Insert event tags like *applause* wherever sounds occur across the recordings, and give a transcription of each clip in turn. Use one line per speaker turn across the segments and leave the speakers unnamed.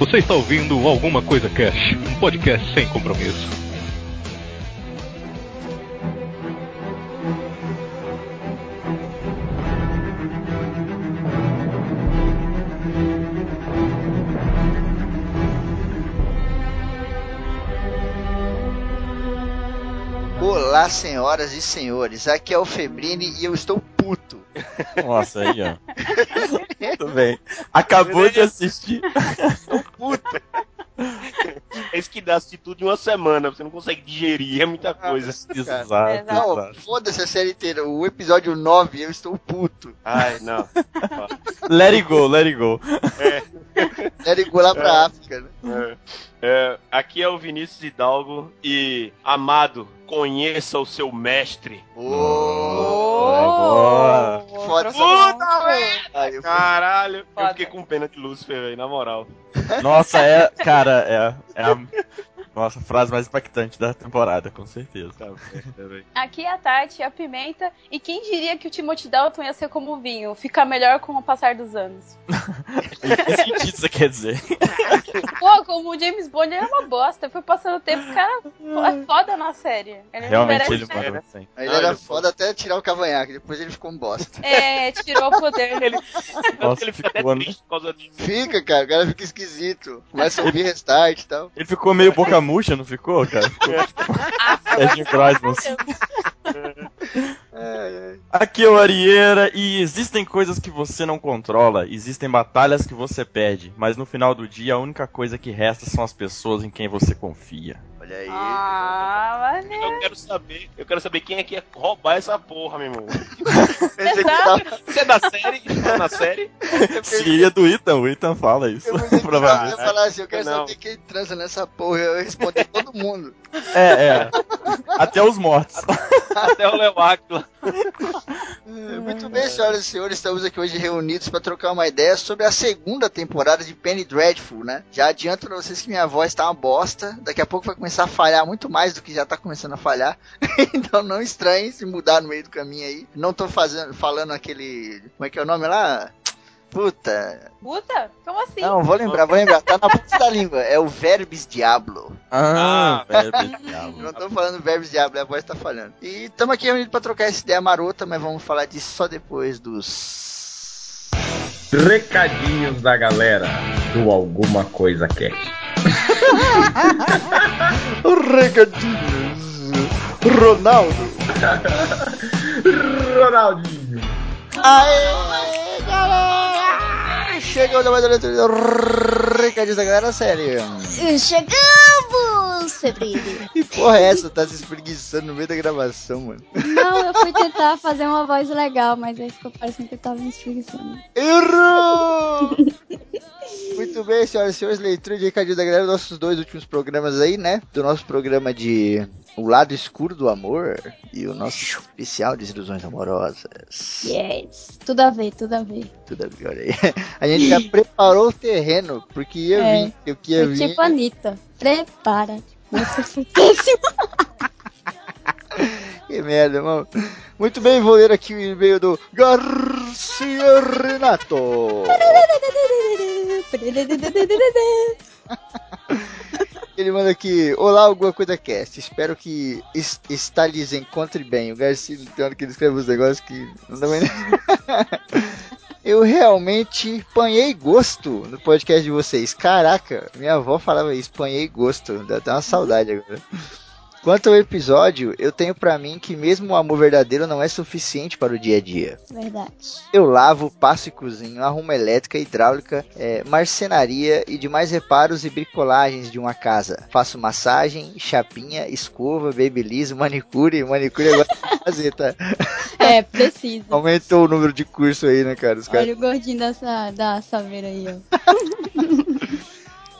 Você está ouvindo Alguma Coisa Cash, um podcast sem compromisso.
Olá, senhoras e senhores. Aqui é o Febrini e eu estou puto.
Nossa, aí, ó. *laughs* Tudo bem. Acabou de assistir. *laughs*
É isso que dá assistir tudo em uma semana, você não consegue digerir, é muita coisa. *laughs*
Exato.
Não,
exato.
foda-se a série inteira. O episódio 9 eu estou puto.
Ai, não. *laughs*
Let it go, let it go. *laughs*
Era igual lá pra África, né?
É, é, aqui é o Vinícius Hidalgo e, amado, conheça o seu mestre.
Ô,
Boa.
Foda.
Puta merda! Caralho, eu fiquei com pena de Lúcifer, velho, na moral.
Nossa, é. Cara, é, é a nossa frase mais impactante da temporada, com certeza.
Tá merda, velho.
Aqui é a Tati, a Pimenta. E quem diria que o Timothy Dalton ia ser como o vinho? Ficar melhor com o passar dos anos.
O que sentido você quer dizer? *laughs*
Pô, como o James Bond ele é uma bosta. Foi passando o tempo, o cara é foda na série. Ele
Realmente ele
nada.
mandou assim.
Ele era
ele-
foda até tirar o cavanhaque, depois ele ficou um bosta.
É, tirou o poder dele.
Nossa,
ele fica até
ficou,
triste por causa disso.
Fica, cara, o cara fica esquisito. Começa a ouvir restart e tal.
Ele ficou meio boca murcha, não ficou, cara? *laughs* Ficou tipo Serginho Grossman. assim.
Ai, ai.
Aqui é o Arieira e existem coisas que você não controla, existem batalhas que você perde, mas no final do dia a única coisa que resta são as pessoas em quem você confia.
Olha aí.
Ah, mas
Eu quero saber, eu quero saber quem é que ia roubar essa porra, meu irmão. Você é da série? Tá na série?
eu
Seria do Ethan, o Ethan fala isso.
eu eu
Provavelmente.
ia falar assim, eu quero
Não.
saber quem transa nessa porra. Eu respondi todo mundo.
É, é. Até os mortos.
Até o Leo Aquila.
Muito bem, senhoras e senhores, estamos aqui hoje reunidos para trocar uma ideia sobre a segunda temporada de Penny Dreadful, né? Já adianto pra vocês que minha voz tá uma bosta, daqui a pouco vai começar a falhar muito mais do que já tá começando a falhar, *laughs* então não estranhem se mudar no meio do caminho aí. Não tô fazendo, falando aquele, como é que é o nome lá? Puta,
puta? Como assim?
não, vou lembrar, vou lembrar, tá na ponta da língua, é o Verbis Diablo.
Ah,
Ah. *laughs*
diabo.
não tô falando Verbis Diablo, a voz tá falhando. E estamos aqui reunidos para trocar essa ideia marota, mas vamos falar disso só depois dos...
Recadinhos da galera do Alguma Coisa Cast. *laughs*
Recadinhos. Ronaldo. *laughs*
Ronaldinho.
Aê, galera! Chegou na mais do Recadinhos da galera, sério.
Chegamos, Febrine.
Que porra é essa? Tá se espreguiçando no meio da gravação, mano.
Não, eu fui tentar fazer uma voz legal, mas aí ficou parecendo que eu tava me espreguiçando.
Errou! *laughs* Muito bem, senhoras e senhores, leitura de recadinhos da galera, nossos dois últimos programas aí, né? Do nosso programa de O Lado Escuro do Amor e o nosso especial de Ilusões Amorosas.
Yes. Tudo a ver, tudo a ver.
Tudo bem, olha aí. *laughs* A gente já preparou o terreno, porque ia
É.
vir, eu que ia
Foi
vir.
tipo a Anitta. Prepara. Você. *laughs*
Que merda, irmão. Muito bem, vou ler aqui o e-mail do Garcia Renato. *laughs* Ele manda aqui, olá, alguma coisa cast. Espero que es- está lhes encontre bem. O Garcia tem hora que ele escreve os negócios que não dá mais. *laughs* Eu realmente panhei gosto no podcast de vocês. Caraca, minha avó falava isso, panhei gosto. Dá até uma saudade agora. Quanto ao episódio, eu tenho pra mim que mesmo o amor verdadeiro não é suficiente para o dia a dia.
Verdade.
Eu lavo, passo e cozinho, arrumo elétrica, hidráulica, é, marcenaria e demais reparos e bricolagens de uma casa. Faço massagem, chapinha, escova, babyliss, manicure. Manicure agora fazer, tá? *laughs*
É, precisa.
Aumentou o número de curso aí, né, cara? Os
Olha o gordinho dessa, da saveira aí, ó. *laughs*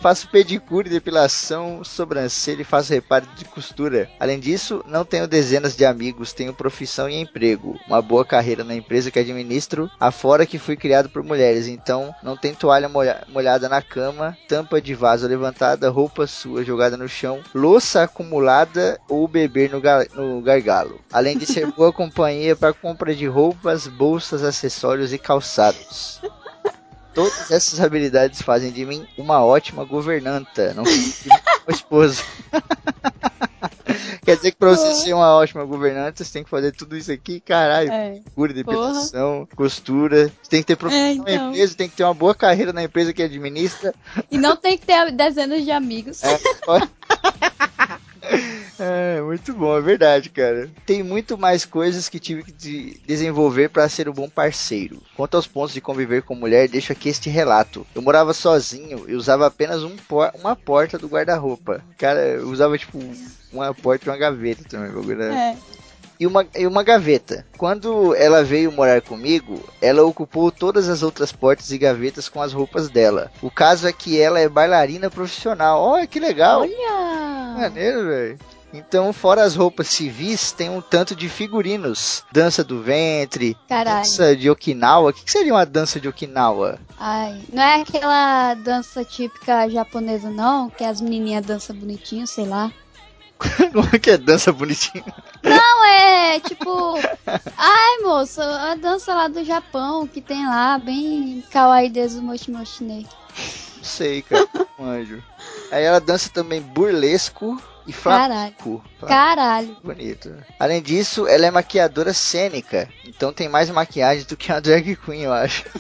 Faço pedicure, depilação, sobrancelha e faço reparo de costura. Além disso, não tenho dezenas de amigos, tenho profissão e emprego. Uma boa carreira na empresa que administro, afora que fui criado por mulheres. Então, não tem toalha molha- molhada na cama, tampa de vaso levantada, roupa sua jogada no chão, louça acumulada ou beber no, ga- no gargalo. Além de ser boa *laughs* companhia para compra de roupas, bolsas, acessórios e calçados. Todas essas habilidades fazem de mim uma ótima governanta, não uma esposa. *laughs* Quer dizer que pra você ser uma ótima governanta, você tem que fazer tudo isso aqui, caralho.
É.
Cura, depilação, costura. Você tem que ter profissão
É,
na
então.
empresa, tem que ter uma boa carreira na empresa que administra.
E não tem que ter dezenas de amigos.
É, *laughs* *laughs* É, muito bom, é verdade, cara. Tem muito mais coisas que tive que de- desenvolver para ser um bom parceiro. Quanto aos pontos de conviver com mulher, deixo aqui este relato. Eu morava sozinho e usava apenas um por- uma porta do guarda-roupa. Cara, eu usava tipo uma porta e uma gaveta também. bagulho era-
É.
e uma, e uma gaveta. Quando ela veio morar comigo, ela ocupou todas as outras portas e gavetas com as roupas dela. O caso é que ela é bailarina profissional. Olha que legal!
Olha!
Maneiro, velho. Então, fora as roupas civis, tem um tanto de figurinos. Dança do ventre,
Caralho.
dança de Okinawa. O que, que seria uma dança de Okinawa?
Ai, não é aquela dança típica japonesa, não? Que as menininhas dançam bonitinho, sei lá. *laughs*
Como é que é dança bonitinha?
Não, é tipo. Ai, moço, a dança lá do Japão que tem lá, bem kawaii desu mochi mochi ne.
Não sei, cara. Anjo. Aí ela dança também burlesco e
Caralho.
flamenco.
Caralho.
Bonito. Além disso, ela é maquiadora cênica. Então tem mais maquiagem do que uma drag queen, eu acho. *laughs*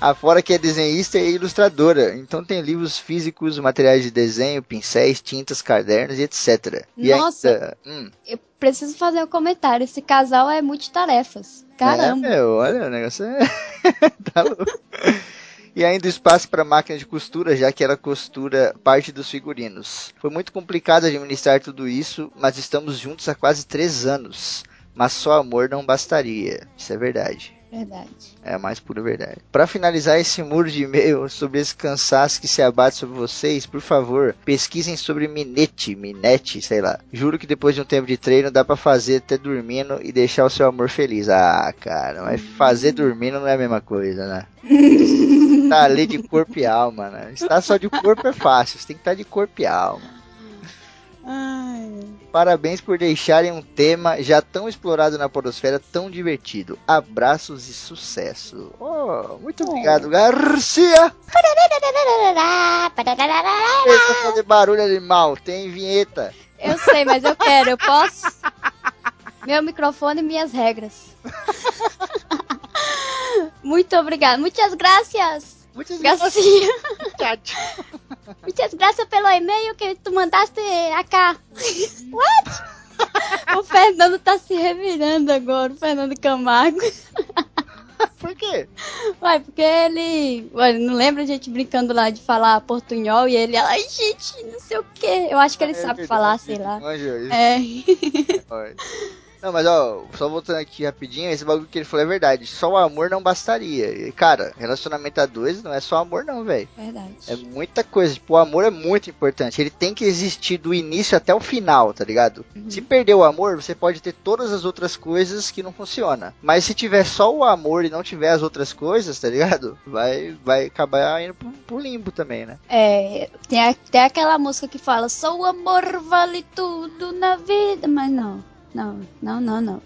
Afora que é desenhista e ilustradora. Então tem livros físicos, materiais de desenho, pincéis, tintas, cadernos e etc. E
Nossa.
ainda... Hum,
Eu preciso fazer um comentário. Esse casal é multitarefas. Caramba.
É, meu, olha, o negócio é... *laughs* tá louco. E ainda espaço para máquina de costura, já que ela costura parte dos figurinos. Foi muito complicado administrar tudo isso, mas estamos juntos há quase três anos. Mas só amor não bastaria. Isso é verdade.
Verdade.
É a mais pura verdade. Para finalizar esse muro de e-mail sobre esse cansaço que se abate sobre vocês, por favor, pesquisem sobre Minete, Minete, sei lá. Juro que depois de um tempo de treino dá pra fazer até dormindo e deixar o seu amor feliz. Ah, cara, mas fazer dormindo não é a mesma coisa, né? *laughs* tá ali de corpo e alma, né? Estar só de corpo é fácil, você tem que estar de corpo e alma.
Ai.
Parabéns por deixarem um tema já tão explorado na podosfera tão divertido. Abraços e sucesso. Oh, muito obrigado, Garcia. Deixa eu fazer barulho animal, tem vinheta.
Eu sei, mas eu quero. Eu posso? Meu microfone e minhas regras. *laughs* Muito obrigada. Muitas graças.
Muitas graças.
Muitas graças pelo e-mail que tu mandaste acá. What? *laughs* O Fernando tá se revirando agora, o Fernando Camargo.
Por quê?
Ué, porque ele. Ué, não lembra a gente brincando lá de falar portunhol e ele. Ai, gente, não sei o quê. Eu acho que ele
É
sabe
verdade,
falar, sei lá.
Isso.
É. *laughs*
Não, mas ó, só voltando aqui rapidinho, esse bagulho que ele falou é verdade. Só o amor não bastaria. E, cara, relacionamento a dois não é só amor não, velho.
Verdade.
É muita coisa. Tipo, o amor é muito importante. Ele tem que existir do início até o final, tá ligado? Se perder o amor, você pode ter todas as outras coisas que não funcionam. Mas se tiver só o amor e não tiver as outras coisas, tá ligado? Vai, vai acabar indo pro, pro limbo também, né?
É, tem, a- tem aquela música que fala só o amor vale tudo na vida, mas não. Não, não, não, não.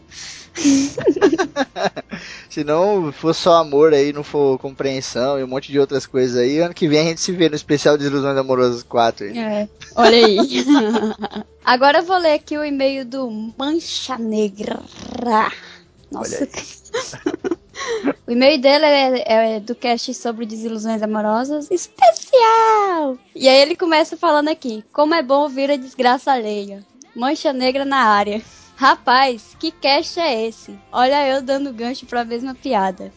*laughs*
Se não for só amor aí, não for compreensão e um monte de outras coisas aí, ano que vem a gente se vê no especial Desilusões Amorosas 4. aí.
É, olha aí. *laughs* Agora eu vou ler aqui o e-mail do Mancha Negra. Nossa. *laughs* o e-mail dele é, é do cast sobre desilusões amorosas especial. E aí ele começa falando aqui: Como é bom ouvir a desgraça alheia. Mancha Negra na área. Rapaz, que cast é esse? Olha eu dando gancho pra mesma piada.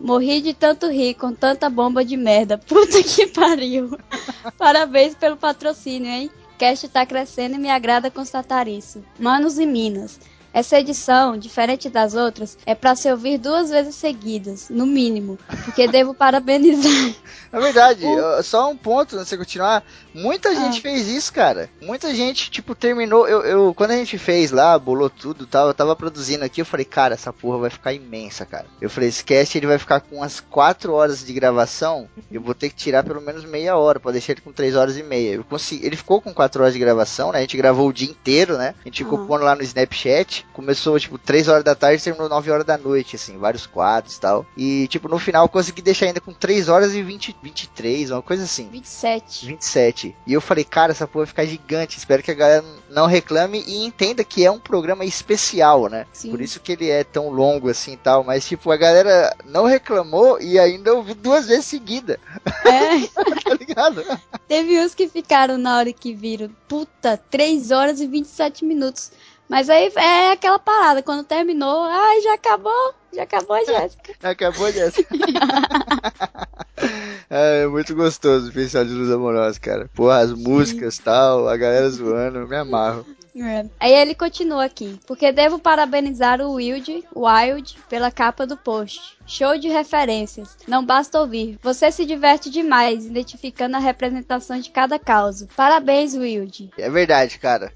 Morri de tanto rir com tanta bomba de merda. *laughs* Puta que pariu. *laughs* Parabéns pelo patrocínio, hein? Cast tá crescendo e me agrada constatar isso. Manos e Minas. Essa edição, diferente das outras, é pra se ouvir duas vezes seguidas, no mínimo, porque *laughs* devo parabenizar.
É verdade,
O-
só um ponto antes de você continuar. Muita
Ah.
gente fez isso, cara. Muita gente, tipo, terminou. Eu, eu- quando a gente fez lá, bolou tudo e tal, eu tava produzindo aqui, eu falei, cara, essa porra vai ficar imensa, cara. Eu falei, esse cast ele vai ficar com umas 4 horas de gravação. Eu vou ter que tirar pelo menos meia hora, pra deixar ele com 3 horas e meia. Eu consegui, ele ficou com 4 horas de gravação, né? A gente gravou o dia inteiro, né? A gente ficou pondo lá no Snapchat. Noite. Começou, tipo, 3 horas da tarde e terminou 9 horas da noite, assim, vários quadros e tal. E, tipo, no final eu consegui deixar ainda com 3 horas e 20, 23, uma coisa assim.
27.
27. E eu falei, cara, essa porra vai ficar gigante. Espero que a galera não reclame e entenda que é um programa especial, né?
Sim.
Por isso que ele é tão longo assim e tal. Mas, tipo, a galera não reclamou e ainda ouviu duas vezes seguida,
É, *laughs*
tá ligado?
teve uns que ficaram na hora que viram, puta, 3 horas e 27 minutos. Mas aí é aquela parada, quando terminou, ai, já acabou, já acabou, *laughs* Jéssica.
Acabou dessa. *laughs* é muito gostoso o especial de Luz Amorosa, cara. Porra, as músicas e tal, a galera zoando, eu me amarro.
É. Aí ele continua aqui. Porque devo parabenizar o Wild, Wild pela capa do post. Show de referências. Não basta ouvir. Você se diverte demais, identificando a representação de cada causa. Parabéns, Wild.
É verdade, cara.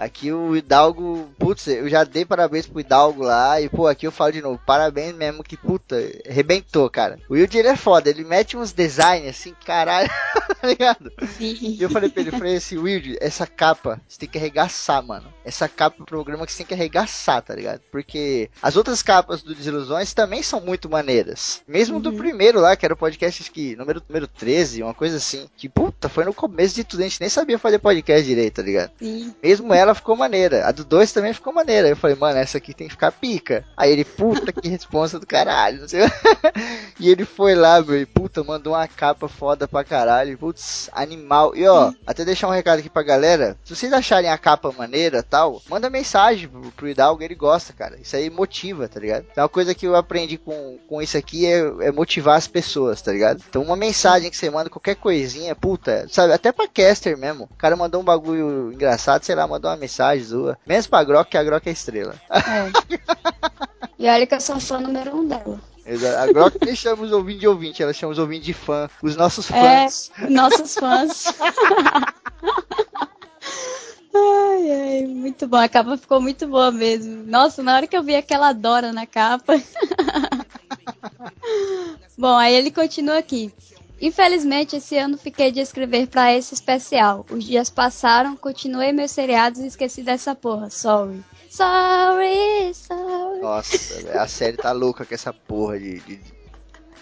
Aqui o Hidalgo, putz, eu já dei parabéns pro Hidalgo lá e, pô, aqui eu falo de novo, parabéns mesmo que, puta, arrebentou, cara. O Wilde, ele é foda, ele mete uns designs assim, caralho, *laughs* tá ligado? E eu falei pra ele, eu falei assim, Wilde, essa capa, você tem que arregaçar, mano. Essa capa é um programa que você tem que arregaçar, tá ligado? Porque as outras capas do Desilusões também são muito maneiras. Mesmo do primeiro lá, que era o podcast, que número, número 13, uma coisa assim. Que, puta, foi no começo de tudo, a gente nem sabia fazer podcast direito, tá ligado?
Sim.
Mesmo ela ficou maneira. A do 2 também ficou maneira. Eu falei, mano, essa aqui tem que ficar pica. Aí ele, puta, que responsa do caralho. *laughs* E ele foi lá, meu, e, puta, mandou uma capa foda pra caralho. Putz, animal. E ó, até deixar um recado aqui pra galera. Se vocês acharem a capa maneira tal, manda mensagem pro, pro Hidalgo, ele gosta, cara. Isso aí motiva, tá ligado? Então, uma coisa que eu aprendi com, com isso aqui é, é motivar as pessoas, tá ligado? Então, uma mensagem que você manda, qualquer coisinha, puta, sabe? Até pra caster mesmo. O cara mandou um bagulho engraçado, sei lá, mandou uma mensagem, zoa. Menos pra Grok, que a Grok é estrela.
É. E olha que eu sou fã número um dela.
Exato. A Grok nem chama os ouvintes de ouvinte, ela chama os ouvintes de fã. Os nossos
É,
fãs.
nossos fãs. *laughs* Ai, ai, muito bom. A capa ficou muito boa mesmo. Nossa, na hora que eu vi aquela Dora na capa. *laughs* bom, aí ele continua aqui. Infelizmente, esse ano fiquei de escrever pra esse especial. Os dias passaram, continuei meus seriados e esqueci dessa porra. Sorry. Sorry, sorry.
Nossa, a série tá louca com essa porra de, de,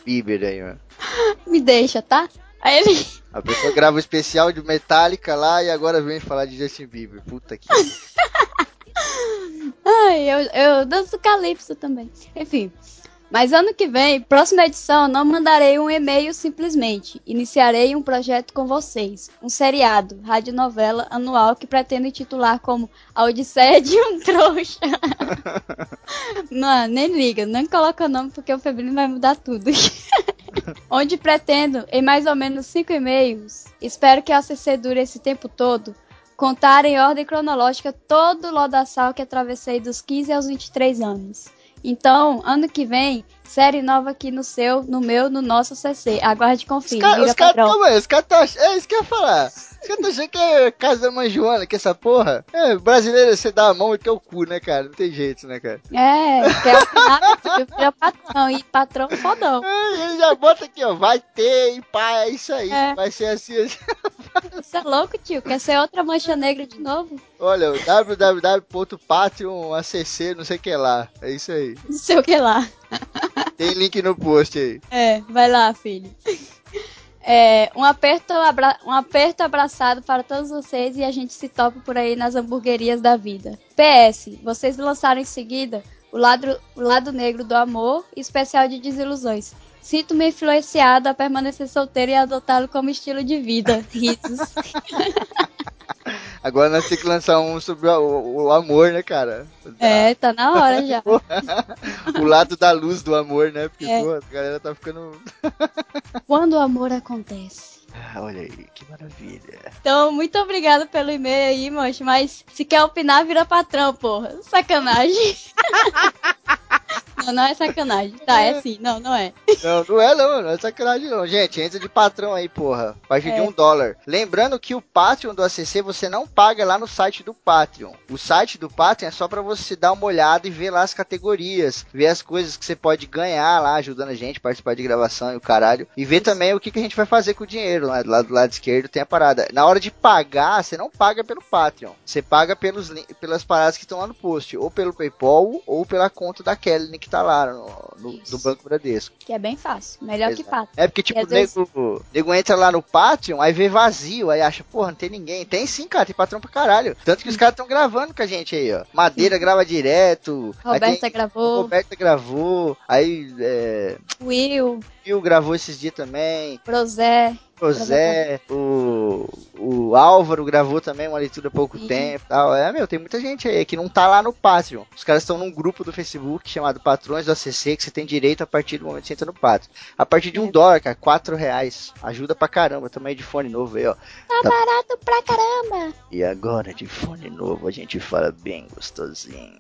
Bieber aí, mano. *laughs*
Me deixa, tá? Aí ele. *laughs*
A pessoa grava um especial de Metallica lá e agora vem falar de Justin Bieber. Puta que. *laughs*
Ai, eu, eu danço calypso também. Enfim. Mas ano que vem, próxima edição, não mandarei um e-mail simplesmente. Iniciarei um projeto com vocês. Um seriado, radionovela anual que pretendo intitular como A Odisseia de um *laughs* Trouxa. *laughs* não, nem liga, nem coloca nome porque o Febrino vai mudar tudo. *laughs* Onde pretendo, em mais ou menos cinco e-mails, espero que a CC dure esse tempo todo, contar em ordem cronológica todo o lodaçal que atravessei dos 15 aos 23 anos. Então, ano que vem, série nova aqui no seu, no meu, no nosso CC. Aguarde e
Os
confie.
os caras, calma aí, os caras tá É isso que eu ia falar. Os caras tá achando que é casa da mãe Joana, que essa porra. É, brasileiro, você dá a mão e quer o cu, né, cara? Não tem jeito, né, cara?
É, quer opinar, meu filho é patrão. E patrão fodão.
Ai, ele já bota aqui, ó. Vai ter e pá, é isso aí.
É.
Vai ser assim, assim.
Você é louco, tio? Quer ser outra mancha negra de novo?
Olha, o www.patreon.acc, não sei o que lá. É isso aí.
Não sei o que lá.
Tem link no post aí.
É, vai lá, filho. *laughs* É, um, aperto abra- um aperto abraçado para todos vocês e a gente se topa por aí nas hamburguerias da vida. PS, vocês lançaram em seguida o lado, o lado negro do amor e especial de desilusões. Sinto-me influenciado a permanecer solteiro e adotá-lo como estilo de vida. Risos. *laughs*
Agora nós temos que lançar um sobre o, o- amor, né, cara?
É, tá na hora já. *laughs*
o lado da luz do amor, né? Porque,
É.
pô, a galera tá ficando.
Quando o amor acontece.
Ah, olha aí, que maravilha.
Então, muito obrigada pelo e-mail aí, moço. Mas se quer opinar, vira patrão, porra. Sacanagem. *laughs* Não, não é sacanagem. Tá, é sim. Não, não é.
Não, não é não, não é sacanagem não. Gente, entra de patrão aí, porra. A partir de
É.
um dólar. Lembrando que o Patreon do ACC você não paga lá no site do Patreon. O site do Patreon é só pra você dar uma olhada e ver lá as categorias. Ver as coisas que você pode ganhar lá, ajudando a gente, participar de gravação e o caralho. E ver também o que, que a gente vai fazer com o dinheiro. Lá, lá do lado esquerdo tem a parada. Na hora de pagar, você não paga pelo Patreon. Você paga pelos, pelas paradas que estão lá no post. Ou pelo Paypal, ou pela conta da Kelly que tá lá no, no- do Banco Bradesco.
Que é bem fácil. Melhor que
Exato.
pato.
É porque, tipo, o
às vezes-
nego, nego entra lá no Patreon, aí vê vazio, aí acha, porra, não tem ninguém. Tem sim, cara, tem patrão pra caralho. Tanto que os caras estão gravando com a gente aí, ó. Madeira grava direto.
Roberta
tem-
gravou,
Roberta gravou. Aí, é.
Will,
Phil gravou esses dias também.
Brosé.
O Zé, o, o Álvaro gravou também uma leitura há pouco
Sim.
tempo e tal. É, meu, tem muita gente aí que não tá lá no Patreon. Os caras estão num grupo do Facebook chamado Patrões do ACC que você tem direito a partir do momento que você entra no Patreon. A partir de um
É.
dólar, cara, quatro reais. Ajuda pra caramba. Também de fone novo aí, ó.
Tá barato pra caramba.
E agora de fone novo a gente fala bem gostosinho.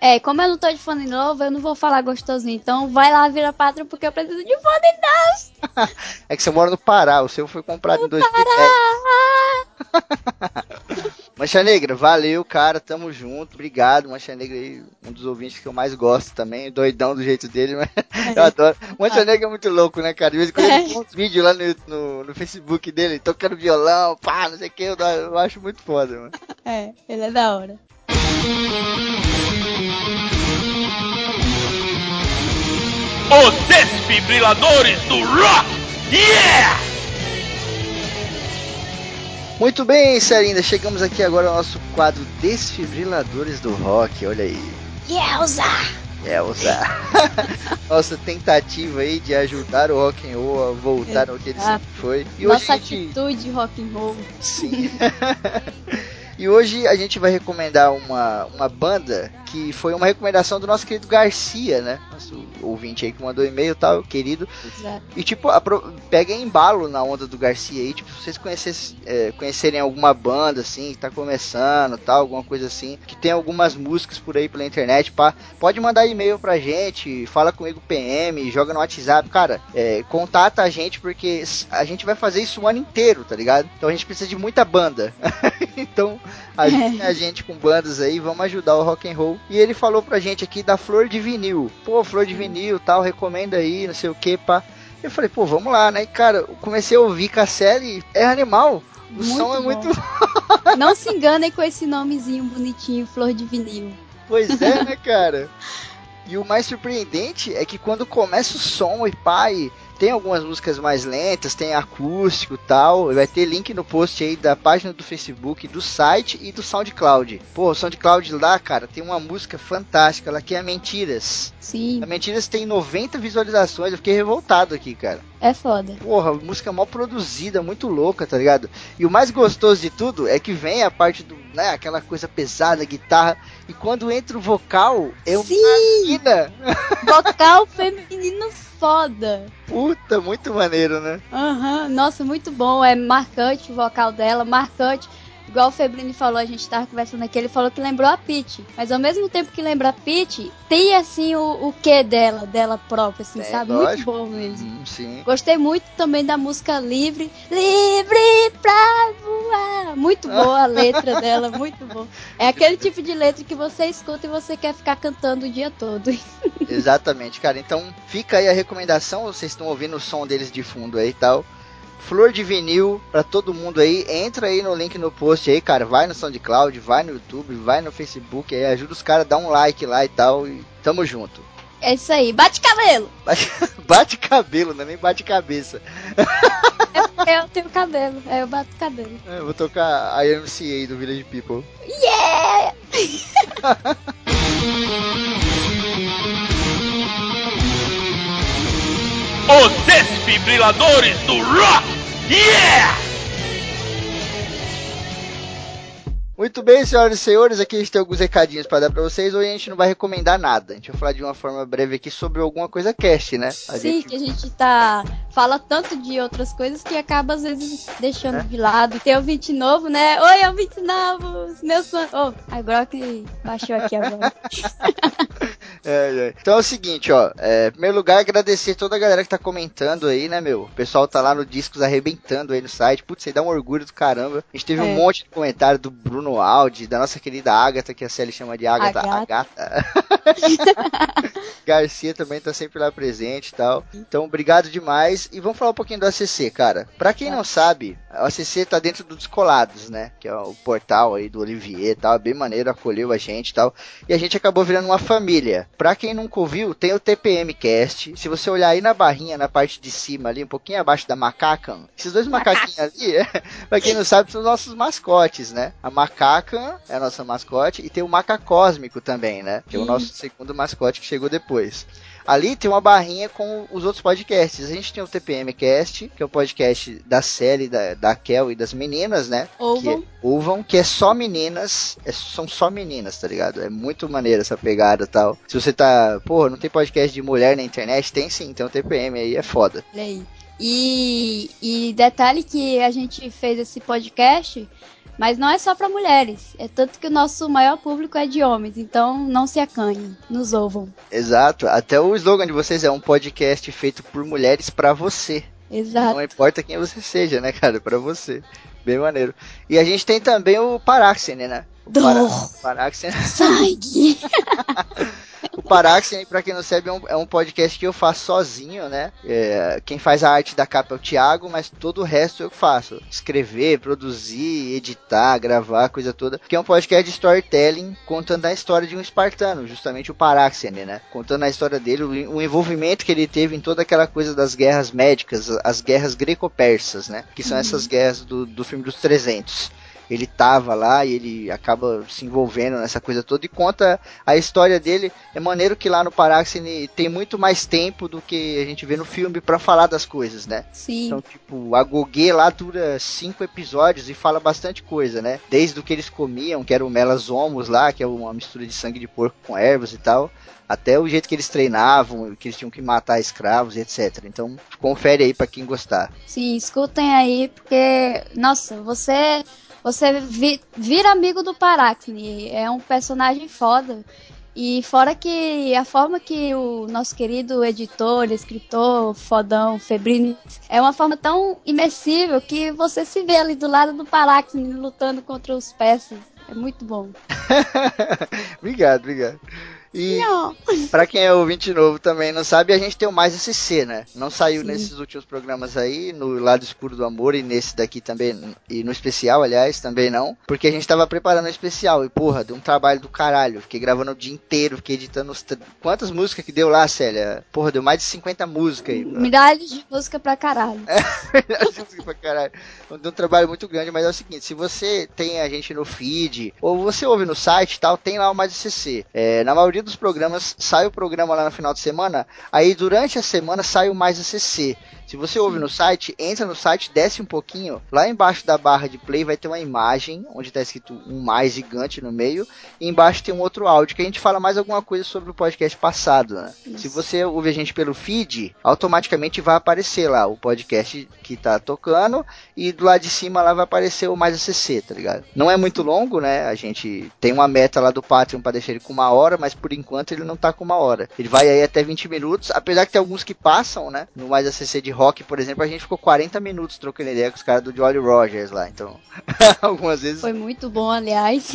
É, como eu não tô de fone novo, eu não vou falar gostosinho. Então vai lá, vira patrão, porque eu preciso de fone *laughs*
É que você mora no Pará, o seu foi comprado em 2010.
novo. *laughs*
Mancha Negra, valeu, cara, tamo junto, obrigado, Mancha Negra aí, um dos ouvintes que eu mais gosto também, doidão do jeito dele, mas *laughs* eu adoro. Mancha Negra é muito louco, né, cara? De vez em quando ele põe uns vídeos lá no, no, no Facebook dele, tocando violão, pá, não sei o que, eu, eu acho muito foda, mano.
É, ele é da hora.
Os desfibriladores do rock! Yeah!
Muito bem, Sarinda, chegamos aqui agora ao nosso quadro Desfibriladores do Rock, olha aí.
Yelza!
Elza. *laughs* Nossa tentativa aí de ajudar o rock and roll a voltar ao que ele sempre foi. E hoje
Nossa
gente...
atitude rock and roll.
Sim. *laughs* e hoje a gente vai recomendar uma, uma banda que foi uma recomendação do nosso querido Garcia, né? Nosso ouvinte aí que mandou e-mail e tal, querido.
Exato.
E tipo, apro- peguem embalo na onda do Garcia aí, tipo, se vocês conhecessem, é, conhecerem alguma banda assim, que tá começando tal, alguma coisa assim, que tem algumas músicas por aí pela internet, pá, pode mandar e-mail pra gente, fala comigo PM, joga no WhatsApp, cara, é, contata a gente porque a gente vai fazer isso o ano inteiro, tá ligado? Então a gente precisa de muita banda. *laughs* então, ajude a gente com bandas aí, vamos ajudar o rock and roll. E ele falou pra gente aqui da Flor de Vinil. Pô, Flor de Vinil, tal, recomenda aí, não sei o que, pá. Eu falei, pô, vamos lá, né? E, cara, comecei a ouvir Casselli, é animal. O
Muito
som é
bom.
muito.
Não se enganem com esse nomezinho bonitinho, flor de vinil.
Pois é, né, *laughs* cara? E o mais surpreendente é que quando começa o som e pai, tem algumas músicas mais lentas, tem acústico e tal. Vai ter link no post aí da página do Facebook, do site e do SoundCloud. Pô, o SoundCloud lá, cara, tem uma música fantástica lá que é Mentiras.
Sim,
A Mentiras tem 90 visualizações, eu fiquei revoltado aqui, cara.
é foda.
Porra, música mal produzida, muito louca, tá ligado? E o mais gostoso de tudo é que vem a parte do, né, aquela coisa pesada, guitarra, e quando entra o vocal, é uma
Sim,
mina. *laughs*
vocal feminino foda.
Puta, muito maneiro, né?
Aham, nossa, muito bom. É marcante o vocal dela, marcante. Igual o Febrini falou, a gente tava conversando aqui, ele falou que lembrou a Peach. Mas ao mesmo tempo que lembra a Peach, tem assim o, o que dela, dela própria, assim,
É,
sabe?
lógico.
Muito bom mesmo.
Hum, sim.
Gostei muito também da música Livre, Livre pra voar. Muito boa a letra *laughs* dela, muito bom. É aquele tipo de letra que você escuta e você quer ficar cantando o dia todo.
Exatamente, cara. Então fica aí a recomendação, vocês estão ouvindo o som deles de fundo aí e tal. Flor de vinil pra todo mundo aí. Entra aí no link no post aí, cara. Vai no SoundCloud, vai no YouTube, vai no Facebook aí. Ajuda os caras a dar um like lá e tal. E tamo junto.
É isso aí, bate cabelo!
Bate, *laughs* bate cabelo, não é nem bate cabeça.
Porque eu tenho cabelo, é, eu bato cabelo.
É, Eu vou tocar a MCA do Village People.
Yeah! *laughs*
Os desfibriladores do rock! Yeah!
Muito bem, senhoras e senhores, aqui a gente tem alguns recadinhos para dar para vocês. Hoje a gente não vai recomendar nada. A gente vai falar de uma forma breve aqui sobre alguma coisa cast, né? A
Sim,
gente-
que a gente tá. Fala tanto de outras coisas que acaba às vezes deixando de lado. Tem ouvinte novo, né? Oi, ouvinte novos! Meus fãs. Oh, agora que baixou aqui agora. *laughs*
É, é. Então é o seguinte, ó. É, em primeiro lugar, agradecer toda a galera que tá comentando aí, né, meu? O pessoal tá lá no Discos arrebentando aí no site. Putz, aí dá um orgulho do caramba. A gente teve
É.
um monte de comentário do Bruno Aldi, da nossa querida Agatha, que a Célia chama de Agatha.
Agatha.
Agatha. *laughs* Garcia também tá sempre lá presente e tal. Então, obrigado demais. E vamos falar um pouquinho do ACC, cara. Pra quem não sabe, o ACC tá dentro do Descolados, né? Que é o portal aí do Olivier e tal. Bem maneiro, acolheu a gente e tal. E a gente acabou virando uma família. Pra quem nunca ouviu, tem o TPM Cast. Se você olhar aí na barrinha, na parte de cima ali, um pouquinho abaixo da Macacan, esses dois macaquinhos ali, é, pra quem não sabe, são os nossos mascotes, né? A Macacan é a nossa mascote e tem o Macacósmico também, né? Que é o nosso segundo mascote que chegou depois. Ali tem uma barrinha com os outros podcasts. A gente tem o TPM Cast, que é o podcast da série da, da Kel e das meninas, né?
Ovam.
Que é, Ovam, que é só meninas, é- são só meninas, tá ligado? É muito maneiro essa pegada e tal. Se você tá, pô, não tem podcast de mulher na internet? Tem sim, tem o TPM aí, é foda.
Aí. E, e detalhe que a gente fez esse podcast, mas não é só para mulheres. É tanto que o nosso maior público é de homens. Então não se acanhem, nos ouvam.
Exato, até o slogan de vocês é um podcast feito por mulheres pra você.
Exato.
Não importa quem você seja, né, cara? Pra você. Bem maneiro. E a gente tem também o Paráxene, né?
Dor.
Paráxene.
Sangue! *laughs*
O Paráxene, pra quem não sabe, é um, é um podcast que eu faço sozinho, né? É, quem faz a arte da capa é o Thiago, mas todo o resto eu faço. Escrever, produzir, editar, gravar, coisa toda. Que é um podcast de storytelling contando a história de um espartano, justamente o Paráxene, né? Contando a história dele, o, o envolvimento que ele teve em toda aquela coisa das guerras médicas, as guerras greco-persas, né? Que são essas guerras do, do filme dos 300 ele tava lá e ele acaba se envolvendo nessa coisa toda e conta a história dele. É maneiro que lá no Paráxene tem muito mais tempo do que a gente vê no filme pra falar das coisas, né?
Sim.
Então, tipo, a Gogê lá dura cinco episódios e fala bastante coisa, né? Desde o que eles comiam, que era o melasomos lá, que é uma mistura de sangue de porco com ervas e tal, até o jeito que eles treinavam, que eles tinham que matar escravos e etc. Então, confere aí pra quem gostar.
Sim, escutem aí, porque, nossa, você você vi- vira amigo do Paráxene. É um personagem foda. E fora que a forma que o nosso querido editor, escritor, fodão, Febrini, é uma forma tão imersível que você se vê ali do lado do Paráxene lutando contra os persas. É muito bom. *laughs*
obrigado, obrigado. E. Pra quem é ouvinte novo também não sabe, a gente tem o Mais SC, né? Não saiu
Sim.
nesses últimos programas aí, no Lado Escuro do Amor e nesse daqui também, e no especial, aliás, também não, porque a gente tava preparando o especial e, porra, deu um trabalho do caralho. Fiquei gravando o dia inteiro, fiquei editando os. Quantas músicas que deu lá, Célia? Porra, deu mais de 50 músicas aí.
Milhares de música pra caralho. *laughs*
Música pra caralho. Deu um trabalho muito grande, mas é o seguinte: se você tem a gente no feed, ou você ouve no site e tal, tem lá o Mais SC. É, na maioria dos programas, sai o programa lá no final de semana, aí durante a semana sai o Mais ACC. Se você ouve no site, entra no site, desce um pouquinho, lá embaixo da barra de play vai ter uma imagem, onde está escrito um mais gigante no meio, e embaixo tem um outro áudio que a gente fala mais alguma coisa sobre o podcast passado, né? Se você ouve a gente pelo feed, automaticamente vai aparecer lá o podcast que tá tocando, e do lado de cima lá vai aparecer o mais ACC, tá ligado? Não é muito longo, né? A gente tem uma meta lá do Patreon para deixar ele com uma hora, mas por enquanto ele não tá com uma hora. Ele vai aí até 20 minutos, apesar que tem alguns que passam, né? No mais ACC de rock, por exemplo, a gente ficou 40 minutos trocando ideia com os caras do Jolly Rogers lá, então *laughs* algumas vezes
Foi muito bom, aliás.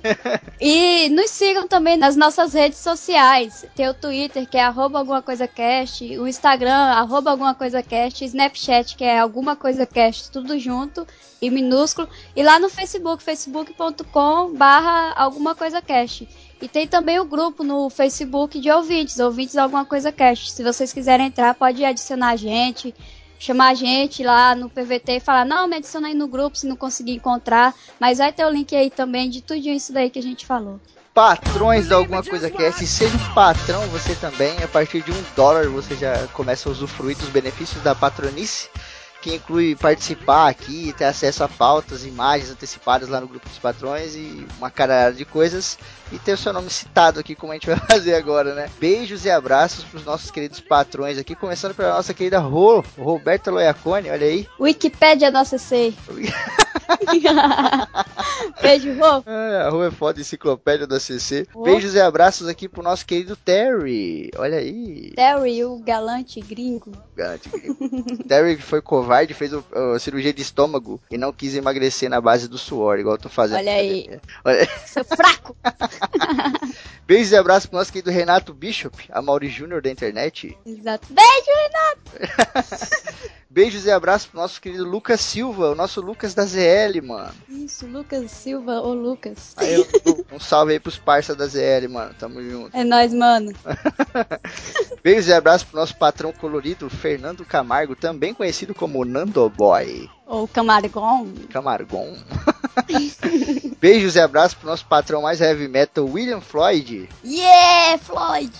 *laughs* e nos sigam também nas nossas redes sociais. Tem o Twitter, que é arroba alguma coisa cast, o Instagram, arroba alguma coisa cast, Snapchat, que é alguma coisa cast, tudo junto e minúsculo. E lá no Facebook, facebook.com barra alguma coisa cast. E tem também o grupo no Facebook de ouvintes, ouvintes alguma coisa cast. Se vocês quiserem entrar, pode adicionar a gente, chamar a gente lá no PVT e falar, não, me adiciona aí no grupo se não conseguir encontrar. Mas vai ter o link aí também de tudo isso daí que a gente falou.
patrões da alguma coisa cast, seja um patrão você também, a partir de um dólar você já começa a usufruir dos benefícios da patronice, que inclui participar aqui, ter acesso a pautas, imagens antecipadas lá no grupo dos patrões e uma caralhada de coisas, e ter o seu nome citado aqui, como a gente vai *laughs* fazer agora, né? Beijos e abraços pros nossos queridos patrões aqui, começando pela nossa querida Rô, Roberta Loiacone, olha aí.
Wikipédia nossa C. *laughs* *laughs* Beijo, Rô.
Ah, a rua é foda, enciclopédia da CC.
Oh.
Beijos e abraços aqui pro nosso querido Terry. Olha aí.
Terry, o galante gringo.
Gato. Terry foi covarde, fez o- a cirurgia de estômago e não quis emagrecer na base do suor, igual eu tô fazendo.
Olha aí.
Olha-
Seu fraco. *laughs*
Beijos e abraços pro nosso querido Renato Bishop, a Mauri Júnior da internet.
Exato. Beijo, *laughs*
Beijos e abraços pro nosso querido Lucas Silva, o nosso Lucas da ZL, mano.
Isso, Lucas Silva ou Lucas.
Aí, um, salve aí pros parça da ZL, mano. Tamo junto.
É nóis, mano. *laughs*
Beijos e abraços pro nosso patrão colorido, Fernando Camargo, também conhecido como Nando Boy.
Ou Camargon.
Camargon. *laughs* Beijos e abraços pro nosso patrão mais heavy metal, William Floyd.
Yeah, Floyd.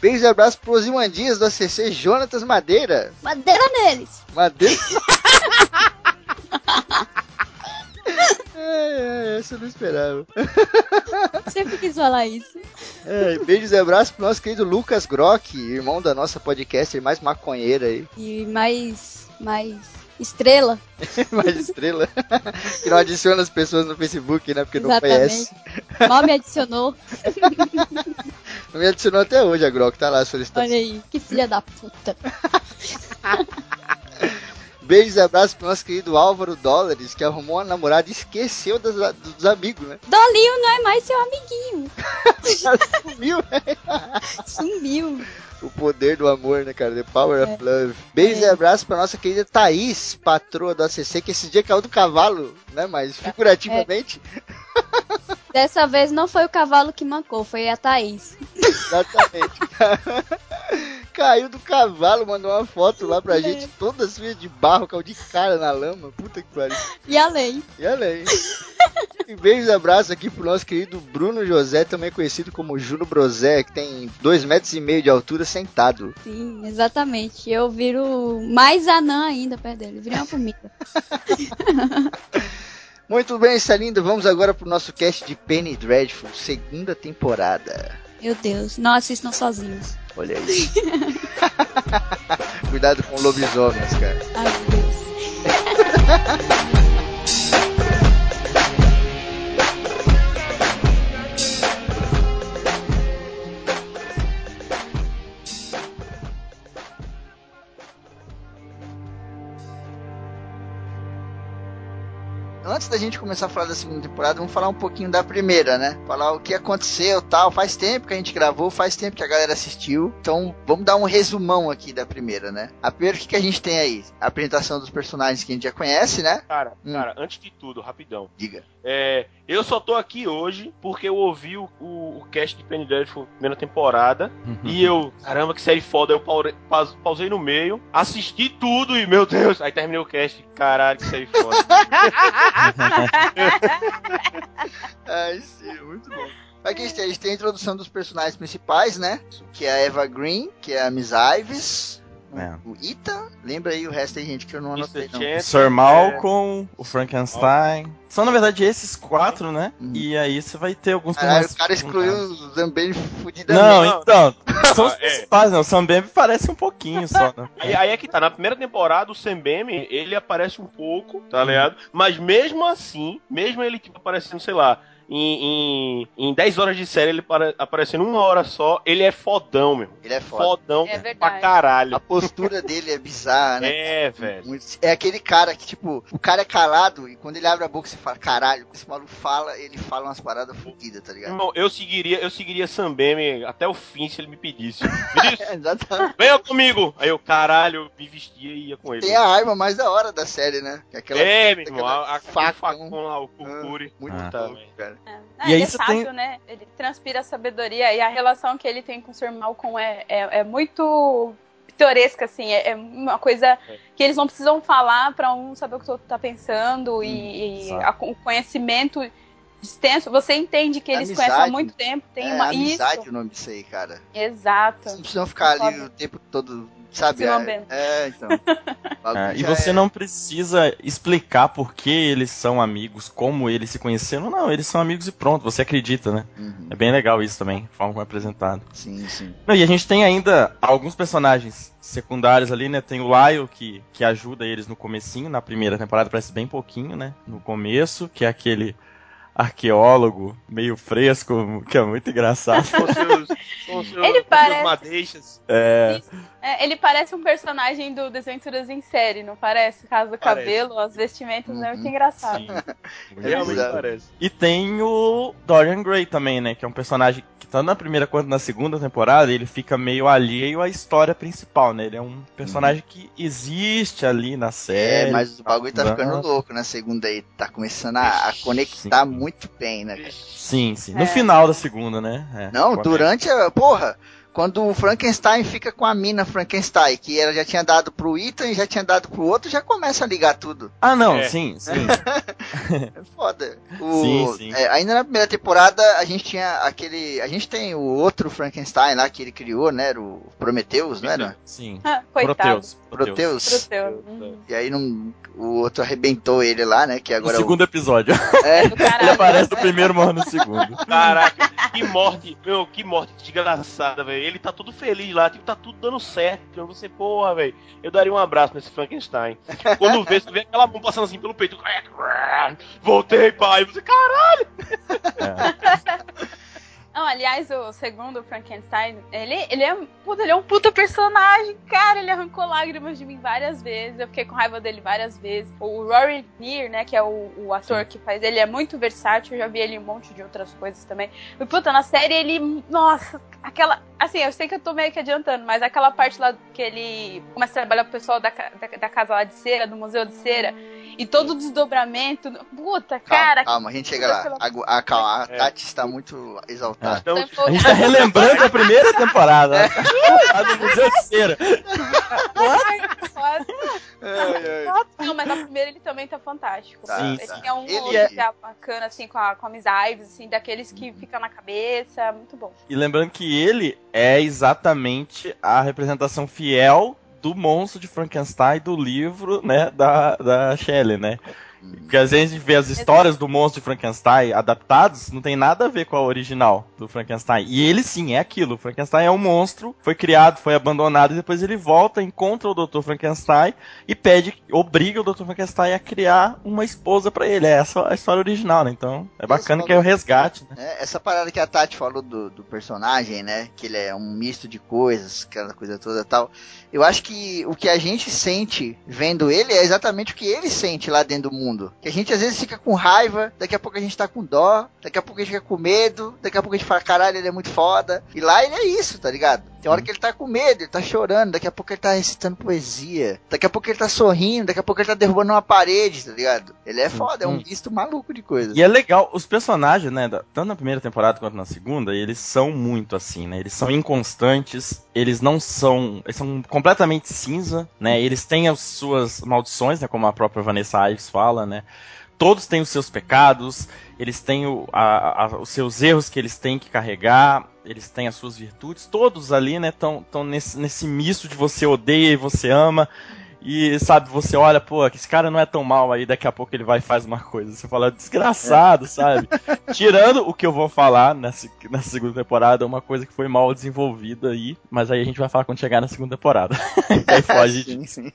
Beijos e abraços pro Osiman Dias do ACC, Jonatas Madeira.
Madeira neles.
Madeira. *laughs* Ai, ai, essa eu não esperava.
Sempre quis falar isso.
É, beijos e abraços pro nosso querido Lucas Grock, irmão da nossa podcaster mais maconheira aí,
E mais. mais. estrela. *laughs*
mais estrela, que não adiciona as pessoas no Facebook, né, porque não
Exatamente.
conhece.
Mal me adicionou.
Não me adicionou até hoje a Grock, tá lá a solicitação.
Olha aí, que filha da puta. *laughs*
Beijos e abraços pro nosso querido Álvaro Dólares, que arrumou uma namorada e esqueceu das- dos amigos, né?
Dolinho não é mais seu amiguinho. *laughs*
Sumiu,
Sumiu.
O poder do amor, né, cara? The power of love. Beijos e abraços pra nossa querida Thaís, patroa do ACC, que esse dia caiu do cavalo, né? Mas figurativamente.
Dessa vez não foi o cavalo que mancou, foi a Thaís.
Exatamente. *laughs* caiu do cavalo, mandou uma foto lá pra gente, toda suja de barro, caiu de cara na lama. Puta que pariu.
E além.
E além. E beijos e abraços aqui pro nosso querido Bruno José, também conhecido como Juno Brosé, que tem dois metros e meio de altura sentado.
Sim, exatamente. Eu viro mais anã ainda perto dele. Virei uma formiga. *laughs*
Muito bem, Salinda, vamos agora pro nosso cast de Penny Dreadful, segunda temporada.
Meu Deus, não assistam sozinhos.
Olha aí. *laughs* Cuidado com lobisomens, cara.
Ai, Deus. *laughs*
Antes da gente começar a falar da segunda temporada, vamos falar um pouquinho da primeira, né? Falar o que aconteceu tal. Faz tempo que a gente gravou, faz tempo que a galera assistiu. Então vamos dar um resumão aqui da primeira, né? A primeira, o que, que a gente tem aí? A apresentação dos personagens que a gente já conhece, né?
Cara,
Hum.
cara, antes de tudo, rapidão.
Diga.
É, eu só tô aqui hoje porque eu ouvi o, o, o cast de Penny Dreadful primeira temporada. E eu, caramba, que série foda. Eu paure- pausei no meio, assisti tudo e, meu Deus, aí terminei o cast. Caralho, que série foda. *laughs* *laughs*
Ai, sim, muito bom. Aqui a gente tem, a introdução dos personagens principais, né? Que é a Eva Green, que é a Miss Ives,
É.
o Ethan. Lembra aí o resto aí, gente, que eu não anotei, não.
O
Chance,
Sir Malcolm, o Frankenstein. São, na verdade, esses quatro, né?
Uhum.
E aí você vai ter alguns personagens
o cara excluiu o Zambelli fudidamente.
Não, então. *laughs* São os
Ah, é.
principais, né? O Sam Bambi parece um pouquinho só, né?
Aí, aí é que tá, na primeira temporada o Sam Bemi, ele aparece um pouco,
Uhum.
tá ligado? Mas mesmo assim, mesmo ele tipo, aparecendo, sei lá, em, em, em 10 horas de série, ele para- aparecendo uma hora só, ele é fodão, meu.
Ele é foda.
Fodão
É
pra
verdade.
A
caralho.
postura dele é bizarra, né?
É, velho.
É aquele cara que, tipo, o cara é calado e quando ele abre a boca você fala, caralho, esse maluco fala, ele fala umas paradas fodidas, tá ligado?
Irmão, eu seguiria, eu seguiria Sam Bemi até o fim se ele me pedisse. *laughs*
Exatamente.
venha comigo! Aí eu, caralho, me vestia e ia com ele.
Tem a arma mais da hora da série, né? É aquela
É, meu irmão, a, a,
facão.
o facão lá, o Kukuri.
muito
Ah.
bom, cara.
É.
E
Ah,
aí
ele é sábio,
tem-
né? Ele transpira a sabedoria e a relação que ele tem com o Sr. Malcolm é, é, é muito pitoresca, assim. É, é uma coisa que eles não precisam falar pra um saber o que o outro tá pensando e, e
exato.
a- o conhecimento extenso. Você entende que eles
Amizade.
conhecem há muito tempo. Tem
é
uma.
amizade
Isso,
o nome disso aí, cara.
exato.
Vocês não precisam ficar ali o tempo todo Sabe? É,
bem.
é, então. *laughs*
É, e você
é-
não precisa explicar por que eles são amigos, como eles se conheceram. Não, eles são amigos e pronto, você acredita, né?
Uhum,
É bem legal isso também, a forma como é apresentado.
Sim, sim.
Não, e a gente tem ainda alguns personagens secundários ali, né? Tem o Lyle, que, que ajuda eles no comecinho, na primeira temporada, parece bem pouquinho, né? No começo, que é aquele arqueólogo meio fresco, que é muito engraçado.
Com seus, com seus,
Ele parece-.
É,
É, ele parece um personagem do Desventuras em Série, não parece? Caso do
Parece.
cabelo, as vestimentas, é muito
Uhum.
engraçado.
sim. Muito
Realmente parece.
E tem o Dorian Gray também, né? Que é um personagem tanto na primeira quanto na segunda temporada ele fica meio alheio à história principal, né? Ele é um personagem que existe ali na
É,
série.
mas o bagulho tá ficando louco na segunda aí. Tá começando a, a conectar muito bem, né? cara?
Sim, sim. No
É.
final da segunda, né? É,
Não,
conecta.
durante a. Porra! Quando o Frankenstein fica com a mina Frankenstein, que ela já tinha dado pro Ethan e já tinha dado pro outro, já começa a ligar tudo.
Ah, não,
É.
sim, sim. *laughs*
É foda. O-
Sim, sim.
é, ainda na primeira temporada, a gente tinha aquele. A gente tem o outro Frankenstein lá que ele criou, né? Era o Prometheus, não era?
sim.
Ah, coitado.
Proteus.
Proteus.
Proteu. Uhum.
E aí não, o outro arrebentou ele lá, né? Que
No
agora
segundo episódio.
o, *laughs* é,
Do caralho.
Ele aparece no primeiro, morre no segundo.
Caraca, que morte, meu, que morte desgraçada, velho. Ele tá tudo feliz lá, tipo, tá tudo dando certo. Então você, porra, velho, eu daria um abraço nesse Frankenstein. Quando vê, você vê aquela mão passando assim pelo peito. *laughs* Voltei, pai. Você, caralho.
É. *laughs*
Não, aliás, o segundo Frankenstein, ele, ele, é, puta, ele é um puta personagem, cara. Ele arrancou lágrimas de mim várias vezes. Eu fiquei com raiva dele várias vezes. O Rory Neer, né, que é o, o ator que faz ele, é muito versátil. Eu já vi ele em um monte de outras coisas também. E, puta, na série ele. Nossa, aquela. Assim, eu sei que eu tô meio que adiantando, mas aquela parte lá que ele começa a trabalhar com o pessoal da, da, da casa lá de cera, do museu de cera. E todo o desdobramento. Puta,
calma,
cara.
calma, a gente chega lá. A, a, calma, a
É.
Tati está muito exaltada.
Então,
Tô
A gente tá relembrando a primeira temporada.
É.
Lá no Museu de Cera.
Não, mas a primeira ele também tá fantástico.
Tá,
ele
tá.
tinha um
Ele é-
é bacana, assim, com a, com a Miss Ives, assim, daqueles que ficam na cabeça. Muito bom.
E lembrando que ele é exatamente a representação fiel do monstro de Frankenstein do livro, né, da, da Shelley, né? Porque às vezes a gente vê as histórias do monstro de Frankenstein adaptados, não tem nada a ver com a original do Frankenstein. E ele sim é aquilo. O Frankenstein é um monstro, foi criado, foi abandonado, e depois ele volta, encontra o Dr. Frankenstein e pede, obriga o Dr. Frankenstein a criar uma esposa pra ele. É essa a história original, né? Então é bacana que é o resgate, né?
É, essa parada que a Tati falou do, do personagem, né? Que ele é um misto de coisas, aquela coisa toda tal. Eu acho que o que a gente sente vendo ele é exatamente o que ele sente lá dentro do mundo. Que a gente às vezes fica com raiva, daqui a pouco a gente tá com dó, daqui a pouco a gente fica com medo, daqui a pouco a gente fala, caralho, ele é muito foda. E lá ele é isso, tá ligado? Tem hora que ele tá com medo, ele tá chorando, daqui a pouco ele tá recitando poesia, daqui a pouco ele tá sorrindo, daqui a pouco ele tá derrubando uma parede, tá ligado? Ele é foda, é um
Hum.
misto maluco de coisas.
E é legal, os personagens, né, tanto na primeira temporada quanto na segunda, eles são muito assim, né? Eles são inconstantes, eles não são. Eles são completamente cinza, né? Eles têm as suas maldições, né? Como a própria Vanessa Ives fala, né? Todos têm os seus pecados, eles têm o- a- a- os seus erros que eles têm que carregar, eles têm as suas virtudes, todos ali, né, estão nesse, nesse misto de você odeia e você ama. E sabe, você olha, pô, esse cara não é tão mal aí, daqui a pouco ele vai e faz uma coisa. Você fala, desgraçado, sabe? *laughs* Tirando o que eu vou falar nessa, na segunda temporada, uma coisa que foi mal desenvolvida aí, mas aí a gente vai falar quando chegar na segunda temporada. *laughs* aí foge *laughs*
sim, sim.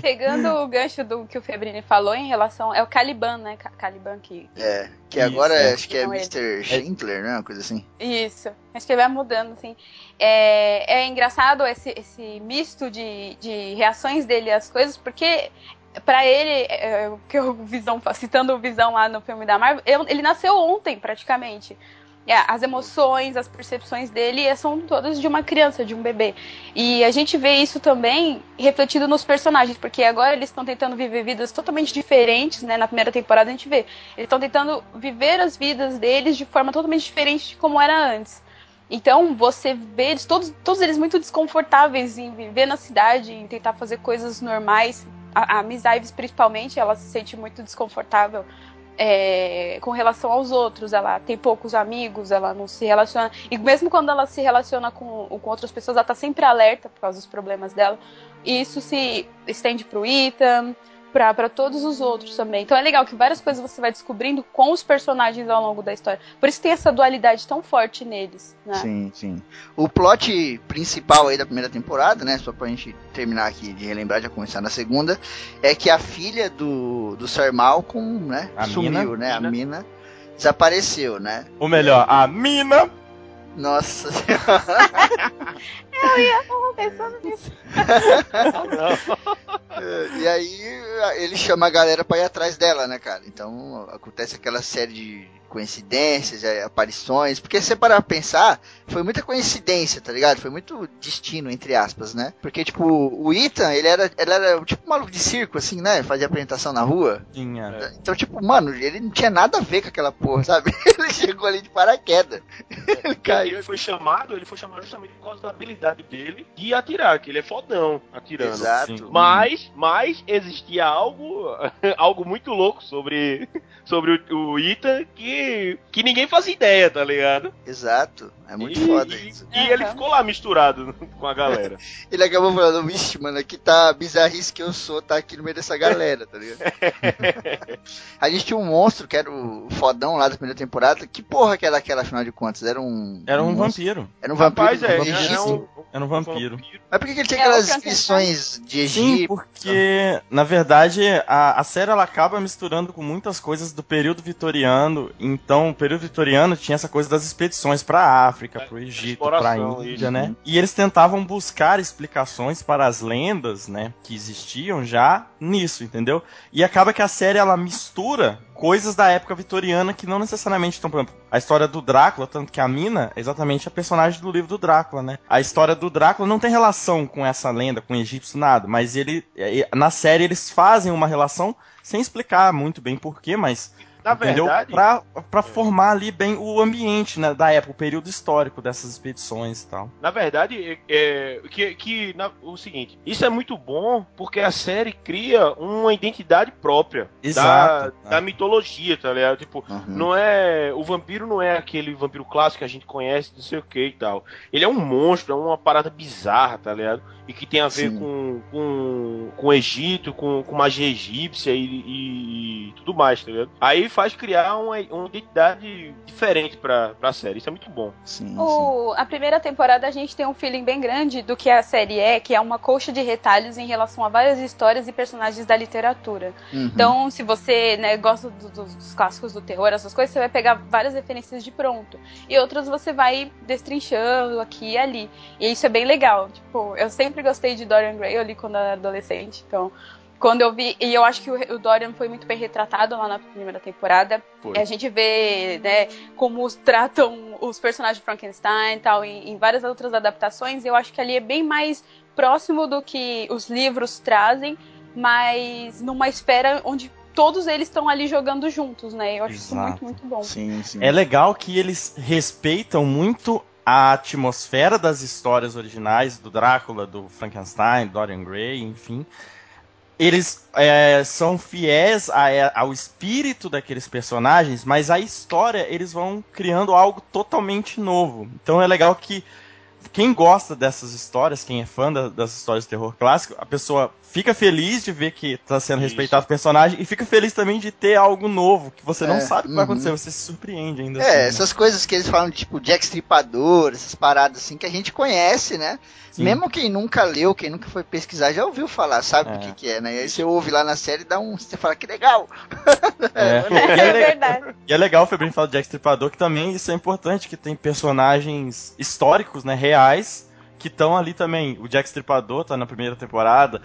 Pegando o gancho do que o Febrini falou em relação. É o Caliban, né? Ca- Caliban que.
É, que
Isso,
agora
é.
acho que é Mr. Schindler, né? Uma coisa assim.
Isso. Acho que ele vai mudando, assim. É, é engraçado esse, esse misto de, de reações dele às coisas, porque pra ele, é, o que o *laughs* Visão, citando o Visão lá no filme da Marvel, ele nasceu ontem, praticamente. É, As emoções, as percepções dele é, são todas de uma criança, de um bebê. E a gente vê isso também refletido nos personagens, porque agora eles estão tentando viver vidas totalmente diferentes, né? Na primeira temporada a gente vê. Eles estão tentando viver as vidas deles de forma totalmente diferente de como era antes. Então você vê todos, todos eles muito desconfortáveis em viver na cidade, em tentar fazer coisas normais. A, a Miss Ives, principalmente, ela se sente muito desconfortável é, com relação aos outros. Ela tem poucos amigos, ela não se relaciona. E mesmo quando ela se relaciona com, com outras pessoas, ela tá sempre alerta por causa dos problemas dela. E isso se estende pro Ethan, para todos os outros também. Então é legal que várias coisas você vai descobrindo com os personagens ao longo da história. Por isso tem essa dualidade tão forte neles, né?
Sim, sim. O plot principal aí da primeira temporada, né, só pra gente terminar aqui de relembrar, já começar na segunda, é que a filha do, do Sir Malcolm, né,
A
sumiu,
Mina.
né, a mina desapareceu, né?
Ou melhor, a mina.
Nossa
Eu ia pensando nisso. *laughs*
E aí ele chama a galera pra ir atrás dela, né, cara? Então acontece aquela série de coincidências, é, aparições, porque se você parar pra pensar, foi muita coincidência, tá ligado? Foi muito destino, entre aspas, né? Porque, tipo, o Ethan, ele era, ele era tipo um maluco de circo, assim, né? Fazia apresentação na rua.
Tinha.
Então, tipo, mano, ele não tinha nada a ver com aquela porra, sabe? *laughs* Ele chegou ali de paraquedas. Ele caiu.
Ele foi chamado, ele foi chamado justamente por causa da habilidade dele de atirar, que ele é fodão atirando.
Exato.
Sim.
Mas, mas existia algo, *laughs* algo muito louco sobre, *laughs* sobre o, o Ethan que, que ninguém fazia ideia, tá ligado?
Exato. É muito
e,
foda
e-
isso.
E ele ficou lá misturado *laughs* com a galera. *laughs*
Ele acabou falando, vixe, mano, aqui tá a bizarrice que eu sou, tá aqui no meio dessa galera, tá ligado? *laughs* a gente tinha um monstro, que era o fodão lá da primeira temporada. Que porra que era aquela, afinal de contas? Era um.
Era um
monstro?
vampiro.
Era um vampiro.
Rapaz, é,
um
é um,
Era um vampiro.
Mas por que, ele tinha
É,
aquelas inscrições de
Sim,
Egito?
porque na verdade a, a série ela acaba misturando com muitas coisas do período vitoriano. Então, o período vitoriano tinha essa coisa das expedições pra África, pro Egito, pra
exploração,
Índia,
isso.
né? E eles tentavam buscar explicações para as lendas, né, que existiam já nisso, entendeu? E acaba que a série ela mistura coisas da época vitoriana que não necessariamente estão, por exemplo, a história do Drácula, tanto que a Mina é exatamente a personagem do livro do Drácula, né? A história do Drácula não tem relação com essa lenda, com o egípcio, nada, mas ele eh, na série eles fazem uma relação sem explicar muito bem porquê, mas
na
entendeu?
verdade,
Pra, pra formar ali bem o ambiente né, da época, o período histórico dessas expedições e tal.
Na verdade, é, é, que, que na- o seguinte, isso é muito bom porque a série cria uma identidade própria
Exato,
da,
né?
da mitologia, tá ligado? Tipo,
Uhum.
não é. O vampiro não é aquele vampiro clássico que a gente conhece, não sei o que e tal. Ele é um monstro, é uma parada bizarra, tá ligado? E que tem a ver
Sim.
com, com, com o Egito, com, com magia egípcia e, e- e tudo mais, tá ligado? Aí faz criar uma, uma identidade diferente pra, pra série. Isso é muito bom.
Sim, sim.
O- a primeira temporada a gente tem um feeling bem grande do que a série é, que é uma coxa de retalhos em relação a várias histórias e personagens da literatura.
Uhum.
Então, se você né, gosta do- dos clássicos do terror, essas coisas, você vai pegar várias referências de pronto. E outras você vai destrinchando aqui e ali. E isso é bem legal. Tipo, eu sempre gostei de Dorian Gray, eu li quando eu era adolescente. Então, quando eu vi. E eu acho que o, o Dorian foi muito bem retratado lá na primeira temporada.
Foi.
E a gente vê, né, como os tratam os personagens de Frankenstein e tal, em, em várias outras adaptações. E eu acho que ali é bem mais próximo do que os livros trazem, mas numa esfera onde todos eles estão ali jogando juntos, né? Eu acho isso
Exato.
muito, muito bom.
Sim, sim.
É legal que eles respeitam muito a atmosfera das histórias originais do Drácula, do Frankenstein, Dorian Gray, enfim. Eles é, são fiéis a- ao espírito daqueles personagens, mas a história eles vão criando algo totalmente novo. Então é legal que quem gosta dessas histórias, quem é fã da- das histórias de terror clássico, a pessoa fica feliz de ver que está sendo
Isso.
respeitado o personagem e fica feliz também de ter algo novo que você não
É,
sabe o que vai
uhum.
acontecer, você se surpreende ainda.
É,
assim, né?
essas coisas que eles falam, tipo, Jack Stripador, essas paradas assim que a gente conhece, né?
Sim.
Mesmo quem nunca leu, quem nunca foi pesquisar, já ouviu falar, sabe
É.
o que, que é, né? E aí você ouve lá na série e dá um. Você fala que legal. *laughs* *laughs*
É. E,
É,
é
verdade.
e é legal o Febrinho falar de Jack Stripador, que também isso é importante, que tem personagens históricos, né, reais, que estão ali também. O Jack Stripador tá na primeira temporada.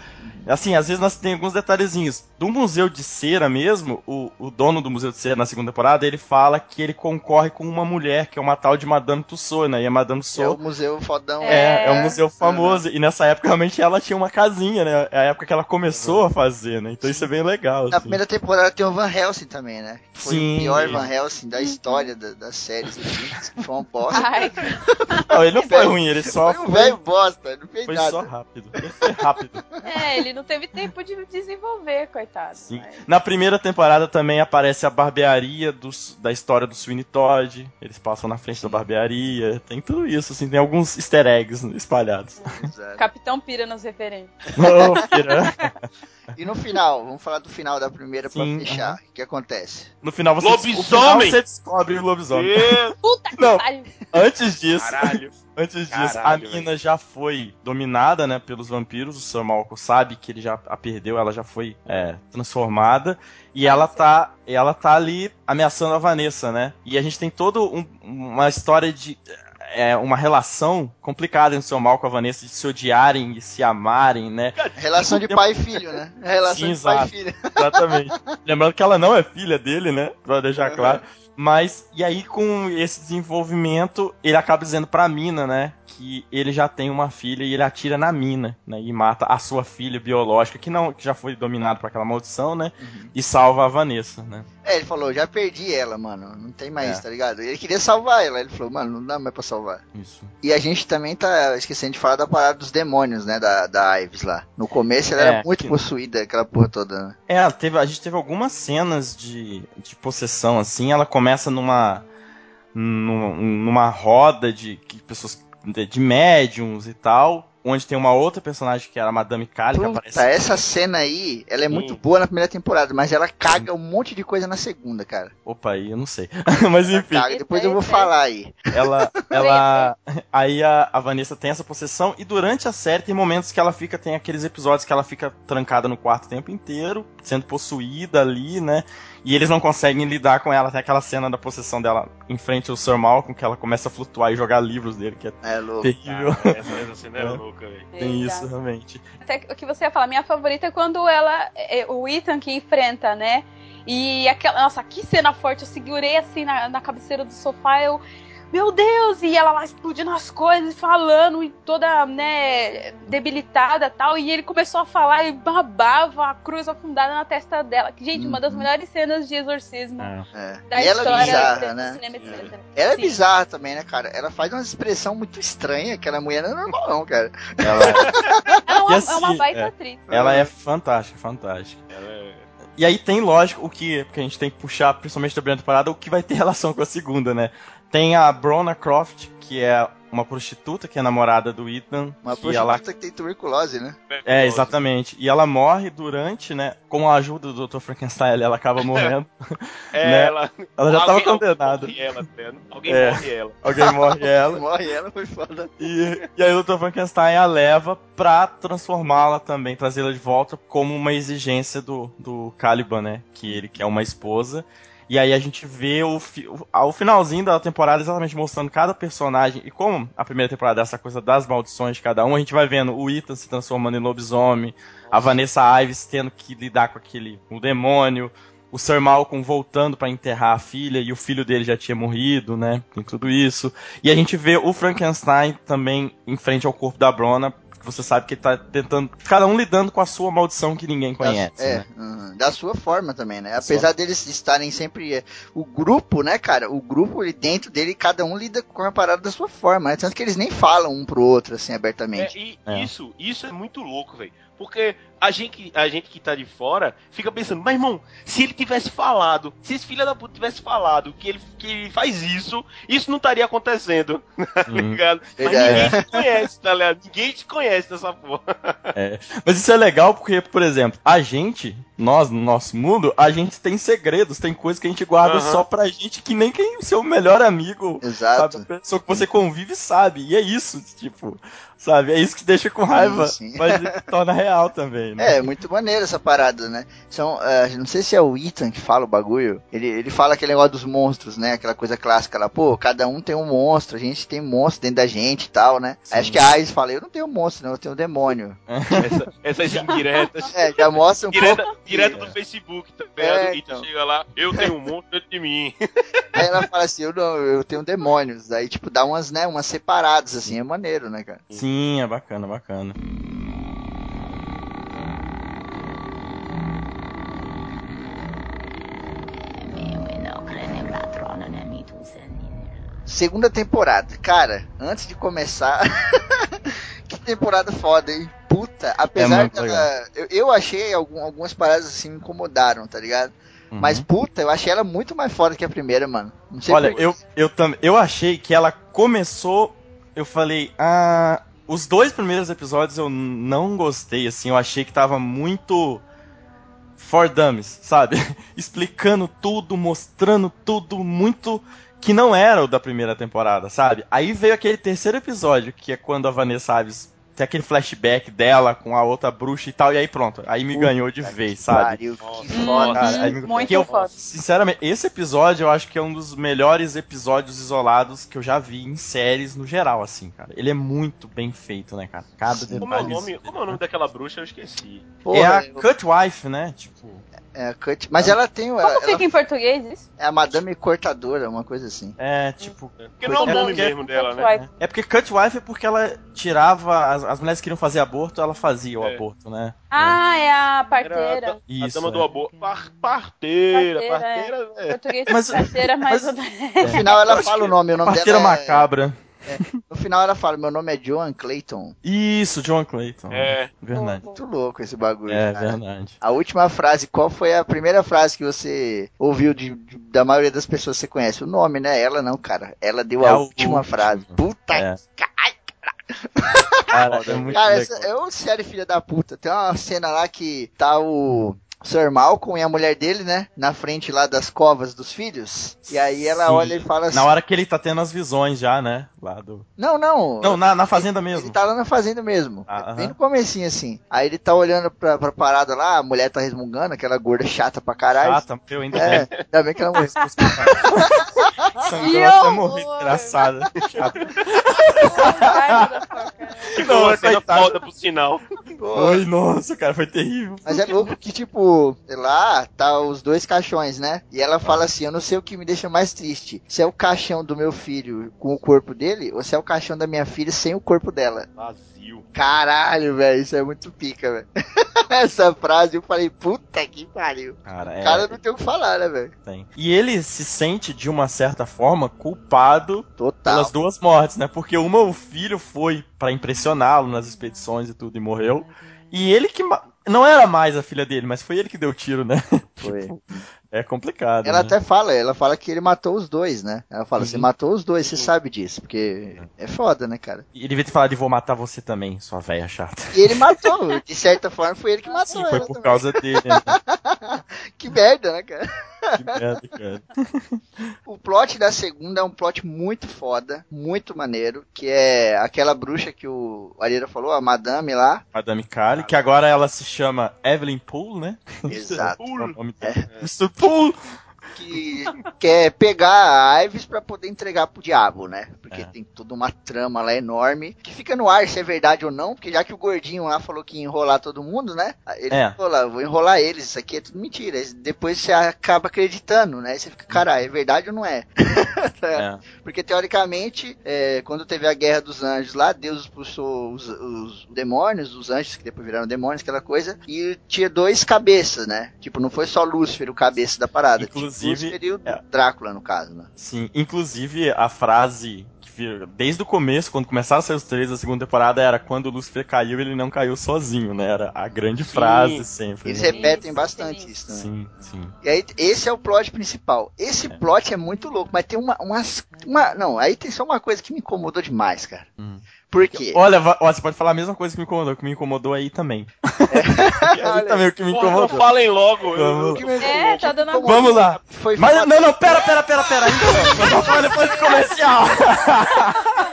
Assim, às vezes nós tem alguns detalhezinhos. Do Museu de Cera mesmo, o, o dono do Museu de Cera na segunda temporada, ele fala que ele concorre com uma mulher, que é uma tal de Madame Tussauds, né? E a Madame
É o
Tussauds
museu fodão.
é, é um
É.
museu famoso. E nessa época, realmente, ela tinha uma casinha, né? É a época que ela começou a fazer, né? Então isso é bem legal.
Na
assim.
primeira temporada tem o Van Helsing também, né? Foi
Sim.
o pior Van Helsing da história da, das séries, assim. Foi uma bosta.
Ai, *laughs*
Não, ele não foi ruim, ele só
Foi um
foi
bosta, não fez
Foi
nada.
só rápido. Foi rápido. *laughs*
É, ele não teve tempo de desenvolver, coitado.
Sim.
mas-
Na primeira temporada também aparece a barbearia dos- da história do Sweeney Todd. Eles passam na frente da barbearia. Tem tudo isso, assim. Tem alguns easter eggs espalhados.
Exato.
Capitão pira nas referências. *laughs*
Ô, filha.
E no final, vamos falar do final da primeira pra
Sim,
fechar.
aham.
O que acontece?
no final você,
Lobisomem!
final você descobre o lobisomem.
Puta que
Não.
pariu.
Antes disso,
Caralho. *laughs*
Antes disso,
Caralho,
a mina já foi dominada, né, pelos vampiros. O Sr. Malcolm sabe que ele já a perdeu, ela já foi é, transformada. E ela tá, ela tá ali ameaçando a Vanessa, né? E a gente tem toda um- uma história de. É, uma relação complicada entre o Sr. Malcolm e a Vanessa de se odiarem e se amarem, né?
Relação de pai e filho, né? Relação
Sim,
de pai
exato.
e filho.
Exatamente. Lembrando que ela não é filha dele, né? Pra deixar claro. Mas, e aí com esse desenvolvimento, ele acaba dizendo pra mina, né? Que ele já tem uma filha e ele atira na mina, né? E mata a sua filha biológica, que não que já foi dominado por aquela maldição, né? E salva a Vanessa, né?
É, ele falou, já perdi ela, mano. Não tem mais,
É.
tá ligado? Ele queria salvar ela. Ele falou, mano, não dá mais pra salvar.
Isso.
E a gente também tá esquecendo de falar da parada dos demônios, né? Da, da Ives lá. No começo ela
É,
era muito
que-
possuída, aquela porra toda, né?
É, teve, a gente teve algumas cenas de, de possessão, assim. Ela começa numa. num- numa roda de que pessoas. de, de médiums e tal. Onde tem uma outra personagem que era a Madame Kali, que
Puta,
aparece.
essa cena aí, ela é muito
Sim.
boa na primeira temporada, mas ela caga um monte de coisa na segunda, cara.
Opa, aí eu não sei. *laughs* Mas enfim,
Caga, depois eu vou falar aí.
ela. *laughs* ela aí a, a Vanessa tem essa possessão e durante a série tem momentos que ela fica. Tem aqueles episódios que ela fica trancada no quarto o tempo inteiro, sendo possuída ali, né? E eles não conseguem lidar com ela. Tem aquela cena da possessão dela em frente ao Sr. Malcolm, que ela começa a flutuar e jogar livros dele, que é
É louco.
terrível.
Cara, essa, cena é
É. *laughs*
louca, velho.
Tem
Eita.
isso, realmente.
Até o que você ia falar, minha favorita é quando ela. é, o Ethan que enfrenta, né? E aquela. Nossa, que cena forte. Eu segurei assim na, na cabeceira do sofá, eu. Meu Deus! E ela lá explodindo as coisas, falando, e toda, né, debilitada tal. E ele começou a falar e babava a cruz afundada na testa dela. Gente, uma das
Uhum.
melhores cenas de exorcismo
É.
É.
da
E ela é
história
bizarra, né?
cinema.
Ela é
Sim.
bizarra também, né, cara? Ela faz uma expressão muito estranha, aquela mulher não é normal, não, cara.
Ela, *laughs*
Ela é uma,
E
é uma
assim,
baita
é.
atriz.
ela é fantástica, fantástica.
Ela é-
E aí tem, lógico, o que, que a gente tem que puxar, principalmente da primeira temporada, o que vai ter *laughs* relação com a segunda, né? Tem a Brona Croft, que é uma prostituta, que é namorada do Ethan.
Uma
que ela
prostituta que tem tuberculose, né?
É, exatamente. E ela morre durante, né? Com a ajuda do Dr. Frankenstein, ela acaba morrendo. *laughs*
É, *laughs*
Né?
ela.
Ela já tava
alguém-
condenada.
Alguém morre ela, até. Alguém
É.
morre ela.
Alguém morre *laughs* ela.
Morre ela, foi foda.
E, e aí o Dr. Frankenstein a leva pra transformá-la também, trazê-la de volta como uma exigência do, do Caliban, né? Que ele quer uma esposa. E aí a gente vê o, o, finalzinho da temporada exatamente mostrando cada personagem. E como a primeira temporada é essa coisa das maldições de cada um, a gente vai vendo o Ethan se transformando em lobisomem, a Vanessa Ives tendo que lidar com aquele o demônio, o Sir Malcolm voltando pra enterrar a filha e o filho dele já tinha morrido, né? Tem tudo isso. E a gente vê o Frankenstein também em frente ao corpo da Brona, você sabe que ele tá tentando, cada um lidando com a sua maldição que ninguém conhece,
Da, é,
né?
uhum, da sua forma também, né? Apesar deles estarem sempre. é, O grupo, né, cara? O grupo ali dentro dele, cada um lida com a parada da sua forma, né? Tanto que eles nem falam um pro outro, assim,
É,
abertamente.
e
É.
isso, isso é muito louco, velho. Porque a gente, a gente que tá de fora fica pensando, mas irmão, se ele tivesse falado, se esse filho da puta tivesse falado que ele, que ele faz isso, isso não estaria acontecendo, *laughs* tá
Uhum.
ligado? Mas
Verdade.
ninguém te conhece, tá ligado? Ninguém te conhece dessa porra.
Mas isso é legal porque, por exemplo, a gente, nós, no nosso mundo, a gente tem segredos, tem coisas que a gente guarda só pra gente que nem quem o seu melhor amigo,
Exato.
sabe, a pessoa que você convive sabe. E é isso, tipo, sabe? É isso que deixa com raiva,
Sim, sim.
mas *laughs* torna real também, né?
É, muito maneiro essa parada, né? São, é, não sei se é o Ethan que fala o bagulho. Ele, ele fala aquele negócio dos monstros, né? Aquela coisa clássica lá, pô, cada um tem um monstro, a gente tem monstro dentro da gente e tal, né?
Sim.
Aí acho que a Ais fala, eu não tenho monstro, não, eu tenho um demônio. *laughs*
Essa- essas indiretas.
É, já mostra um
Direta,
pouco.
direto do Facebook, ligado?
É,
tu
então.
chega lá, eu tenho um monstro dentro de mim. *laughs*
Aí ela fala assim, eu não, eu tenho demônios. Daí, tipo, dá umas, né, umas separadas, assim, é maneiro, né, cara?
Sim, é bacana, bacana.
Segunda temporada. Cara, antes de começar, *laughs* temporada foda, hein? Puta, apesar
muito
dela. Eu, eu achei algum- algumas paradas assim me incomodaram, tá ligado?
Uhum.
Mas puta, eu achei ela muito mais foda que a primeira, mano. Não sei
Olha, eu, eu, tam, eu achei que ela começou. Eu falei, ah. Os dois primeiros episódios eu não gostei, assim. Eu achei que tava muito. For dummies, sabe? *laughs* Explicando tudo, mostrando tudo, muito. Que não era o da primeira temporada, sabe? Aí veio aquele terceiro episódio, que é quando a Vanessa Alves tem aquele flashback dela com a outra bruxa e tal, e aí pronto. Aí me ganhou de
Puta
vez,
que
sabe?
pariu, que foda.
Cara, aí me-
Muito
que eu-
foda.
Sinceramente, esse episódio eu acho que é um dos melhores episódios isolados que eu já vi em séries no geral, assim, cara. Ele é muito bem feito, né, cara? Cada.
Como é, o nome, como é o nome daquela bruxa? Eu esqueci.
Porra,
é a
eu-
Cut Wife, né? Tipo.
É a Cut- Mas ela tem. Ela,
Como fica
ela
em português isso?
é a Madame Cortadora, uma coisa assim.
É, tipo.
Porque não é o
É
nome mesmo dela, né?
É porque Cut Wife é porque ela tirava. As, as mulheres que queriam fazer aborto, ela fazia o
É.
aborto, né?
Ah, é a parteira.
a, a
Isso.
dama
é.
do aborto. Par- parteira,
Parteira,
parteira. é.
Português
Mas-
parteira, mas, *laughs*
No final ela fala o nome, o nome
Parteira
dela é...
macabra.
No final ela fala, meu nome é Joan Clayton.
Isso, John Clayton.
É.
Verdade.
Muito louco esse bagulho.
É,
cara.
verdade.
A última frase, qual foi a primeira frase que você ouviu de, de- da maioria das pessoas que você conhece? O nome, né? Ela não, cara. Ela deu
É
a
a
última
última.
frase. Puta
É.
que
Cara, é muito
Cara,
legal.
essa é uma série filha da puta. Tem uma cena lá que tá o Sir Malcolm e a mulher dele, né? Na frente lá das covas dos filhos. E aí ela
Sim.
olha e fala assim:
Na hora que ele tá tendo as visões já, né? Lá do.
Não, não.
Não, na, na fazenda mesmo.
Ele tá lá na fazenda mesmo.
Ah,
Bem
aham.
no comecinho, assim. Aí ele tá olhando pra, pra parada lá, a mulher tá resmungando, aquela gorda chata pra caralho.
Chata, eu ainda
É, ainda bem que ela morreu.
Sangrou até morrer,
horror.
desgraçada. *laughs* Chata.
Que
coitado.
foda pro sinal.
Oi, nossa, cara, foi terrível.
Mas é louco que, tipo, sei lá, tá os dois caixões, né? E ela fala assim: Eu não sei o que me deixa mais triste. Se é o caixão do meu filho com o corpo dele, ou se é o caixão da minha filha sem o corpo dela. Caralho, velho, isso é muito pica, velho. *laughs* Essa frase eu falei, puta que pariu.
Cara,
O
é.
cara não tem o que falar, né, velho?
tem. E ele se sente, de uma certa forma, culpado
Total.
pelas duas mortes, né? Porque uma, o filho foi pra impressioná-lo nas expedições e tudo e morreu. E ele que. Não era mais a filha dele, mas foi ele que deu o tiro, né?
Foi. *laughs*
É complicado.
Ela
né?
até fala, ela fala que ele matou os dois, né? Ela fala,
Uhum.
você matou os dois, você sabe disso, porque é foda, né, cara?
E ele devia ter falado de vou matar você também, sua velha chata.
E ele matou, de certa forma foi ele que *laughs* matou
Sim, foi
ela
por
também.
causa dele. Né? *laughs*
Que merda, né, cara?
Que merda, cara.
O plot da segunda é um plot muito foda, muito maneiro, que é aquela bruxa que o Arira falou, a madame lá.
Madame Kali, que agora ela se chama Evelyn Poole, né?
Exato.
É o nome dela. Mr. Poole!
Que quer pegar a Ives pra poder entregar pro diabo, né? Porque
É.
tem toda uma trama lá enorme, que fica no ar se é verdade ou não, porque já que o gordinho lá falou que ia enrolar todo mundo, né? Ele
É.
falou lá, vou enrolar eles, isso aqui é tudo mentira. Depois você acaba acreditando, né? Aí você fica, caralho, é verdade ou não é? *laughs*
É.
Porque teoricamente, é, quando teve a guerra dos anjos lá, Deus expulsou os, os demônios, os anjos que depois viraram demônios, aquela coisa, e tinha dois cabeças, né? Tipo, não foi só Lúcifer o cabeça da parada.
Inclusive,
tipo, Lúcifer e o
é.
Drácula, no caso, né?
Sim, inclusive a frase que vir- desde o começo, quando começaram a sair os três da segunda temporada, era quando o Lucifer caiu, ele não caiu sozinho, né? Era a grande
Sim.
frase sempre.
Eles
né?
repetem bastante
sim.
isso, né?
Sim, sim.
E aí, esse é o plot principal. Esse plot é muito louco, mas tem uma, umas, uma. Não, aí tem só uma coisa que me incomodou demais, cara.
Hum.
Por quê?
Olha, ó, você pode falar a mesma coisa que me incomodou, que me incomodou aí também. *laughs* aí
Olha,
também o que me
Porra, não
incomodou.
falem logo.
Vamos.
Me
É, tá dando a
Vamos lá.
Foi
Mas não, não, pera, pera, pera, pera, ainda não. *laughs* Falar depois do comercial. *laughs*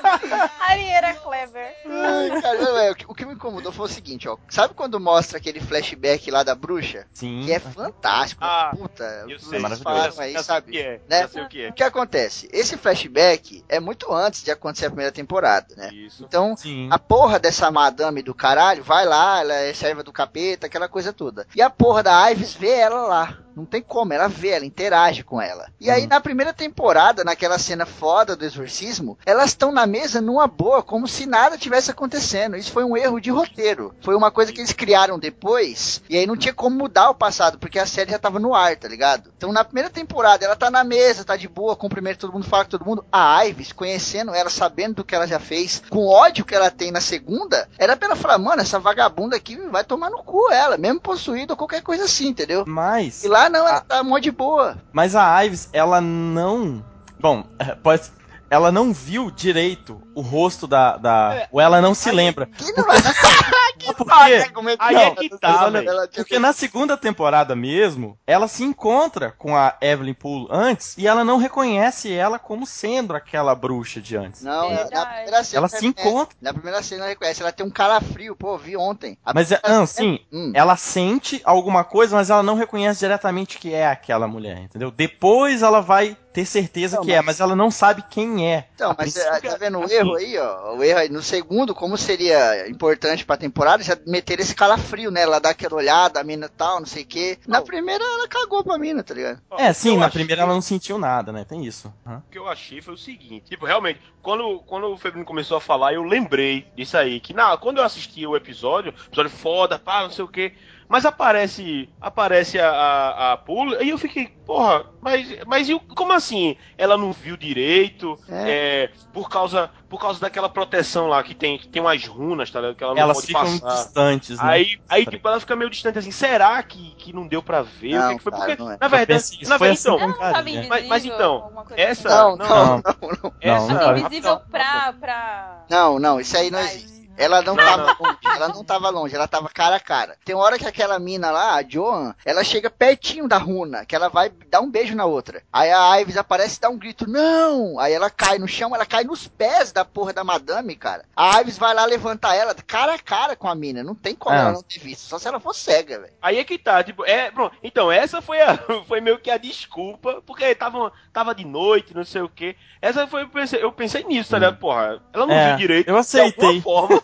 Arieira Clever.
Ai, cara, é, o, que, me incomodou foi o seguinte, ó. Sabe quando mostra aquele flashback lá da bruxa?
Sim.
Que é fantástico.
Ah,
puta,
Eu
vocês
sei,
maravilhoso.
aí, sabe?
o que é.
Né?
O que é.
O que acontece? Esse flashback é muito antes de acontecer a primeira temporada, né?
Isso.
Então,
Sim.
a porra dessa madame do caralho vai lá, ela é serva do capeta, aquela coisa toda. E a porra da Ives vê ela lá. Não tem como, ela vê, ela interage com ela. E aí, na primeira temporada, naquela cena foda do exorcismo, elas estão na mesa numa boa, como se nada tivesse acontecendo. Isso foi um erro de roteiro. Foi uma coisa que eles criaram depois, e aí não tinha como mudar o passado, porque a série já tava no ar, tá ligado? Então, na primeira temporada, ela tá na mesa, tá de boa, cumprimenta todo mundo, fala com todo mundo. A Ives, conhecendo ela, sabendo do que ela já fez, com ódio que ela tem na segunda, era pra ela falar, mano, essa vagabunda aqui vai tomar no cu ela, mesmo possuída ou qualquer coisa assim, entendeu?
Mas.
E lá não, ela tá mó de boa.
Mas a Ives, ela não. Bom, é, pode. Ela não viu direito o rosto da. da...
É,
ou ela não se lembra.
Que não
Porque, *laughs*
Aí é que tá, velho.
porque na segunda temporada mesmo, ela se encontra com a Evelyn Poole antes e ela não reconhece ela como sendo aquela bruxa de antes.
Não, na- na primeira cena
Ela se
reconhece.
encontra.
Na primeira cena ela reconhece, ela tem um calafrio, pô, vi ontem. A
Mas, é, não,
cena-
sim,
Hum.
ela sente alguma coisa, mas ela não reconhece diretamente que é aquela mulher, entendeu? Depois ela vai ter certeza
Não,
que é,
mas-
mas ela não sabe quem é.
Então, mas
princípio,
é, tá vendo o
assim-
erro aí, ó? O erro aí no segundo, como seria importante pra temporada, já meter esse calafrio, né? Ela dá aquela olhada, a mina tal, não sei o quê. Na
Não.
primeira ela cagou pra mina, tá ligado?
É, sim,
que
na primeira ela não sentiu nada, né? Tem isso. Aham.
O que eu achei foi o seguinte, tipo, realmente, quando, quando o Febrino começou a falar, eu lembrei disso aí, que na, quando eu assisti o episódio, episódio foda, pá, não sei o que, mas aparece aparece a, a, a Pula, e eu fiquei, porra, mas, mas e o- como assim? Ela não viu direito, é, por causa por causa daquela proteção lá, que tem, que tem umas runas, tá ligado? Que ela não
Elas
pode
ficam
passar.
distantes, né?
Aí, aí tipo, ela fica meio distante assim, será que, que não deu pra ver? o
Não,
que, que foi?
cara,
Porque,
não é.
na
Eu
verdade, na verdade,
assim
então,
com
Ela não tava
carinha.
invisível,
Mas- mas então,
coisa
essa-
assim.
Não,
não,
não,
não.
não, não.
essa,
não
Assim,
tava.
invisível pra, pra...
Não, não, isso aí não existe. Ela não,
Não,
tava longe, ela não tava longe, ela tava cara a cara. Tem hora que aquela mina lá, a Joan, ela chega pertinho da runa, que ela vai dar um beijo na outra. Aí a Ives aparece e dá um grito, não! Aí ela cai no chão, ela cai nos pés da porra da madame, cara. A Ives vai lá levantar ela cara a cara com a mina. Não tem como
É.
ela não ter visto, só se ela for cega, velho.
Aí é que tá, tipo, é, pronto. Então, essa foi a *laughs* foi meio que a desculpa, porque tava, tava de noite, não sei o quê. Essa foi, eu pensei, eu pensei nisso, tá ligado? Porra, ela não
É,
viu direito.
eu aceitei.
De alguma forma.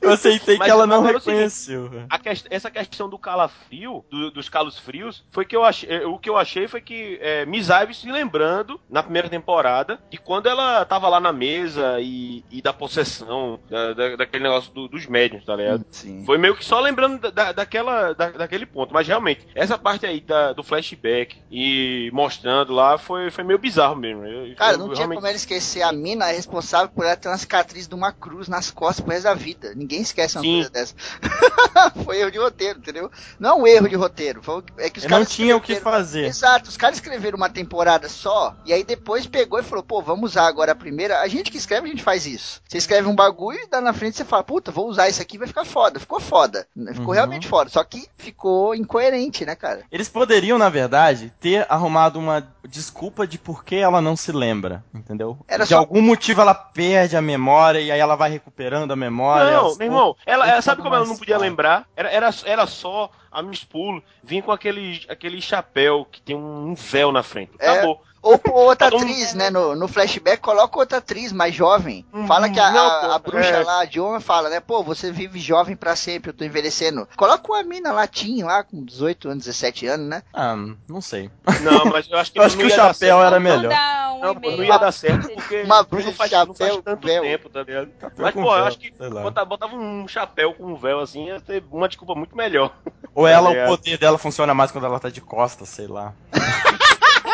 Eu aceitei
Mas
que ela não
é
reconheceu.
A quest- essa questão do calafrio, do- dos calos frios, foi que eu achei. eh, O que eu achei foi que é, Miss Ives se lembrando, na primeira temporada, de quando ela tava lá na mesa e, e da possessão, da, da- daquele negócio do- dos médiums, tá ligado?
Sim.
Foi meio que só lembrando da- da, daquela, da- daquele ponto. Mas realmente, essa parte aí da- do flashback e mostrando lá foi, foi meio bizarro mesmo. Eu-
Cara,
eu
não tinha
realmente-
como ela esquecer a mina é responsável por ela ter uma cicatriz de uma cruz nas costas pro resto da vida. Ninguém esquece uma
Sim.
coisa dessa. *laughs* foi erro de roteiro, entendeu? Não é um erro de roteiro. Foi, é que os
não tinha o que fazer.
Exato, os caras escreveram uma temporada só, e aí depois pegou e falou, pô, vamos usar agora a primeira. A gente que escreve, a gente faz isso. Você escreve um bagulho e dá na frente você fala, puta, vou usar isso aqui, vai ficar foda. Ficou foda. Ficou
Uhum.
realmente foda. Só que ficou incoerente, né, cara?
Eles poderiam, na verdade, ter arrumado uma desculpa de por que ela não se lembra, entendeu?
Era
de
só-
algum motivo ela perde a memória e aí ela vai recuperando a memória.
Não,
aos
meu irmão, ela, ela sabe como ela não podia
claro.
lembrar? Era, era, era só a Miss Pulo vir com aquele, aquele chapéu que tem um véu na frente.
É. Ou pô, outra atriz, né? No, no flashback, coloca outra atriz mais jovem.
Uhum.
Fala que a,
Não,
a- a bruxa
é.
lá, a Diona, fala, né? Pô, você vive jovem pra sempre, eu tô envelhecendo. Coloca uma mina latinha lá, com 18 anos, 17 anos, né?
Ah, não sei.
Não, mas eu acho que *laughs*
Eu acho
não
que o chapéu era melhor.
um
Não,
e-mail
não ia dar certo porque
Uma
não
bruxa
faz,
de
não faz
chapéu,
tanto
véu.
tempo, tá ligado?
Chapéu
Mas, pô, eu
véu,
acho que
sei lá.
bota- botava um chapéu com um véu assim, ia ter uma desculpa muito melhor.
Ou ela,
É.
o poder dela funciona mais quando ela tá de costas, sei lá. *laughs*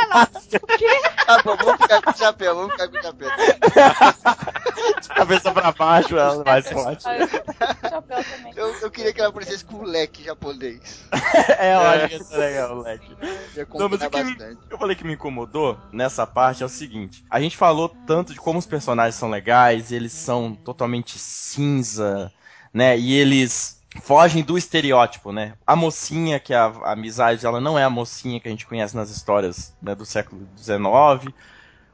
*laughs*
Tá bom, vamos ficar com o chapéu, vamos ficar com o chapéu. *laughs*
De cabeça pra baixo, ela é mais forte.
Chapéu também.
Eu, eu queria que ela aparecesse com *laughs* o leque japonês.
é, eu acho que isso é legal, moleque.
Ia
Não, mas o que me- eu falei que me incomodou nessa parte é o seguinte: a gente falou tanto de como os personagens são legais, eles são totalmente cinza, né? E eles fogem do estereótipo, né? A mocinha, que é a, a amizade, ela não é a mocinha que a gente conhece nas histórias né, do século XIX.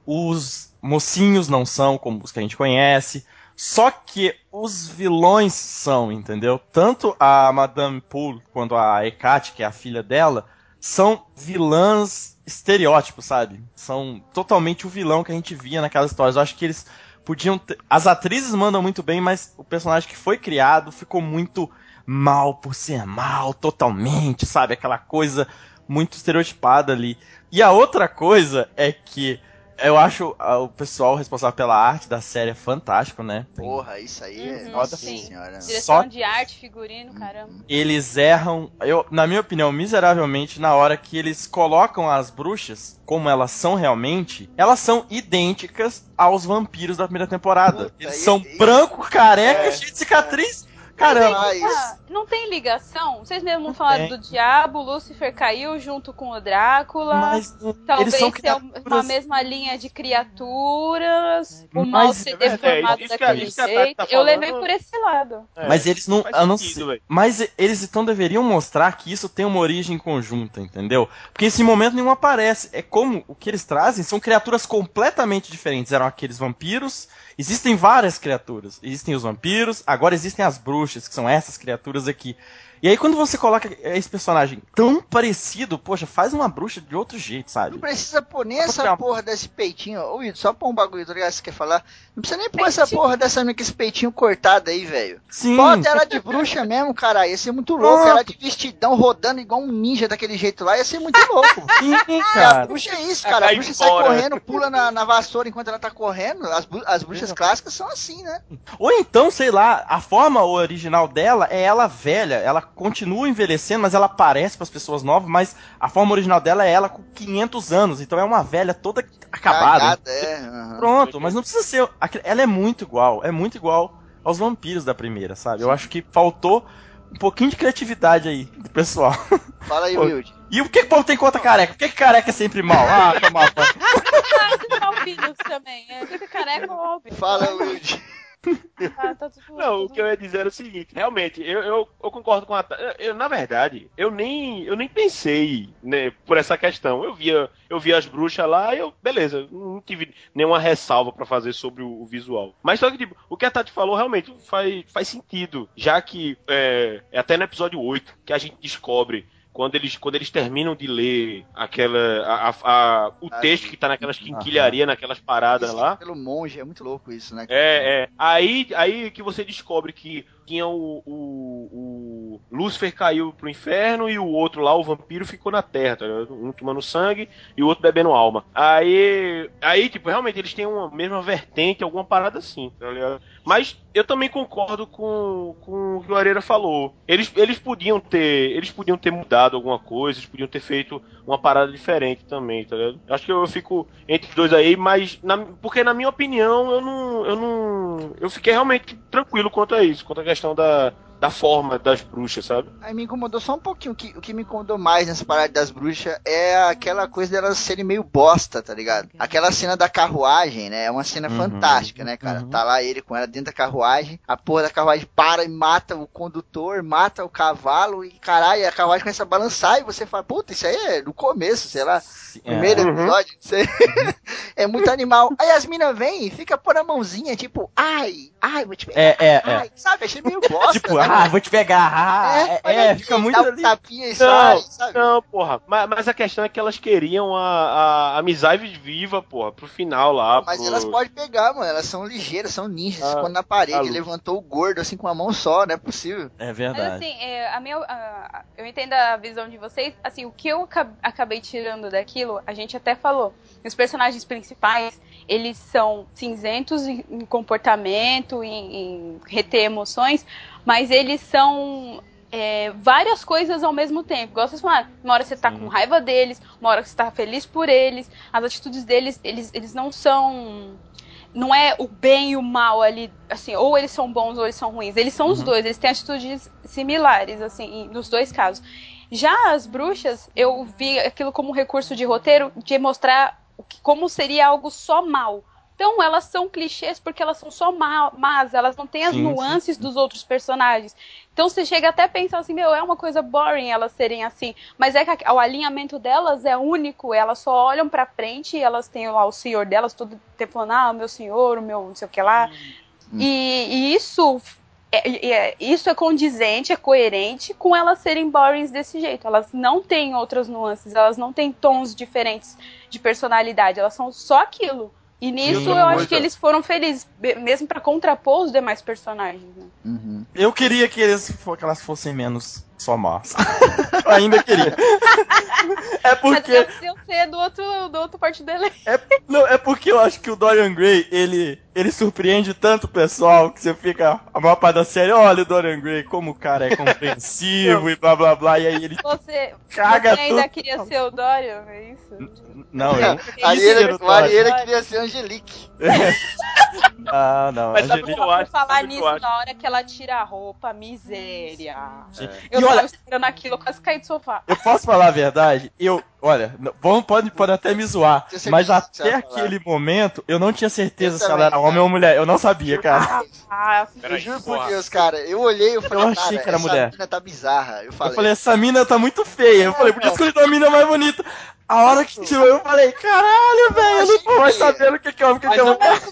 Os mocinhos não são como os que a gente conhece. Só que os vilões são, entendeu? Tanto a Madame Poole quanto a Hecate, que é a filha dela, são vilãs estereótipos, sabe? São totalmente o vilão que a gente via naquelas histórias. Eu acho que eles podiam ter... As atrizes mandam muito bem, mas o personagem que foi criado ficou muito mal por ser mal totalmente, sabe? Aquela coisa muito estereotipada ali. E a outra coisa é que eu acho o pessoal responsável pela arte da série é fantástico, né?
Porra, isso aí é.
Uhum,
Nossa
sim.
senhora.
Direção
Só-
de arte, figurino, caramba.
Eles erram, eu, na minha opinião, miseravelmente na hora que eles colocam as bruxas como elas são realmente, elas são idênticas aos vampiros da primeira temporada.
Puta,
eles
e-
são
e-
branco, careca,
É,
cheio de cicatriz. Caramba.
Mas-
Ah, não tem ligação? Vocês mesmo falaram
tem.
do diabo, Lúcifer caiu junto com o Drácula.
Mas
Talvez
eles são
seja uma
criaturas-
mesma linha de criaturas, o mal
Mas-
ser
é
deformado
a-
daquele
a Tati
jeito.
tá
Eu levei por esse lado.
É,
Mas eles não. não
sentido.
Mas eles então deveriam mostrar que isso tem uma origem conjunta, entendeu? Porque esse momento nenhum aparece. É como o que eles trazem são criaturas completamente diferentes. Eram aqueles vampiros. Existem várias criaturas. Existem os vampiros, agora existem as bruxas, que são essas criaturas aqui. E aí quando você coloca esse personagem tão parecido, poxa, faz uma bruxa de outro jeito, sabe?
Não precisa pôr nem essa
criar-
porra desse peitinho. Ô, Ito, só pôr um bagulho, tá ligado? Você quer falar? Não precisa nem pôr essa
Peitinho.
porra dessa menina com esse peitinho cortado aí, velho.
Sim.
Bota ela de bruxa mesmo, cara. Ia ser muito louco. Ela de vestidão rodando igual um ninja daquele jeito lá. Ia ser muito *laughs* louco.
Sim,
E a
cara.
bruxa é isso, cara. A bruxa sai correndo, pula na, na vassoura enquanto ela tá correndo. As, as bruxas clássicas são assim, né?
Ou então, sei lá, a forma original dela é ela velha, ela continua envelhecendo, mas ela aparece para as pessoas novas, mas a forma original dela é ela com 500 anos, então é uma velha toda acabada.
Cagada, é. aham.
Pronto, mas não precisa ser. Ela é muito igual, é muito igual aos vampiros da primeira, sabe? Eu acho que faltou um pouquinho de criatividade aí do pessoal.
Fala aí. Wilde.
E o que que o povo tem contra careca? Por que, que careca é sempre mal? Ah, toma banho.
Ah, albinos também. É, careca ou albino.
Fala, Wilde. *laughs*
Ah, tá tudo,
Não, o
tudo-
que eu ia dizer era o seguinte, realmente, eu, eu, eu concordo com a eu, Na verdade, eu nem, eu nem pensei né, por essa questão. Eu via, eu via as bruxas lá e eu, beleza, não tive nenhuma ressalva pra fazer sobre o, o visual. Mas só que, tipo, o que a Tati falou realmente faz, faz sentido. Já que é, é até no episódio 8 que a gente descobre. Quando eles, quando eles terminam de ler aquela. A, a- a- o
Ah,
texto que tá naquelas quinquilharias, naquelas paradas lá.
Pelo monge, é muito louco isso, né?
É, é. Aí, aí que você descobre que tinha o, o, o Lúcifer caiu pro inferno e o outro lá, o vampiro, ficou na terra, tá ligado? Um tomando sangue e o outro bebendo alma. Aí, aí tipo, realmente eles têm uma mesma vertente, alguma parada assim, tá ligado? Mas eu também concordo com, com o que o Areira falou. Eles, eles podiam ter, eles podiam ter mudado alguma coisa, eles podiam ter feito uma parada diferente também, tá ligado? Acho que eu fico entre os dois aí, mas na- porque na minha opinião eu não, eu não, eu fiquei realmente tranquilo quanto a isso, quanto a questão da, da forma das bruxas, sabe?
Aí me incomodou só um pouquinho. O que, o que me incomodou mais nessa parada das bruxas é aquela coisa delas serem meio bosta, tá ligado? Aquela cena da carruagem, né? É uma cena
Uhum,
fantástica, né, cara?
uhum.
Tá lá ele com ela dentro da carruagem, a porra da carruagem para e mata o condutor, mata o cavalo e caralho, a carruagem começa a balançar e você fala, puta, isso aí é no começo, sei lá.
É.
Primeiro
Uhum.
episódio, isso aí *laughs* é muito animal. Aí as minas vêm e fica por a mãozinha, tipo, ai, ai, vou te pegar.
É, é, é.
ai, sabe? Achei meio *laughs* bosta.
Tipo,
né,
ah, vou te pegar. Ah, é, é,
aqui,
fica muito ali.
tapinha e
Não,
sai?
Não, porra. Mas, mas a questão é que elas queriam a, a amizade viva, porra, pro final lá.
Mas
pro-
elas podem pegar, mano. Elas são ligeiras, são ninjas.
Ah,
Quando na parede,
Lu.
levantou o gordo assim com uma mão só, não é possível.
É
Mas
verdade.
assim, é, a minha, a- eu entendo a visão de vocês. Assim, o que eu acab- acabei tirando daquilo, a gente até falou. Os personagens principais, eles são cinzentos em, em comportamento, em, em reter emoções, mas eles são é, várias coisas ao mesmo tempo. Igual vocês falaram, uma hora você tá
Sim.
com raiva deles, uma hora você tá feliz por eles. As atitudes deles, eles, eles não são não é o bem e o mal ali, assim, ou eles são bons ou eles são ruins. Eles são os
Uhum.
dois, eles têm atitudes similares, assim, nos dois casos. Já as bruxas, eu vi aquilo como um recurso de roteiro de mostrar como seria algo só mal. Então elas são clichês porque elas são só mal, más, elas não têm as
Sim, sim,
nuances dos outros personagens. Então você chega até a pensar assim, meu, é uma coisa boring elas serem assim. Mas é que o alinhamento delas é único, elas só olham pra frente, elas têm lá o senhor delas todo tempo falando, ah, o meu senhor, o meu não sei o que lá. E, e isso é, é- isso é condizente, é coerente com elas serem boring desse jeito. Elas não têm outras nuances, elas não têm tons diferentes de personalidade, elas são só aquilo. E nisso
outra
eu acho que eles foram felizes, mesmo pra contrapor os demais personagens. né?
Uhum.
Eu queria que, eles, que elas fossem menos só eu *laughs* ainda queria. É
Mas
porque.
ser do outro, do outro partido dele.
É, não, é porque eu acho que o Dorian Gray, ele, ele surpreende tanto o pessoal que você fica a maior parte da série, olha o Dorian Gray, como o cara é *laughs* compreensivo e blá blá blá, e aí ele
Você,
Caga
você ainda
tudo.
queria ser o Dorian, é isso?
Não, eu.
A
Dorian.
queria ser Angelique. *laughs*
Ah, não.
Mas sabe o
Angelique-
que eu acho?
Por falar
Sabe
nisso,
acho?
na hora que ela tira a roupa, miséria.
Sim.
Eu
olha,
esperando aquilo, eu quase caí do sofá.
eu posso falar a verdade? Eu, olha, vão, pode, pode até me zoar,
Eu
mas até
falar.
aquele momento eu não tinha certeza
Eu
se ela era homem
cara.
ou mulher. Eu não sabia, cara.
Ah,
Eu
Peraí,
juro por. Deus, cara. Eu olhei e eu falei,
achei
cara,
que era
essa
mulher.
mina tá bizarra. Eu falei,
Eu falei, essa mina tá muito feia. Eu falei, podia escolher uma mina mais bonita. A hora que tirou, eu falei, caralho, velho, eu não tô mais
achei
sabendo o que que é homem, o que que é mulher.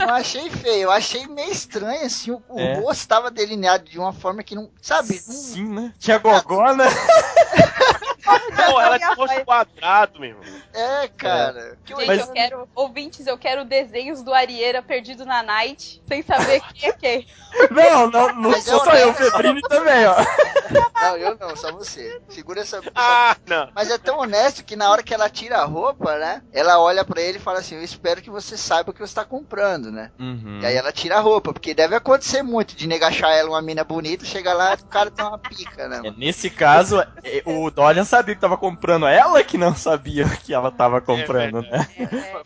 eu achei feio, eu achei meio estranho, assim, o, o
É.
rosto tava delineado de uma forma que não, sabe? Não-
Sim, né? Tinha gogó, né? *laughs* *laughs*
Pô, ela tinha rosto quadrado, meu irmão.
É, cara. Que
Gente,
Mas-
eu quero, ouvintes, eu quero desenhos do Arieira perdido na night, sem saber *laughs* quem é quem.
Não, não, não
Mas
sou
eu
só eu, Febrini também, ó.
Não, eu não, só você. Segura essa.
Ah, não.
Mas é tão honesto que na hora que ela tira a roupa, né? Ela olha pra ele e fala assim: Eu espero que você saiba o que você tá comprando, né?
Uhum.
E aí ela tira a roupa, porque deve acontecer muito de negar achar ela uma mina bonita, chega lá e o cara tem uma pica, né?
É,
mano?
Nesse caso, é, o Dorian sabia que tava comprando, ela que não sabia que ela tava comprando, né?
É, é.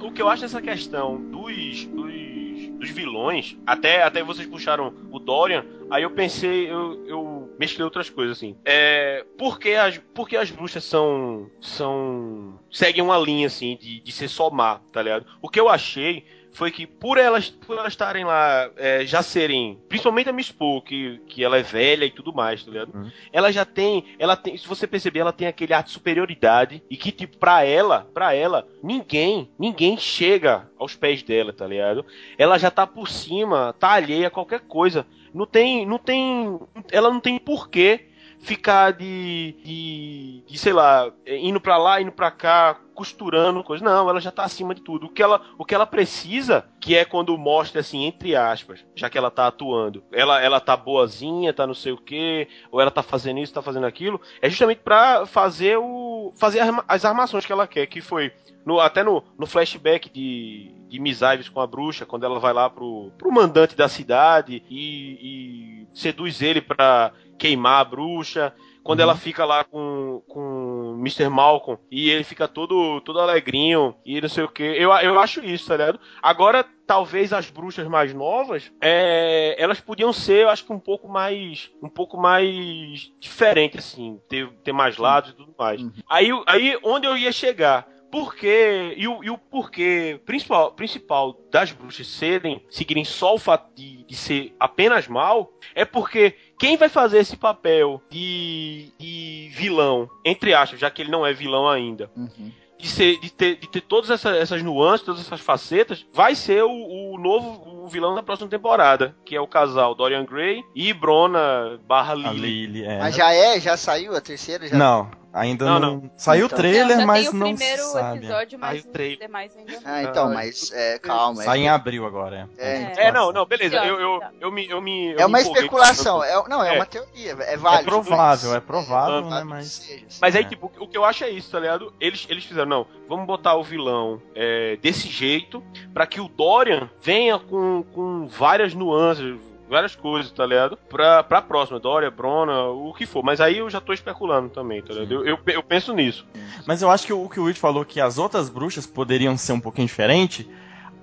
O que eu acho dessa questão dos, dos, dos vilões, até, até vocês puxaram o Dorian, aí eu pensei, eu, eu mesclei outras coisas assim. É, por que as, por que as bruxas são. são. seguem uma linha assim de, de ser só má, tá ligado? O que eu achei foi que por elas por elas estarem lá, é, já serem, principalmente a Miss Poe, que, que ela é velha e tudo mais, tá ligado?
Uhum.
Ela já tem, ela tem, se você perceber, ela tem aquele ar de superioridade e que tipo pra ela, para ela, ninguém, ninguém chega aos pés dela, tá ligado? Ela já tá por cima, tá alheia a qualquer coisa. Não tem, não tem, ela não tem porquê ficar de, de, de, sei lá, indo pra lá, indo pra cá, costurando coisas. Não, ela já tá acima de tudo. O que ela, o que ela precisa, que é quando mostra assim, entre aspas, já que ela tá atuando, ela, ela tá boazinha, tá não sei o que, ou ela tá fazendo isso, tá fazendo aquilo, é justamente pra fazer o. fazer as armações que ela quer, que foi. No, até no, no flashback de, de Miss Ives com a bruxa, quando ela vai lá pro, pro mandante da cidade e, e seduz ele pra queimar a bruxa. Quando ela fica lá com, com Mr. Malcolm e ele fica todo, todo alegrinho e não sei o que. Eu, eu acho isso, tá ligado? Agora, talvez as bruxas mais novas, é, elas podiam ser, eu acho que um pouco mais. Um pouco mais diferente, assim. Ter, ter mais lados e tudo mais. Aí, aí, onde eu ia chegar? Porque, e o, e o porquê principal, principal das bruxas serem, seguirem só o fato de, de ser apenas mal, é porque quem vai fazer esse papel de, de vilão, entre aspas, já que ele não é vilão ainda,
Uhum.
de, ser, de, ter, de ter todas essa- essas nuances, todas essas facetas, vai ser o, o novo o vilão da próxima temporada, que é o casal Dorian Gray e Brona barra
A
Lily.
Lily, é.
Mas já é, já saiu a terceira? Já...
Não, ainda
Não,
não. Saiu o
Então.
trailer,
já
mas
tem o
não
primeiro
sabe.
episódio, mas
Aí o trailer.
os demais ainda não.
Ah, então,
Ah,
mas é, calma.
Sai
É,
em abril agora, é.
é,
É, não, não, beleza.
Sim,
Eu, eu,
tá.
eu me. Eu me eu
é uma
me
especulação. É, não, é,
É.
uma teoria. É
É
válido.
provável,
mas-
é provável,
é
né?
válido
Mas.
Mas aí,
É.
tipo, o que eu acho é isso, tá ligado? Eles, eles fizeram, não, vamos botar o vilão é, desse jeito, pra que o Dorian venha com, com várias nuances, várias coisas, tá ligado? Pra, pra próxima, Dorian, Brona, o que for. Mas aí eu já tô especulando também, tá ligado? Eu, eu, eu penso nisso.
Mas eu acho que o que o Will falou que as outras bruxas poderiam ser um pouquinho diferente.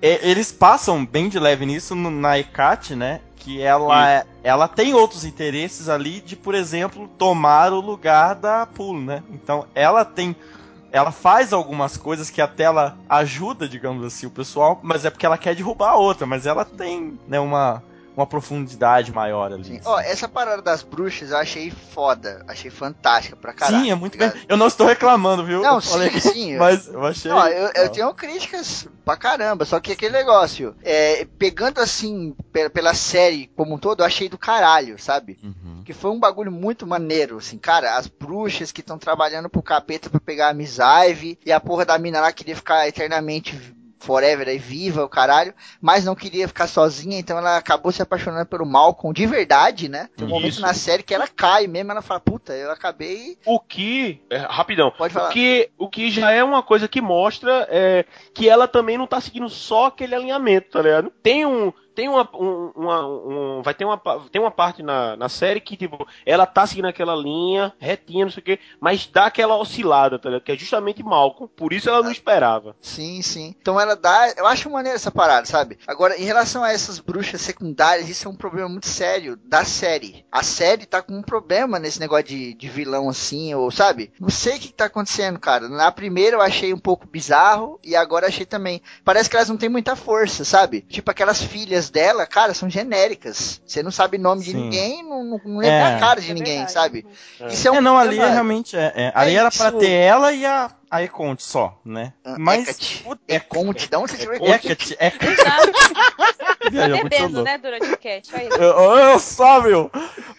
é, eles passam bem de leve nisso no- na Hecate, né? Que ela, é- ela tem outros interesses ali de, por exemplo, tomar o lugar da Pool, né? Então ela tem. Ela faz algumas coisas que até ela ajuda, digamos assim, o pessoal, mas é porque ela quer derrubar a outra, mas ela tem, né, uma, uma profundidade maior ali.
Sim. Ó, essa parada das bruxas eu achei foda. Achei fantástica pra caralho.
Sim, é muito
tá
bem. Eu não estou reclamando, viu?
Não,
Eu falei-
sim, sim.
Mas eu achei.
Não, eu, eu
legal.
tenho críticas pra caramba, só que aquele negócio, é, pegando assim, pe- pela série como um todo, eu achei do caralho, sabe?
Uhum.
que foi um bagulho muito maneiro, assim, cara, as bruxas que estão trabalhando pro capeta pra pegar a Miss Ivy, e a porra da mina lá queria ficar eternamente forever aí, viva, o caralho, mas não queria ficar sozinha, então ela acabou se apaixonando pelo Malcolm de verdade, né? Tem um momento
Isso.
na série que ela cai mesmo, ela fala, puta, eu acabei.
O que. é, rapidão.
Pode falar.
O que, o que já é uma coisa que mostra é, que ela também não tá seguindo só aquele alinhamento, tá ligado? Tem um. Tem uma, um, uma- um- vai ter uma, tem uma parte na, na série que, tipo, ela tá seguindo aquela linha, retinha, não sei o quê, mas dá aquela oscilada, tá ligado? Que é justamente Malcolm, por isso ela não esperava.
Sim, sim. Então ela dá. Eu acho maneiro essa parada, sabe? Agora, em relação a essas bruxas secundárias, isso é um problema muito sério da série. A série tá com um problema nesse negócio de, de vilão assim, ou sabe? Não sei o que, que tá acontecendo, cara. Na primeira eu achei um pouco bizarro e agora achei também. Parece que elas não têm muita força, sabe? Tipo aquelas filhas dela, cara, são genéricas. Você não sabe nome de
Sim.
ninguém, não, não, não lembra
É.
a cara de
É
ninguém,
verdade.
sabe?
É.
Isso é um
É, não, ali
problema-
realmente é. é. Ali era pra
isso.
ter ela e a, a Econte só, né?
Ah,
Mas.
Hecate.
puta,
É conte, de onde você tirou
Hecate. Muito
Bebendo, né, durante o cast.
Eu, eu só, meu!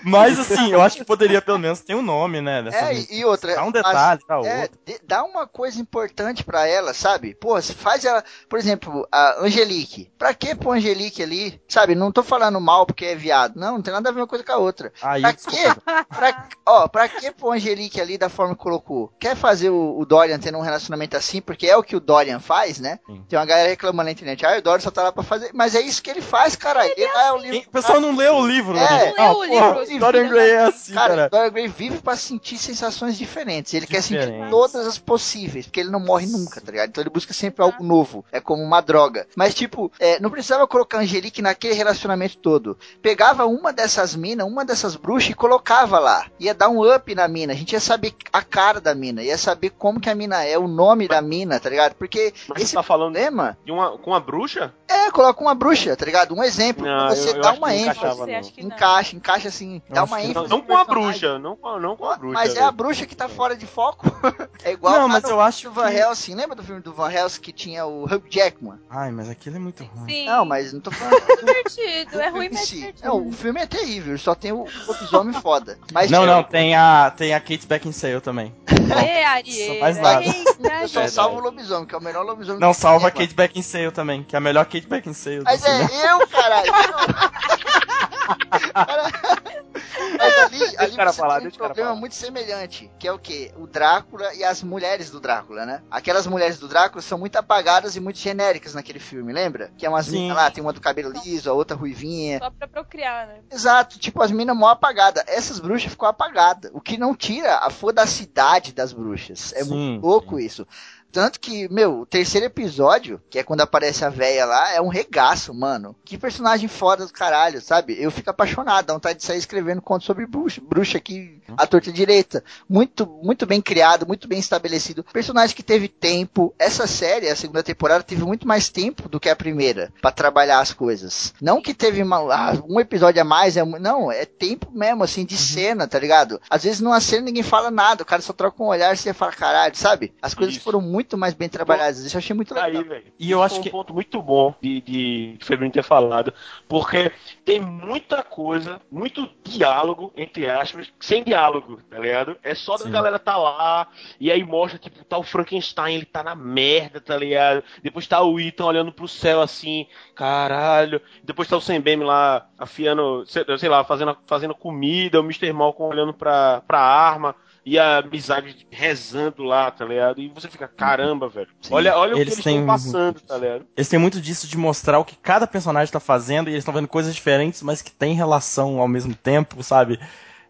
Mas assim, eu acho que poderia pelo menos ter um nome, né?
É, e- e outra.
Dá um detalhe, dá
É,
outro.
dá uma coisa importante pra ela, sabe? Pô, se faz ela, por exemplo, a Angelique. Pra que pôr Angelique ali? Sabe? Não tô falando mal porque é viado. Não, não tem nada a ver uma coisa com a outra.
Aí,
Pra
desculpa.
quê? Pra, ó, pra que pôr Angelique ali da forma que colocou? Quer fazer o, o Dorian tendo um relacionamento assim? Porque é o que o Dorian faz, né?
Sim.
Tem uma galera reclamando na internet. Ah, o Dorian só tá lá pra fazer. Mas é isso que ele faz, cara. Ele, ah, é o livro.
O pessoal não leu o livro,
É,
né?
não leu o livro,
Dorian Gray é assim,
Cara,
cara.
Dorian Gray vive pra sentir sensações diferentes. Ele quer sentir
Diferentes.
todas as possíveis, porque ele não morre nunca, tá ligado? Então ele busca sempre algo novo. É como uma droga. Mas, tipo, é, não precisava colocar a Angelique naquele relacionamento todo. Pegava uma dessas minas, uma dessas bruxas e colocava lá. Ia dar um up na mina. A gente ia saber a cara da mina. Ia saber como que a mina é, o nome da mina, tá ligado? Porque
Mas
esse
você tá falando
problema
de uma, com uma bruxa?
é, coloca uma bruxa, tá ligado? Um exemplo.
Não,
você
eu- eu que
uma
não
ênfase.
encaixava,
Você
não.
acha que não?
Encaixa, encaixa assim, dá
acho
uma ênfase.
Não, não com a bruxa, não com, não com a bruxa.
Mas é a bruxa que tá fora de foco. *laughs* é igual
Não, mas eu acho
no Van
que-
Helsing. Lembra do filme do Van Helsing que tinha o Hugh Jackman?
Ai, mas aquilo é muito ruim.
Sim.
Não, mas não tô falando do
divertido. É ruim, mas
si.
divertido.
Não, o filme é terrível, só tem o lobisomem foda. Mas
Não, não, tem a, tem a Kate Beckinsale também. *laughs*
Ê, Ariel.
Só mais nada.
Eita,
eu só salvo o lobisomem, que é o melhor lobisomem
Não,
do
salva a. Kate Beckinsale também, que é a melhor Kate Beckinsale do
Mas é eu, caralho. Mas ali, ali
cara falar,
tem um problema
falar.
muito semelhante, que é o quê? O Drácula e as mulheres do Drácula, né? Aquelas mulheres do Drácula são muito apagadas e muito genéricas naquele filme, lembra? Que é umas
Sim.
minas lá, tem uma do cabelo liso, a outra ruivinha.
Só pra procriar, né?
Exato, tipo, as minas mó apagadas. Essas bruxas ficou apagada. O que não tira a fodacidade das bruxas. É
Sim,
muito louco isso. Tanto que, meu, o terceiro episódio, que é quando aparece a véia lá, é um regaço, mano. Que personagem foda do caralho, sabe? Eu fico apaixonado, dá vontade de sair escrevendo conto sobre bruxa, bruxa aqui, a torta direita. Muito, muito bem criado, muito bem estabelecido. Personagem que teve tempo. Essa série, a segunda temporada, teve muito mais tempo do que a primeira pra trabalhar as coisas. Não que teve uma, ah, um episódio a mais, é, não, é tempo mesmo, assim, de cena, tá ligado? Às vezes numa cena ninguém fala nada, o cara só troca um olhar e você fala, caralho, sabe? As coisas
Isso.
foram muito mais bem trabalhadas. Isso eu achei muito legal.
aí, velho.
E eu acho
foi
que-
um ponto muito bom de, de Febrinho ter falado, porque tem muita coisa, muito diálogo, entre aspas, sem diálogo, tá ligado? É só da
Sim.
galera tá lá, e aí mostra, tipo, tá o Frankenstein, ele tá na merda, tá ligado? Depois tá o Ethan olhando pro céu assim, caralho. Depois tá o Sam Bem lá afiando, sei, sei lá, fazendo, fazendo comida, o Mr. Malcolm olhando pra, pra arma. E a amizade rezando lá, tá ligado? E você fica, caramba, velho.
Sim.
Olha, olha o que
Eles
eles
têm
estão passando, tá ligado?
Eles têm muito disso de mostrar o que cada personagem tá fazendo e eles estão vendo coisas diferentes, mas que tem relação ao mesmo tempo, sabe?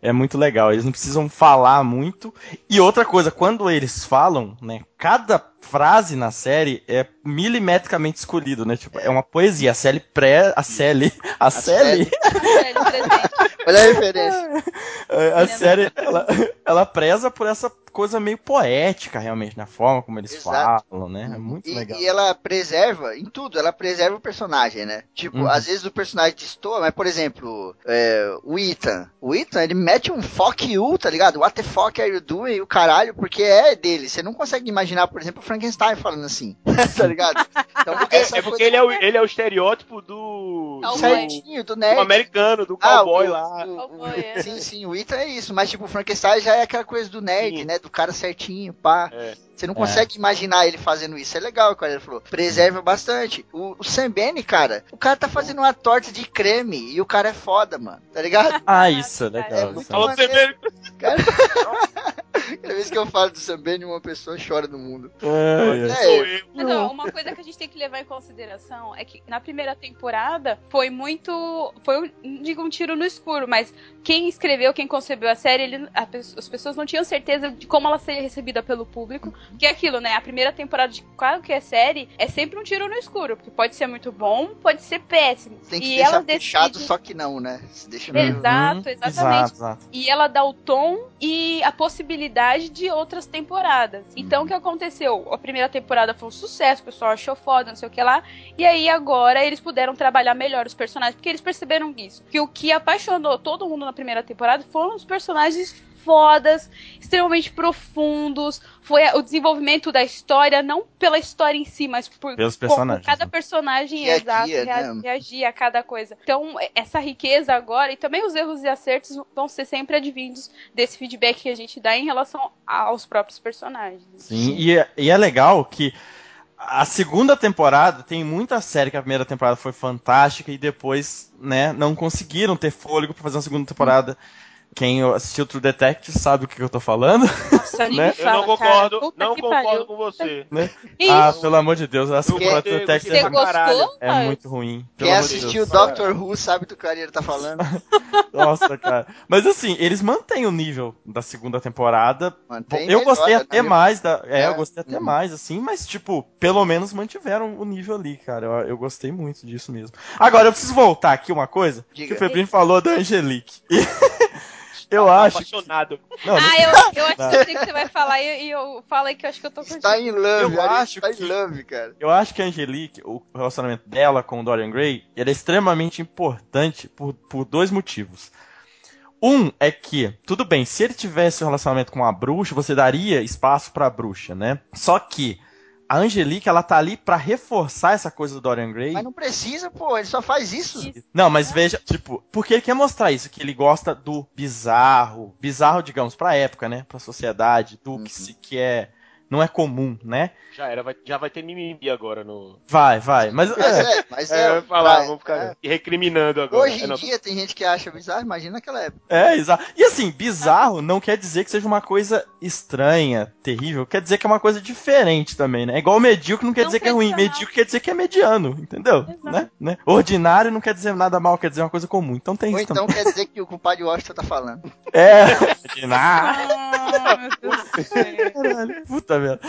É muito legal. Eles não precisam falar muito. E outra coisa, quando eles falam, né? Cada frase na série é milimetricamente escolhido, né? Tipo, é uma poesia. A Sally pré. A Sally. A, Sally.
Velho presente.
Olha a referência. *laughs*
A série, ela, ela preza por essa coisa meio poética, realmente, na forma como eles
Exato.
falam, né? É muito
E,
legal.
e ela preserva, em tudo, ela preserva o personagem, né? Tipo,
Uhum.
às vezes o personagem destoa, mas, por exemplo, é, o Ethan. O Ethan, ele mete um fuck you, tá ligado? What the fuck are you doing? E o caralho, porque é dele. Você não consegue imaginar, por exemplo, o Frankenstein falando assim, *laughs* tá ligado? Então,
É, é porque ele é, o, ele é o estereótipo do,
Cowboy.
certinho, do nerd.
O americano, do
Ah,
cowboy
o-
lá.
o- o-
Cowboy, é.
sim, sim, o Ethan é isso, mas tipo, o Frankenstein já é aquela coisa do nerd,
Sim.
né? Do cara certinho, pá.
É.
Você não consegue imaginar ele fazendo isso. É legal, cara. Ele falou. Preserva bastante. O, o Sam Bene, cara, o cara tá fazendo uma torta de creme e o cara é foda, mano. Tá ligado?
Ah, isso é
É
legal.
muito
é
maneiro.
você mesmo.
Cara... *laughs* *laughs* Cada vez que eu falo do Sam Bene, uma pessoa chora no mundo.
É, é.
É,
Sou eu.
Mas ó, uma coisa que a gente tem que levar em consideração é que na primeira temporada foi muito. Foi, um- não digo um tiro no escuro, mas quem escreveu, quem concebeu a série, ele- a as pessoas não tinham certeza de como ela seria recebida pelo público. Que é aquilo, né? A primeira temporada de qualquer série é sempre um tiro no escuro, porque pode ser muito bom, pode ser péssimo.
Tem que
e
deixar
ela
fechado,
decide-
só que não, né? Se deixa meio...
Exato,
Uhum,
exatamente.
Exato, exato.
E ela dá o tom e a possibilidade de outras temporadas. Então, o que aconteceu? A primeira temporada foi um sucesso, o pessoal achou foda, não sei o que lá. E aí, agora, eles puderam trabalhar melhor os personagens, porque eles perceberam isso. Que o que apaixonou todo mundo na primeira temporada foram os personagens fodas, extremamente profundos. Foi o desenvolvimento da história, não pela história em si, mas por
Pelos personagens,
cada
né?
personagem exato
dia,
rea-
né?
reagir a cada coisa. Então, essa riqueza agora, e também os erros e acertos vão ser sempre advindos desse feedback que a gente dá em relação aos próprios personagens.
Sim, E, é, e é legal que a segunda temporada tem muita série que a primeira temporada foi fantástica e depois, né, não conseguiram ter fôlego pra fazer uma segunda temporada. Quem assistiu True Detective sabe o que eu tô falando.
Nossa,
Né?
me
Eu
fala,
não concordo,
cara.
Não concordo
pariu.
com você.
Que
ah, pelo amor de Deus, a segunda
gostei,
True Detective
caralho.
gostou?
é muito ruim.
Quem
de
assistiu
Deus.
Doctor Who sabe do que o Ariel tá falando. *laughs*
Nossa, cara. Mas assim, eles mantêm o nível da segunda temporada.
Mantém
eu gostei
melhora,
até
né?
mais da. É,
É.
eu gostei até
Uhum.
mais, assim, mas, tipo, pelo menos mantiveram o nível ali, cara. Eu, eu gostei muito disso mesmo. Agora, eu preciso voltar aqui uma coisa.
Diga.
Que o Febrinho falou da Angelique. *laughs* Eu
Tô
acho.
apaixonado.
Não, não-
Ah, eu, eu acho que eu sei que você vai falar e, e eu falei que eu acho que eu tô curtindo.
Está em love,
Eu acho
está
que-
em love, cara.
Eu acho que a Angelique, o relacionamento dela com o Dorian Gray, ele é extremamente importante por, por dois motivos. Um é que, tudo bem, se ele tivesse um relacionamento com a bruxa, você daria espaço pra bruxa, né? Só que a Angelique, ela tá ali pra reforçar essa coisa do Dorian Gray.
Mas não precisa, pô, ele só faz isso.
Não, mas veja, tipo, porque ele quer mostrar isso, que ele gosta do bizarro, bizarro, digamos, pra época, né? Pra sociedade, do
Uhum.
que se que é, não é comum, né?
Já era, vai- já vai ter mimimi agora no.
Vai, vai, mas
Mas
é,
é, mas
É,
é.
falar,
vai,
vamos ficar
é.
recriminando agora.
Hoje
É,
em
não,
dia tem gente que acha bizarro, imagina naquela época.
É, exato. E assim, bizarro não quer dizer que seja uma coisa estranha, terrível. Quer dizer que é uma coisa diferente também, né? É igual medíocre não quer
Não
dizer que é ruim. Medíocre quer dizer que é mediano, entendeu?
Exato.
Né? Né? Ordinário não quer dizer nada mal, quer dizer uma coisa comum. Então tem
Ou
isso
então quer dizer que o compadre Washington tá falando.
também. É, ordinário. *laughs*
Ah, meu Deus do céu.
Caralho, puta merda.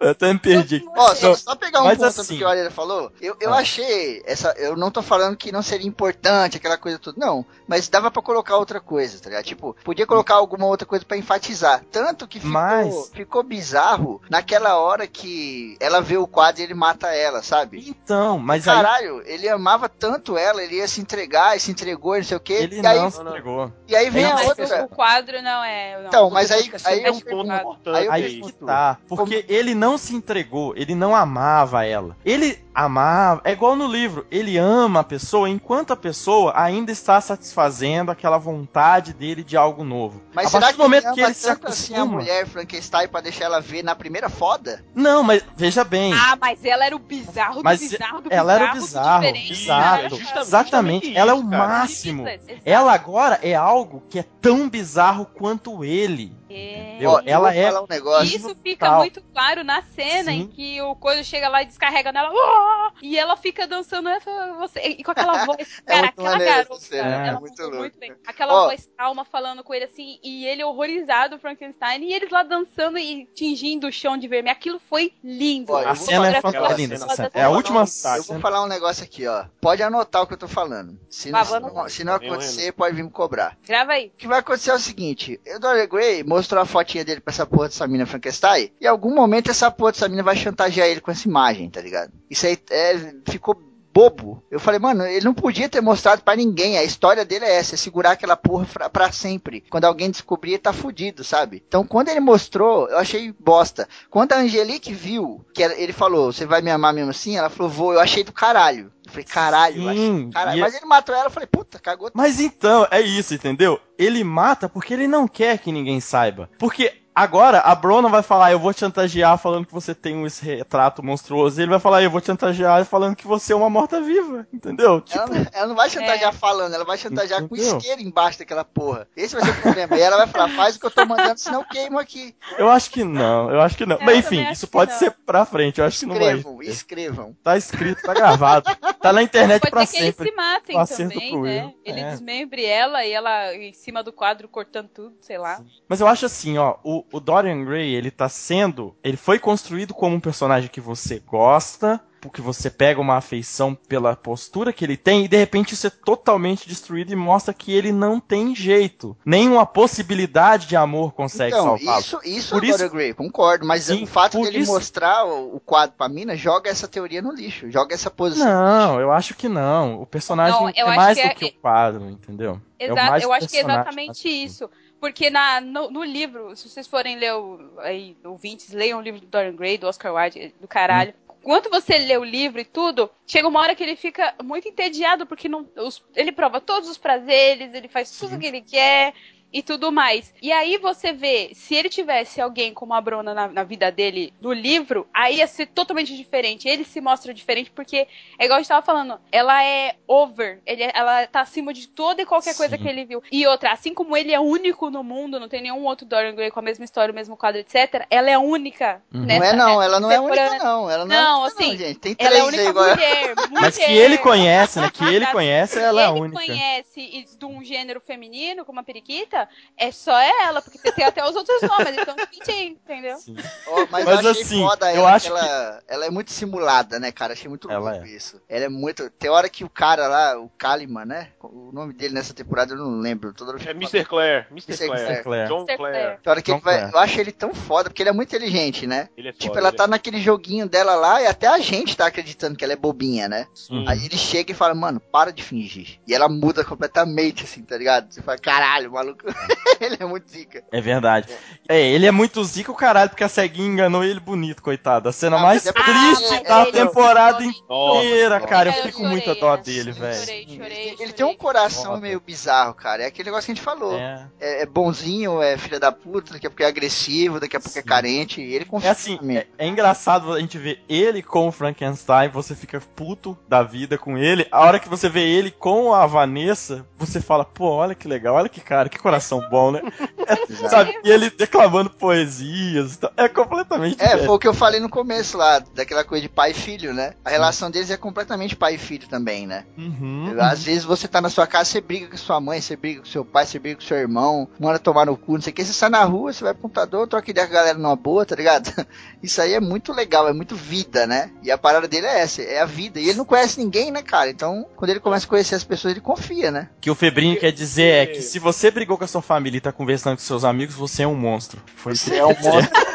Eu até me perdi.
Ó, só,
Não,
só pegar um
mas
ponto
assim-
do que o Ariel falou, eu, eu
Ah.
achei essa. Eu não tô falando que não seria importante aquela coisa toda, não. Mas dava pra colocar outra coisa, tá ligado? Tipo, podia colocar alguma outra coisa pra enfatizar. Tanto que ficou,
Mas-
ficou bizarro naquela hora que ela vê o quadro e ele mata ela, sabe?
Então, mas aí
Caralho, ele amava tanto ela, ele ia se entregar e se entregou, não sei o quê.
ele
e, aí,
não se entregou.
e aí vem
Não,
a outra.
o quadro não é. Não.
Então, mas aí, aí
é
eu
um ponto importante.
aí
Aí que tá. Porque ele não se entregou, ele não amava ela. Ele amava, é igual no livro, ele ama a pessoa enquanto a pessoa ainda está satisfazendo aquela vontade dele de algo novo.
Mas
a
será
partir
que
do momento
ele
que
ama
ele se
tanto assim a
acostuma.
mulher Frankenstein pra deixar ela ver na primeira foda?
Não, mas veja bem.
Ah, mas ela era o bizarro do
Mas
bizarro do
ela era o
bizarro
bizarro, exato.
Isso,
Exatamente,
justamente
ela é o
isso, cara.
máximo. Ela agora é algo que é tão bizarro quanto ele.
É.
Ó,
ela é
um negócio.
Isso fica
Total.
muito claro na cena
Sim.
em que o coisa chega lá e descarrega nela "Ah!" e ela fica dançando essa você e com aquela *laughs* voz,
É
cara,
muito
aquela garota,
cena,
é
ela
muito
muito bem. Aquela
Ó.
voz calma falando com ele assim e ele horrorizado Frankenstein e eles lá dançando e tingindo o chão de vermelho. Aquilo foi lindo.
Ó, eu
A cena é fantástica,
cena.
É a última
Eu vou falar um negócio aqui, ó. Pode anotar o que eu tô falando. Se não, se não, se não acontecer, pode vir me cobrar.
Grava aí.
O que vai acontecer é o seguinte: o Dorian Gray mostrou a fotinha dele pra essa porra dessa mina Frankenstein, e em algum momento essa porra dessa mina vai chantagear ele com essa imagem, tá ligado? Isso aí é, ficou bobo. Eu falei, mano, ele não podia ter mostrado pra ninguém. A história dele é essa, é segurar aquela porra pra, pra sempre. Quando alguém descobrir, ele tá fudido, sabe? Então, quando ele mostrou, eu achei bosta. Quando a Angelique viu, que ele falou, você vai me amar mesmo assim? Ela falou, vou. Eu achei do caralho. Eu falei, caralho, eu achei
Sim,
do caralho. Mas ele matou ela, eu falei, puta, cagou.
Mas então, é isso, entendeu? Ele mata porque ele não quer que ninguém saiba. Porque agora a Brona vai falar, eu vou te chantagear falando que você tem esse retrato monstruoso. E ele vai falar, eu vou te chantagear falando que você é uma morta-viva, entendeu? Tipo,
Ela, ela não vai chantagear falando, ela vai chantagear com
Entendeu?
isqueiro embaixo daquela porra. Esse vai ser o problema. E ela vai falar, faz o que eu tô mandando, senão eu queimo aqui.
eu acho que não, eu acho que não.
É,
Mas enfim, isso pode
não.
ser pra frente, eu acho que não vai.
Escrevam, escrevam.
Tá escrito, tá gravado. Tá na internet
Pode
pra
ser que eles
sempre.
se matem
Um
também, né? Ele
É.
desmembre ela e ela em cima do quadro cortando tudo, sei lá.
Mas eu acho assim, ó, o, o Dorian Gray, ele tá sendo. Ele foi construído como um personagem que você gosta, porque você pega uma afeição pela postura que ele tem, e de repente isso é totalmente destruído e mostra que ele não tem jeito. Nenhuma possibilidade de amor consegue
Então,
salvá-lo.
isso, isso
Por
é
isso-
Dorian Gray, concordo, mas
Sim,
o fato dele
isso-
mostrar o, o quadro pra mina joga essa teoria no lixo, joga essa posição.
Não, eu acho que não. O personagem
Não,
é mais
que
do
é-
que o quadro, entendeu? É o
Exato,
mais
eu acho que é exatamente
que-
isso. Porque na, no, no livro, se vocês forem ler o, aí, ouvintes, leiam o livro do Dorian Gray, do Oscar Wilde, do caralho. Quando você lê o livro e tudo, chega uma hora que ele fica muito entediado, porque não, os- ele prova todos os prazeres, ele faz tudo o que ele quer e tudo mais. E aí você vê, se ele tivesse alguém como a Brona na, na vida dele no livro, aí ia ser totalmente diferente. Ele se mostra diferente porque, é igual a gente tava falando, ela é over, ele é- ela tá acima de toda e qualquer coisa
Sim.
que ele viu. E outra, assim como ele é único no mundo, não tem nenhum outro Dorian Gray com a mesma história, o mesmo quadro, etc., ela é única.
Uhum.
Não
nessa-
é não, ela não é única não, ela não,
Não,
é única,
assim,
não, gente. Tem
Ela é
três
a única
aí agora.
mulher, *laughs* mulher.
Mas que ele conhece, né? Que ele conhece, ela é
ele
única.
conhece e de um gênero feminino, como a periquita, é só ela, porque tem até os outros nomes, então 20 aí, entendeu?
Sim.
Ó, mas,
Mas
eu achei
assim,
foda
eu
ela,
acho
que ela, ela é muito simulada, né, cara? Achei muito
Ela
louco
é.
isso. Ela é muito. Tem hora que o cara lá, o Kaliman, né? O nome dele nessa temporada eu não lembro. Toda hora
É Mr. Clare. Mr.
Mr.
Clare.
Clare.
John. Clare.
Tem hora que
John
ele vai.
Clare.
Eu acho ele tão foda, porque ele é muito inteligente, né?
Ele é foda,
Tipo, ela
ele
tá
é-
naquele joguinho dela lá e até a gente tá acreditando que ela é bobinha, né?
Uhum.
Aí ele chega e fala, mano, para de fingir. E ela muda completamente, assim, tá ligado? Você fala, caralho, maluco. *laughs* ele é muito zica.
É verdade. É, ele é muito zica o caralho, porque a ceguinha enganou ele bonito, coitado. A cena
Ah,
mais
é
triste
porque-
da
ele-
temporada
Nossa,
inteira,
nossa.
cara. Eu
Eu
fico
chorei,
muita dó dele, velho.
Chorei, chorei,
Ele
chorei.
tem um coração
Foda.
meio bizarro, cara. É aquele negócio que a gente falou.
É.
É, é bonzinho, é filha da puta, daqui a pouco é agressivo, daqui a pouco é
Sim.
carente. E ele confia
É assim, é, é engraçado a gente ver ele com o Frankenstein, você fica puto da vida com ele. A hora que você vê ele com a Vanessa, você fala, pô, olha que legal, olha que cara, que coração bom, né? *laughs* É, *laughs* sabe? E ele declamando poesias, e tal. é completamente
É,
diferente.
foi o que eu falei no começo lá, daquela coisa de pai e filho, né? A relação deles é completamente pai e filho também, né?
Uhum.
Às vezes você tá na sua casa, você briga com sua mãe, você briga com seu pai, você briga com seu irmão, manda tomar no cu, não sei o que, você sai na rua, você vai pro computador, troca ideia com a galera numa boa, tá ligado? *laughs* Isso aí é muito legal, é muito vida, né? E a parada dele é essa, é a vida. E ele não conhece ninguém, né, cara? Então, quando ele começa a conhecer as pessoas, ele confia, né?
que o Febrinho quer dizer é que se você brigou com a sua família e tá conversando com seus amigos, você é um monstro. Foi
Você é um monstro. *laughs*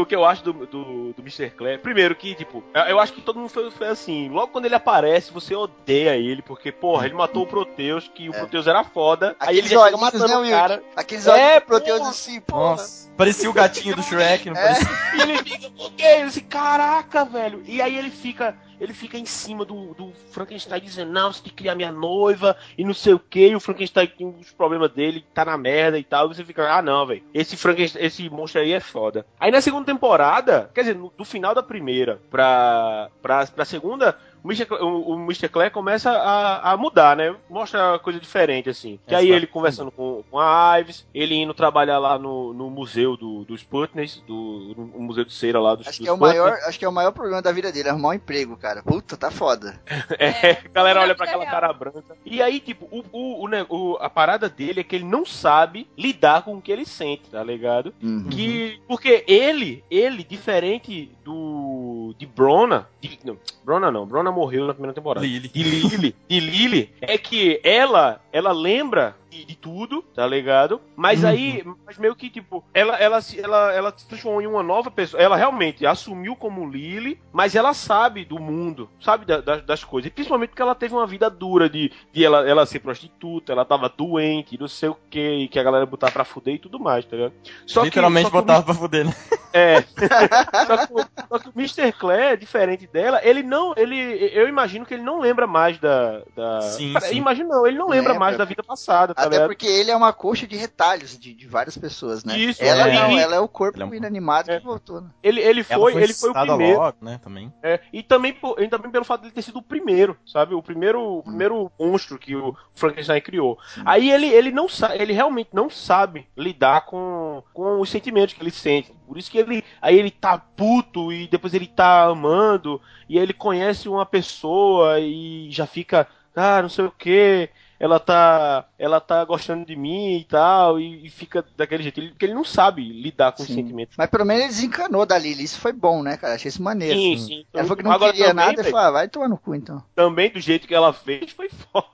o que eu acho do, do, do Mr. Clare, primeiro que, tipo, eu- acho que todo mundo foi, foi assim, logo quando ele aparece, você odeia ele, porque, porra, ele matou o Proteus, que o Proteus era foda, aí ele
Aqueles
já chega
olhinhos,
matando
né,
o
Will?
cara,
Aqueles
É,
Proteus
porra.
assim, porra.
Nossa, parecia o gatinho do *laughs* Shrek, não
É.
parecia?
e ele fica? Ele assim, caraca, velho, e aí ele fica, ele fica em cima do, do Frankenstein dizendo, não, você tem que criar minha noiva, e não sei o que, o Frankenstein tem os problemas dele, tá na merda e tal, e você fica, ah não, velho, esse Frankenstein, esse monstro aí é foda. Aí na segunda temporada, quer dizer, no- do final da primeira pra, pra, pra segunda, Mr. O, o Mr. Clare começa a, a mudar, né? Mostra coisa diferente, assim. Que
É,
aí ele conversando com, com a Ives, ele indo trabalhar lá no, no museu do, dos Putney, do no museu de cera lá dos
Acho que
dos
é o maior, acho que é o maior problema da vida dele, arrumar um emprego, cara. Puta, tá foda. *laughs*
É, a galera olha pra
vida
aquela
real.
cara branca. E aí, tipo, o, o, o- a parada dele é que ele não sabe lidar com o que ele sente, tá ligado?
Uhum.
Que, porque ele, ele, diferente do de Brona, de, não, Brona não, Brona morreu na primeira temporada.
Lily.
De Lily, de Lily, é que ela, ela lembra de, de tudo, tá ligado? Mas
Uhum.
aí, mas meio que tipo, ela, ela, se- ela, ela se transformou em uma nova pessoa. Ela realmente assumiu como Lily, mas ela sabe do mundo, sabe da- da- das coisas. E principalmente porque ela teve uma vida dura de, de ela, ela ser prostituta, ela tava doente, não sei o que, e que a galera botava pra fuder e tudo mais, tá ligado? Só que-
Literalmente
só que o
botava pra fuder, né?
é. *laughs* só, que, o- só que o Mr. Clare, diferente dela, ele não. Ele, eu imagino que ele não lembra mais da. da...
Sim,
Cara,
sim.
Imagino não, ele não lembra,
Lembra.
mais da vida passada, tá
Até porque ele é uma coxa de retalhos de, de várias pessoas, né?
Isso,
ela
é.
não, ela é o corpo
Ele é um-
inanimado
É.
que voltou, né?
Ele, ele
Ela
foi, ele foi o primeiro.
logo, né, também.
é, e também, por- e também pelo fato de ele ter sido o primeiro, sabe? O primeiro, o primeiro monstro que o Frankenstein criou. Aí ele, ele não sabe, ele realmente não sabe lidar com, com os sentimentos que ele sente. Por isso que ele. Aí ele tá puto e depois ele tá amando. E aí ele conhece uma pessoa e já fica. Ah, não sei o que. Ela tá. Ela tá gostando de mim e tal. E, e fica daquele jeito. Ele, porque ele não sabe lidar com os
Sim.
sentimentos.
Mas pelo menos ele desencanou da Lily, isso foi bom, né, cara? Achei isso maneiro.
Sim, sim.
Ela falou que não
Agora
queria
também,
nada e
velho,
falou, ah, vai tomar no cu então.
também do jeito que ela fez foi *laughs* foda.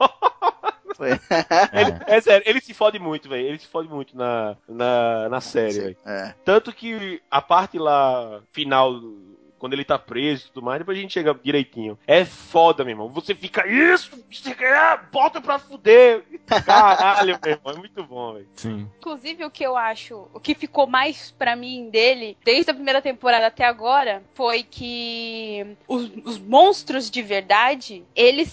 Foi.
Ele, *laughs* é sério, ele se fode muito, velho. Ele se fode muito na, na, na série, velho.
É.
Tanto que a parte lá final, quando ele tá preso e tudo mais, depois a gente chega direitinho. É foda, meu irmão. Você fica, isso, você quer, bota pra fuder. Caralho, meu irmão. É muito bom, velho.
Sim.
Inclusive, o que eu acho, o que ficou mais pra mim dele, desde a primeira temporada até agora, foi que os, os monstros de verdade, eles,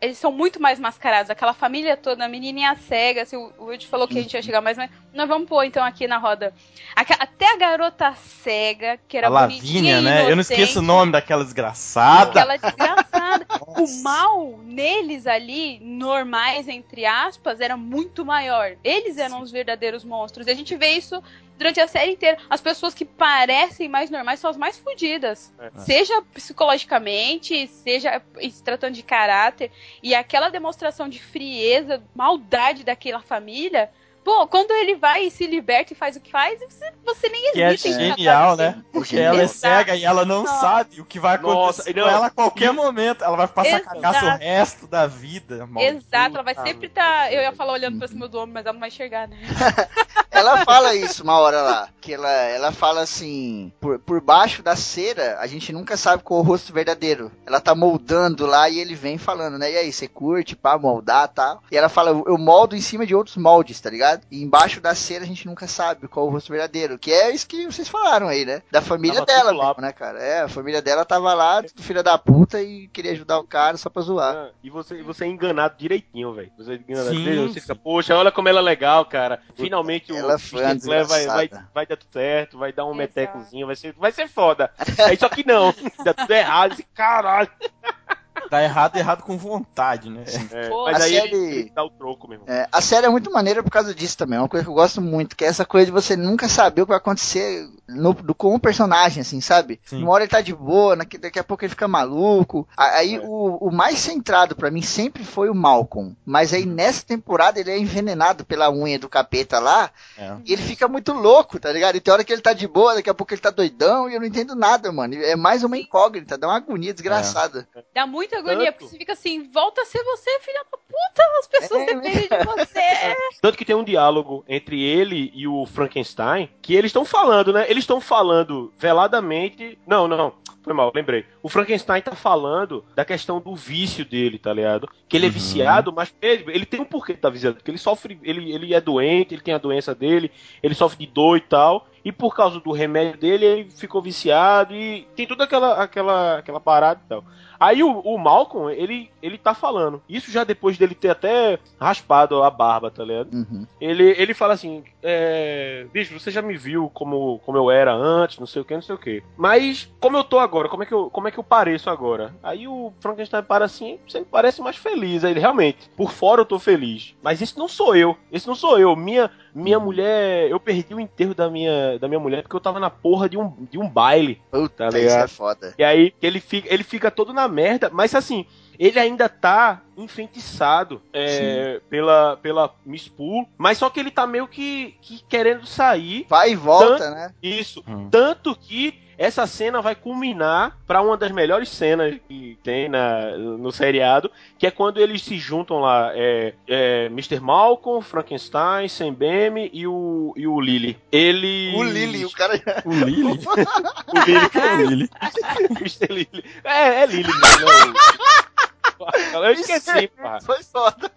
eles são muito mais mascarados. Aquela família toda, a menininha cega, assim, o Woody falou que a gente ia chegar mais, mas nós vamos pôr então aqui na roda. Até a garota cega, que era
A
bonitinha
Lavínia, né? Eu não esqueço o nome daquela desgraçada.
Aquela desgraçada. *laughs* o mal neles ali, normais, entre aspas, era muito maior. Eles eram os verdadeiros monstros. E a gente vê isso durante a série inteira. As pessoas que parecem mais normais são as mais fodidas.
É.
Seja psicologicamente, seja se tratando de caráter. E aquela demonstração de frieza, maldade daquela família. Pô, quando ele vai e se liberta e faz o que faz, você, você nem
Que é
tratar
genial, né? Porque ela é cega e ela não
Nossa.
sabe o que vai acontecer
Nossa,
com
não.
ela a qualquer momento. Ela vai passar cagaço o resto da vida.
Exato, ela vai sempre estar. eu ia falar olhando pra cima do ombro, mas ela não vai enxergar, né? *laughs*
Ela fala isso uma hora lá, que ela, ela fala assim, por, por baixo da cera, a gente nunca sabe qual é o rosto verdadeiro. Ela tá moldando lá e ele vem falando, né? E aí, você curte, pá, moldar, tal. E ela fala, eu moldo em cima de outros moldes, tá ligado? E embaixo da cera a gente nunca sabe qual é o rosto verdadeiro, que é isso que vocês falaram aí, né? Da família
Tava
dela né, cara? É, a família dela tava lá, tudo filha da puta e queria ajudar o cara só pra zoar.
Ah, E você, você é enganado direitinho, velho. Você é enganado
Sim,
direitinho. Você fica, poxa, olha como ela é legal, cara. Finalmente o
Ela foi
vai, vai, vai dar tudo certo, vai dar um
Exato.
metecozinho, vai ser, vai ser foda. Aí só que não, *laughs* dá tudo errado, esse caralho. *laughs*
Tá errado, errado com vontade, né?
É,
Pô,
mas
a
aí
série-
ele, ele dá o troco mesmo.
É, a série é muito maneira por causa disso também. É uma coisa que eu gosto muito, que é essa coisa de você nunca saber o que vai acontecer no, do, com o personagem, assim, sabe?
Sim.
Uma hora ele tá de boa, daqui, daqui a pouco ele fica maluco. Aí
É.
o, o mais centrado pra mim sempre foi o Malcolm. Mas aí nessa temporada ele é envenenado pela unha do capeta lá.
É.
E ele fica muito louco, tá ligado? E tem hora que ele tá de boa, daqui a pouco ele tá doidão e eu não entendo nada, mano. É mais uma incógnita, dá uma agonia desgraçada.
Dá muita agonia,
Tanto.
porque você fica assim, volta a ser você, filha da puta, as pessoas
É,
dependem de você. *laughs*
Tanto que tem um diálogo entre ele e o Frankenstein que eles estão falando, né? Eles estão falando veladamente. Não, não, foi mal, lembrei. O Frankenstein tá falando da questão do vício dele, tá ligado? Que ele é
Uhum.
viciado, mas ele, ele tem um porquê de tá viciado. Porque ele sofre, ele, ele é doente, ele tem a doença dele, ele sofre de dor e tal. E por causa do remédio dele, ele ficou viciado e tem toda aquela, aquela, aquela parada e tal. Aí o, o Malcolm, ele, ele tá falando. Isso já depois dele ter até raspado a barba, tá ligado?
Uhum.
Ele, ele fala assim: é, Bicho, você já me viu como, como eu era antes, não sei o que, não sei o que. Mas como eu tô agora, como é, que eu, como é que eu pareço agora? Aí o Frankenstein para assim: Você me parece mais feliz. Aí ele, realmente, por fora eu tô feliz. Mas esse não sou eu. Esse não sou eu. Minha, minha mulher. Eu perdi o enterro da minha, da minha mulher porque eu tava na porra de um, de um baile.
Puta,
Tá
isso
ligado?
é foda.
E aí ele fica, ele fica todo na merda, mas assim, ele ainda tá enfeitiçado é, pela, pela Miss Pool, mas só que ele tá meio que, que querendo sair.
Vai e volta,
Tanto-
né?
Isso.
Hum.
Tanto que essa cena vai culminar pra uma das melhores cenas que tem na, no seriado, que é quando eles se juntam lá, é, é, Mr. Malcolm, Frankenstein, Sam Bem e o, e o Lily. Ele...
O Lily, o cara.
O Lily? *laughs*
O Lily,
que é o Lily? *laughs*
Mr. Lily. É, é Lily, né? Eu esqueci, pá.
Foi foda.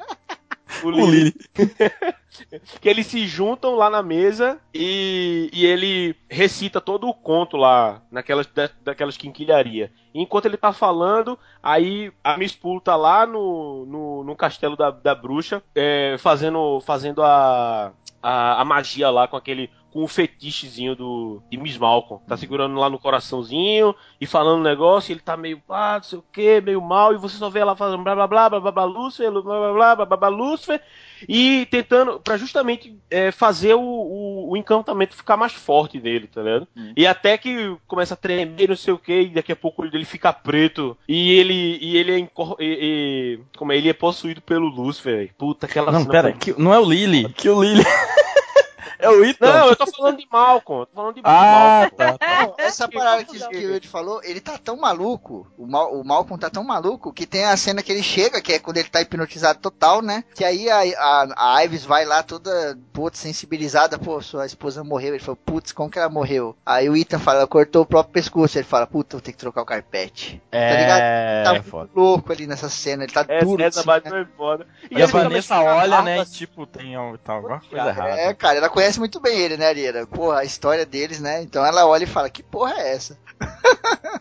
O
O Lily. *laughs*
que eles se juntam lá na mesa e, e ele recita todo o conto lá, naquelas, da, daquelas quinquilharia. E enquanto ele tá falando, aí a Miss Pool tá lá no, no, no castelo da, da bruxa, é, fazendo, fazendo a, a, a magia lá com aquele. Com o fetichezinho do, de Miss Malcolm. Tá segurando lá no coraçãozinho e falando um negócio. E ele tá meio, ah, não sei o que, meio mal. E você só vê ela fazendo blá blá blá blá blá blá Lúcifer, blá blá blá blá blá blá Lúcifer e tentando para justamente é, fazer o, o, o encantamento ficar mais forte nele, tá ligado? E até que começa a tremer, não sei o que, e daqui a pouco ele fica preto e ele e ele é encor- e- e- como é, ele é possuído pelo Lúcifer. velho. Puta aquela
Não,
cena
pera, que, não é o Lily. Que o Lily. É o Ethan.
Não, eu tô falando de Malcolm, eu tô falando de
Ah,
Malcolm.
tá.
Não, essa parada que, que o Ed falou, ele tá tão maluco, o, Mal, o Malcolm tá tão maluco, que tem a cena que ele chega, que é quando ele tá hipnotizado total, né? Que aí a, a, a Ives vai lá toda, putz, sensibilizada, pô, sua esposa morreu. Ele falou, putz, como que ela morreu? Aí o Ethan fala, ela cortou o próprio pescoço. Ele fala, puta, vou ter que trocar o carpete.
É,
Tá
é
muito
foda.
louco ali nessa cena, ele tá
Essa,
duro.
essa
assim, né?
foi foda.
E,
ele
a Vanessa olha, né, e tipo, tem tá alguma coisa errada.
É, cara, ela conhece muito bem ele, né, Arieira? Porra, a história deles, né? Então ela olha e fala, que porra é essa? *laughs*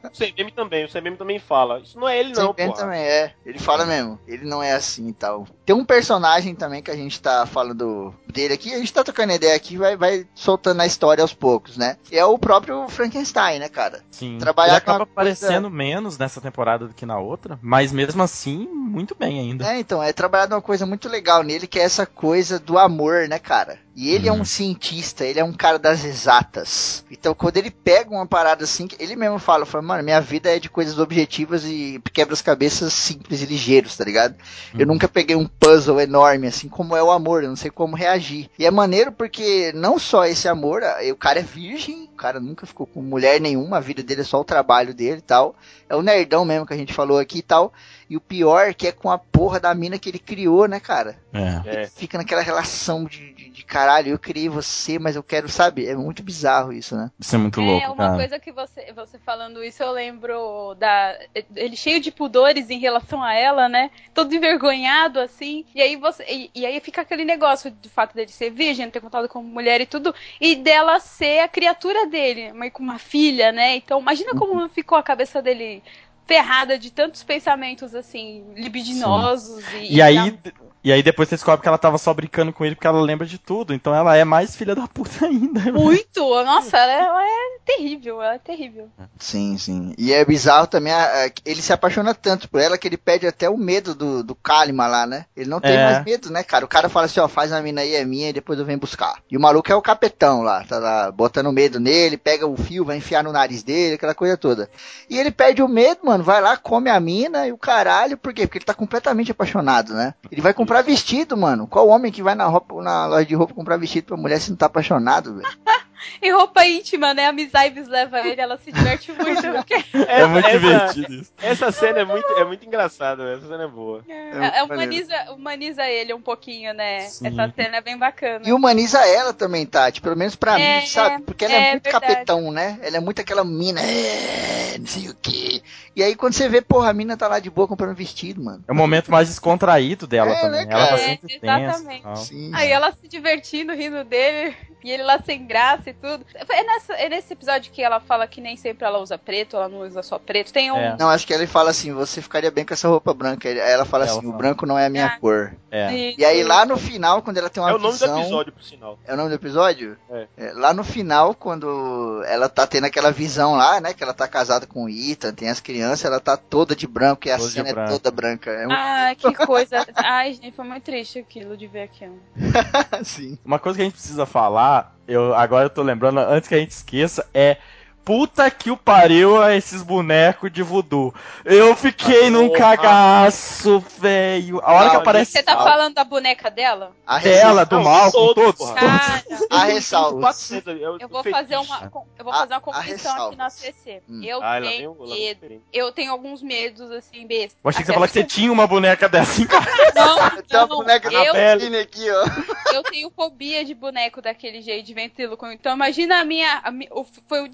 O CMM também, o CMM também fala. Isso não é ele não, pô.
também é. Ele fala mesmo. Ele não é assim e tal. Tem um personagem também que a gente tá falando dele aqui. A gente tá trocando ideia aqui e vai, vai soltando a história aos poucos, né? E é o próprio Frankenstein, né, cara?
Sim.
Trabalhar
Ele acaba
coisa-
aparecendo menos nessa temporada do que na outra, mas mesmo assim, muito bem ainda.
É, então, é trabalhado uma coisa muito legal nele, que é essa coisa do amor, né, cara? E ele é
Uhum.
um cientista, ele é um cara das exatas. Então, quando ele pega uma parada assim, ele mesmo fala, fala, mano, minha vida é de coisas objetivas e quebra-cabeças simples e ligeiros, tá ligado? Eu
Uhum.
nunca peguei um puzzle enorme, assim como é o amor, eu não sei como reagir. E é maneiro porque não só esse amor, o cara é virgem, o cara nunca ficou com mulher nenhuma, a vida dele é só o trabalho dele e tal. É o nerdão mesmo que a gente falou aqui e tal. E o pior que é com a porra da mina que ele criou, né, cara?
É.
É.
Fica naquela relação de, de, de caralho, eu criei você, mas eu quero, sabe? É muito bizarro isso, né?
Isso é muito
É,
louco,
uma
cara.
coisa que você, você falando isso, eu lembro da. Ele cheio de pudores em relação a ela, né? Todo envergonhado, assim. E aí você. E, e aí fica aquele negócio do fato dele ser virgem, ter contado com mulher e tudo, e dela ser a criatura dele, mãe com uma filha, né? Então imagina como ficou a cabeça dele ferrada de tantos pensamentos assim, libidinosos e.
E aí, e aí depois você descobre que ela tava só brincando com ele porque ela lembra de tudo. Então ela é mais filha da puta *laughs* ainda.
Muito! Nossa, ela, ela é terrível, ela é terrível.
Sim, sim. E é bizarro também, a- a- ele se apaixona tanto por ela que ele perde até o medo do, do Kalima lá, né? Ele não tem
É.
mais medo, né, cara? O cara fala assim, ó, faz a mina aí, é minha, e depois eu venho buscar. E o maluco é o capetão lá, tá lá, botando medo nele, pega o fio, vai enfiar no nariz dele, aquela coisa toda. E ele perde o medo, mano, vai lá, come a mina e o caralho, por quê? Porque ele tá completamente apaixonado, né? Ele vai comprar vestido, mano. Qual homem que vai na, roupa, na loja de roupa comprar vestido pra mulher se não tá apaixonado, velho? *laughs*
E roupa íntima, né? A Miss Ives leva ele, ela se diverte muito. *laughs* porque
É muito
essa,
divertido isso.
Essa cena é muito, é muito engraçada, essa cena é boa.
É, é, humaniza, humaniza ele um pouquinho, né?
Sim.
Essa cena é bem bacana.
E humaniza ela também, Tati. Pelo menos pra
É,
mim, sabe? Porque ela é,
é
muito
verdade.
capetão, né? Ela é muito aquela mina, é, não sei o quê. E aí quando você vê, porra, a mina tá lá de boa comprando vestido, mano.
É o momento mais descontraído dela
É,
também.
né,
ela tá sempre
É, exatamente.
Sim.
Aí ela se divertindo, rindo dele, e ele lá sem graça e tudo. É, nessa, é nesse episódio que ela fala que nem sempre ela usa preto, ela não usa só preto. Tem um.
É.
Não, acho que ele fala assim, você ficaria bem com essa roupa branca. Aí ela fala
Ela
assim, o
fala.
branco não é a minha
Ah.
cor.
É.
E aí lá no final, quando ela tem uma
É o nome
visão...
do episódio, por sinal.
É o nome do episódio?
É.
lá no final, quando ela tá tendo aquela visão lá, né? Que ela tá casada com o Ethan, tem as crianças, ela tá toda de branco e a
Toda
cena é toda branca. É um...
Ah, *laughs* que coisa. Ai, gente, foi muito triste aquilo de ver aquilo. *laughs*
assim.
Uma coisa que a gente precisa falar, eu agora eu tô lembrando, antes que a gente esqueça, é puta que o pariu a esses bonecos de voodoo. Eu fiquei num
Porra.
cagaço, velho. A hora
Não,
que aparece
Você tá falando da boneca dela?
A
dela, do mal, com
todos,
todos.
Cara,
A ressalva.
400, o
eu vou fazer uma, eu vou fazer uma confissão aqui na CC.
Hum.
Eu
Ah,
tenho medo. Eu tenho alguns medos, assim, besta.
Eu achei que você falou que você tinha uma boneca dessa em casa. *laughs*
Não,
Tem uma boneca
eu,
da aqui, ó.
eu tenho fobia de boneco daquele jeito, de ventríloco. Então imagina a minha. a o- foi o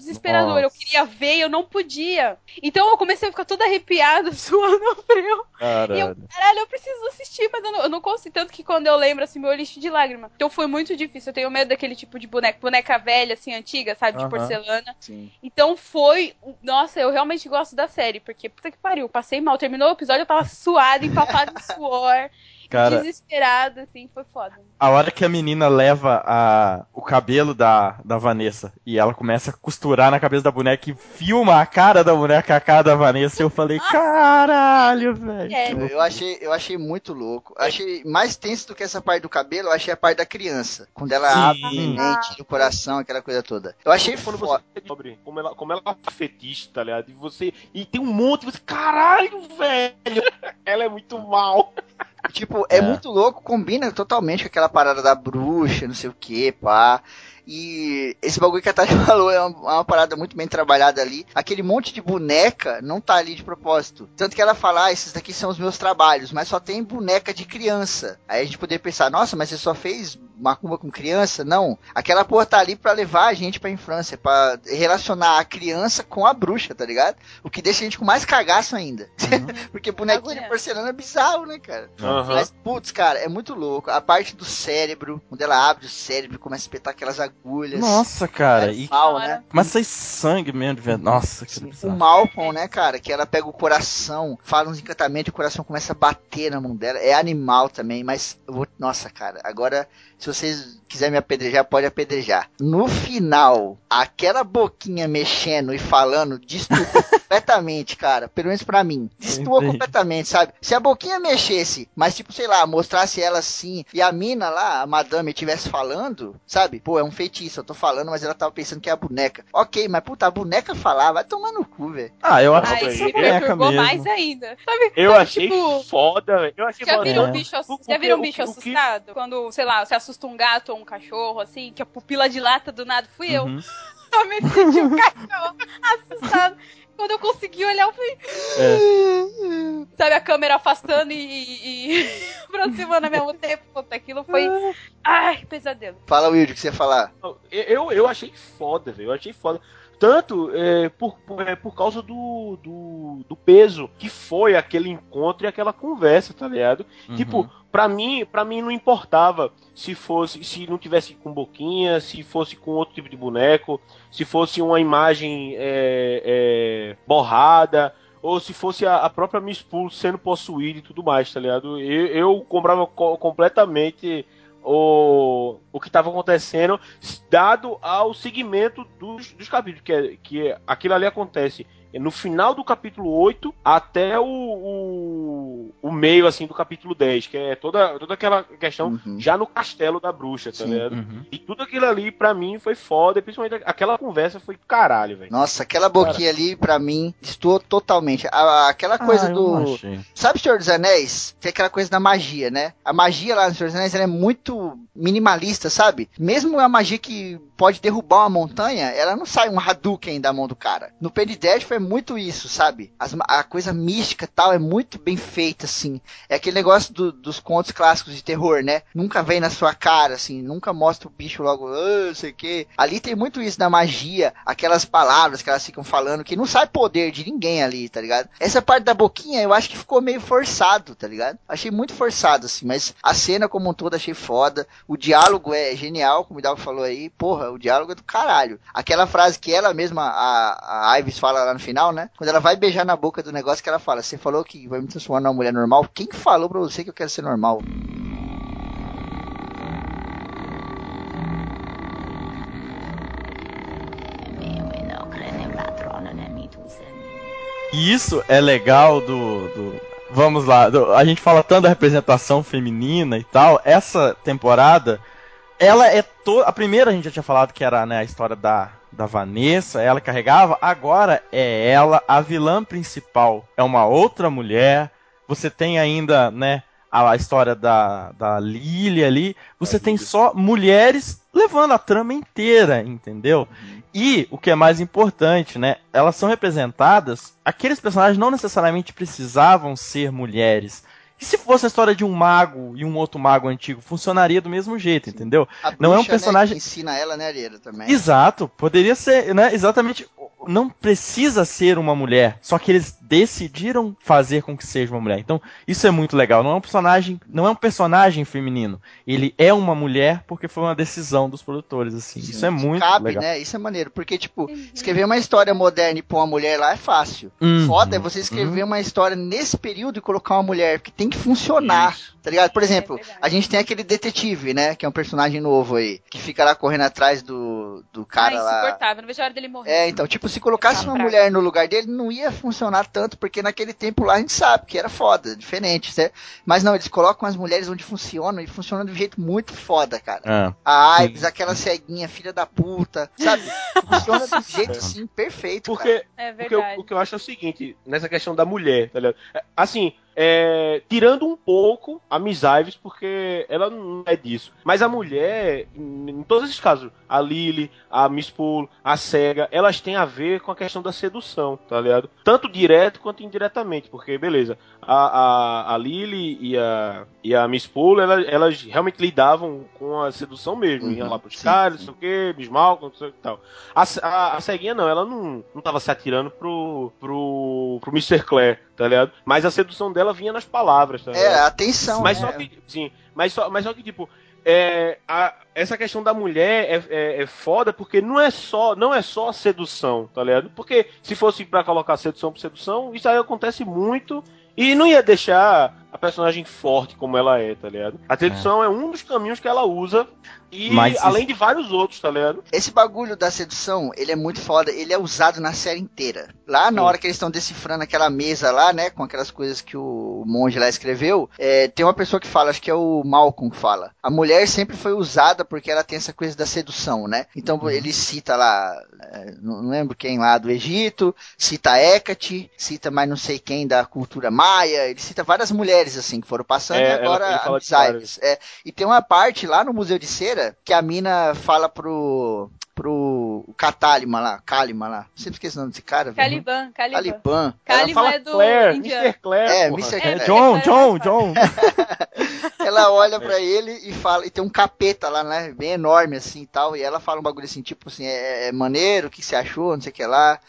Eu queria ver e eu não podia. Então eu comecei a ficar toda arrepiada, *laughs* suando frio. E eu, caralho, eu preciso assistir, mas eu não, eu não consigo. Tanto que quando eu lembro, assim, meu lixo de lágrima. Então foi muito difícil. Eu tenho medo daquele tipo de boneca, boneca velha, assim, antiga, sabe? De
Aham.
porcelana.
Sim.
Então foi. Nossa, eu realmente gosto da série, porque puta que pariu, passei mal. Terminou o episódio, eu tava suada, empapada *laughs* em suor,
Cara,
desesperada, assim, foi foda.
a hora que a menina leva a, o cabelo da, da Vanessa e ela começa a costurar na cabeça da boneca e filma a cara da boneca, a cara da Vanessa, eu falei, *laughs* caralho, velho.
É.
Eu achei, eu achei muito louco. Eu achei mais tenso do que essa parte do cabelo, eu achei a parte da criança. Quando ela
Sim.
abre a mente do coração, aquela coisa toda. Eu achei
quando
foda.
como ela, como ela é fetiche, tá ligado? E você. E tem um monte, você. Caralho, velho! *laughs* ela é muito mal.
Tipo, é,
É.
muito louco, combina totalmente com aquela parada da bruxa, não sei o que, pá. E esse bagulho que a Tati *laughs* falou é uma, é uma parada muito bem trabalhada ali. Aquele monte de boneca não tá ali de propósito. Tanto que ela fala, ah, esses daqui são os meus trabalhos, mas só tem boneca de criança. Aí a gente poderia pensar, nossa, mas você só fez macumba com criança? Não. Aquela porra tá ali pra levar a gente pra infância, pra relacionar a criança com a bruxa, tá ligado? O que deixa a gente com mais cagaço ainda. *laughs* Porque bonequinho de porcelana é bizarro, né, cara?
Aham.
Mas, putz, cara, é muito louco. A parte do cérebro, quando ela abre o cérebro, começa a espetar aquelas agulhas.
Nossa, cara,
é
e
mal, né?
a sair sangue mesmo de verdade. Nossa, que
o. Malcolm, né, cara, que ela pega o coração, fala uns encantamentos, o coração começa a bater na mão dela. É animal também, mas eu vou... Nossa, cara, agora, se vocês quiserem me apedrejar, pode apedrejar. No final, aquela boquinha mexendo e falando destoou *laughs* completamente, cara. Pelo menos pra mim. Destoou
Entendi.
completamente, sabe? Se a boquinha mexesse, mas tipo, sei lá, mostrasse ela assim, e a mina lá, a madame, estivesse falando, sabe? Pô, é um feitiço, eu tô falando, mas ela tava pensando que é a boneca. Ok, mas puta, a boneca falar, vai tomar no cu, velho.
Ah, eu acho
Ai,
que
isso
boneca
perturbou
mesmo.
mais ainda. Sabe?
Eu
sabe,
achei
tipo,
foda, velho. Eu achei
Já
foda.
viram
É.
um bicho,
Porque
já viram um
o
bicho
o que-
assustado? Quando, sei lá, você assusta um gato ou um cachorro, assim, que a pupila dilata do nada, fui eu.
Uhum. *laughs*
Só me senti um *laughs* cachorro assustado. Quando eu consegui olhar, eu fui. *gasps* Sabe, a câmera afastando e, e, e *laughs* aproximando ao mesmo tempo. Puta, aquilo foi. Ai, pesadelo.
Fala, Wilde, o que você ia falar?
Eu, eu achei foda, velho. Eu achei foda. Tanto é, por, é, por causa do, do, do peso que foi aquele encontro e aquela conversa, tá ligado?
Uhum.
Tipo, pra mim, para mim não importava se fosse, se não tivesse com boquinha, se fosse com outro tipo de boneco, se fosse uma imagem é, é, borrada, ou se fosse a, a própria Miss Pulse sendo possuída e tudo mais, tá ligado? Eu, eu comprava co- completamente o, o que estava acontecendo, dado ao segmento dos, dos capítulos, que, é, que é- aquilo ali acontece no final do capítulo 8 até o, o, o meio assim do capítulo 10, que é toda, toda aquela questão
Uhum.
já no castelo da bruxa, tá ligado?
Uhum.
E tudo aquilo ali, pra mim, foi foda, principalmente aquela conversa foi caralho, velho.
Nossa, aquela boquinha ali, pra mim, destoou totalmente. A- aquela coisa
Ah, eu
do. Sabe Senhor dos Anéis? Tem aquela coisa da magia, né? A magia lá no Senhor dos Anéis ela é muito minimalista, sabe? Mesmo a magia que pode derrubar uma montanha, ela não sai um Hadouken da mão do cara. No Penny Dead foi muito isso, sabe? As a coisa mística tal é muito bem feita, assim. É aquele negócio do- dos contos clássicos de terror, né? Nunca vem na sua cara, assim. Nunca mostra o bicho logo, não sei o quê. Ali tem muito isso da magia, aquelas palavras que elas ficam falando, que não sai poder de ninguém ali, tá ligado? Essa parte da boquinha eu acho que ficou meio forçado, tá ligado? Achei muito forçado, assim, mas a cena como um todo achei foda. O diálogo é genial, como o Dalvo falou aí. Porra, o diálogo é do caralho. Aquela frase que ela mesma, a, a Ives fala lá no final, né? Quando ela vai beijar na boca do negócio que ela fala, você falou que vai me transformar numa mulher normal? Quem falou pra você que eu quero ser normal?
E isso é legal do. do- vamos lá, a gente fala tanto da representação feminina e tal. Essa temporada, ela é toda. A primeira a gente já tinha falado que era né, a história da, da Vanessa, ela carregava, agora é ela, a vilã principal é uma outra mulher. Você tem ainda, né, a, a história da, da Lily ali. Você tem só mulheres levando a trama inteira, entendeu? E o que é mais importante, né? Elas são representadas. Aqueles personagens não necessariamente precisavam ser mulheres. E se fosse a história de um mago e um outro mago antigo, funcionaria do mesmo jeito, entendeu?
A
Não é um
bruxa,
personagem-
Né, que ensina ela, né, Arieira, também.
Exato, poderia ser, né? Exatamente. Não precisa ser uma mulher, só que eles decidiram fazer com que seja uma mulher. Então, isso é muito legal. Não é um personagem, não é um personagem feminino. Ele é uma mulher porque foi uma decisão dos produtores, assim.
Sim,
isso é muito
Cabe,
legal.
né? Isso é maneiro. Porque, tipo, escrever uma história moderna e pôr uma mulher lá é fácil.
Uhum,
Foda é você escrever uma história nesse período e colocar uma mulher, que tem que funcionar, tá ligado? Por exemplo,
verdade.
a gente tem aquele detetive, né? Que é um personagem novo aí, que fica lá correndo atrás do, do cara
ah,
lá.
insuportável, não vejo a hora dele morrer.
É, então, tipo, se colocasse
Tá
uma mulher no lugar dele, não ia funcionar tanto, porque naquele tempo lá a gente sabe que era foda, diferente, certo? Mas não, eles colocam as mulheres onde funcionam e funcionam de um jeito muito foda, cara.
É.
A Ives, aquela ceguinha, filha da puta, sabe? Funciona de um *laughs* jeito assim, perfeito. cara.
Porque,
É
porque o, o que eu acho é o seguinte, nessa questão da mulher, tá ligado? É, Assim, é, tirando um pouco a Miss Ives, porque ela não é disso. Mas a mulher, em, em todos esses casos, a Lily, a Miss Pool, a Cega, elas têm a ver com a questão da sedução, tá ligado? Tanto direto quanto indiretamente, porque, beleza, a, a, a Lily e a, e a Miss Pool, elas, elas realmente lidavam com a sedução mesmo.
Uhum,
Iam lá pros
sim,
caras,
sim.
não sei o que, Miss Malcolm, não sei o que tal. A, a, a ceguinha não, ela não, não tava se atirando pro, pro, pro Mr. Clare, tá ligado? Mas a sedução dela vinha nas palavras, tá ligado?
É, atenção,
mas
né?
só que, sim, mas só, mas só que, tipo, é, a- essa questão da mulher é, é, é foda porque não é só não é só a sedução, tá ligado? Porque se fosse pra colocar sedução por sedução, isso aí acontece muito e não ia deixar a personagem forte como ela é, tá ligado? A sedução é, um dos caminhos que ela usa e
Mas isso-
além de vários outros, tá ligado?
Esse bagulho da sedução, ele é muito foda, ele é usado na série inteira. Lá na
Sim.
hora que eles estão decifrando aquela mesa lá, né, com aquelas coisas que o monge lá escreveu, é, tem uma pessoa que fala, acho que é o Malcolm que fala. A mulher sempre foi usada porque ela tem essa coisa da sedução, né? Então
Uhum.
ele cita lá, é, não não lembro quem lá do Egito, cita Hecate, cita mais não sei quem da cultura maia, ele cita várias mulheres assim que foram passando
É,
e
ela-
agora
ele
a
fala de
Miss
várias.
Ives. É, e tem uma parte lá no Museu de Cera que a mina fala pro pro Catalima lá, Kalima lá. Sempre esqueci o nome desse cara.
Caliban, Caliban.
Caliban.
Ela
Caliban
fala
é do
Claire,
indiano.
Mr. Claire,
É,
porra.
Mr.
É,
Claire.
John,
é,
John,
é,
John. *laughs*
Ela olha pra ele e fala, e tem um capeta lá, né? Bem enorme assim e tal. E ela fala um bagulho assim, tipo assim, é, é maneiro, o que você achou, não sei o que lá.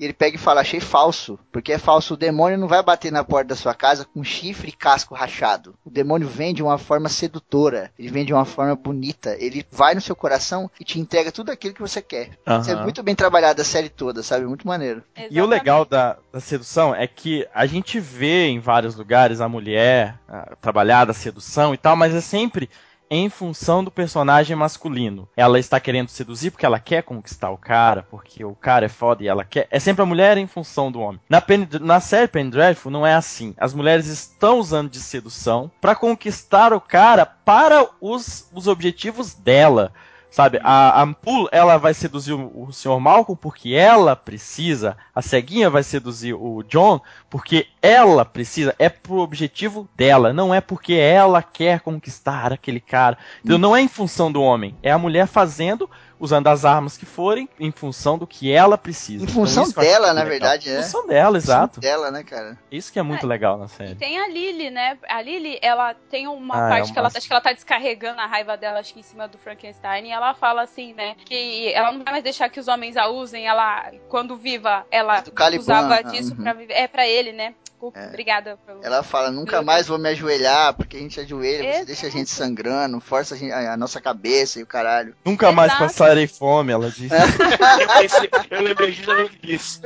E ele pega e fala, achei falso. Porque é falso, o demônio não vai bater na porta da sua casa com chifre e casco rachado. O demônio vem de uma forma sedutora. Ele vem de uma forma bonita. Ele vai no seu coração e te entrega tudo aquilo que você quer. Isso é muito bem trabalhado a série toda, sabe? Muito maneiro.
E o legal da, da sedução é que a gente vê em vários lugares a mulher trabalhar da sedução e tal, mas é sempre em função do personagem masculino. Ela está querendo seduzir porque ela quer conquistar o cara, porque o cara é foda e ela quer. É sempre a mulher em função do homem. Na, Penny, na série Dreadful não é assim. As mulheres estão usando de sedução para conquistar o cara para os, os objetivos dela. Sabe, a, Ampul, ela vai seduzir o, o Sr. Malcolm porque ela precisa. A ceguinha vai seduzir o John porque ela precisa. É pro objetivo dela, não é porque ela quer conquistar aquele cara. Então não é em função do homem, é a mulher fazendo, usando as armas que forem, em função do que ela precisa.
Em função
que eu acho
dela, na
legal.
verdade,
Em
é.
função dela, exato.
Dela, né, cara?
Isso que é muito
É,
legal na
E
série.
tem a Lily, né? A Lily, ela tem uma
Ah, é
parte
uma-
que ela acho que ela tá descarregando a raiva dela, acho que em cima do Frankenstein, e ela fala assim, né? Que ela não vai mais deixar que os homens a usem, ela, quando viva, ela
Caliban,
usava disso
uhum.
pra viver. É pra ele, né? Desculpa,
É.
obrigada. Pelo...
Ela fala, nunca mais vou me ajoelhar, porque a gente ajoelha, você
Exato.
deixa a gente sangrando, força a, gente- a- a nossa cabeça e o caralho.
Nunca mais
Exato.
passarei fome, ela disse.
Eu, *laughs* pensei- eu lembrei justamente disso.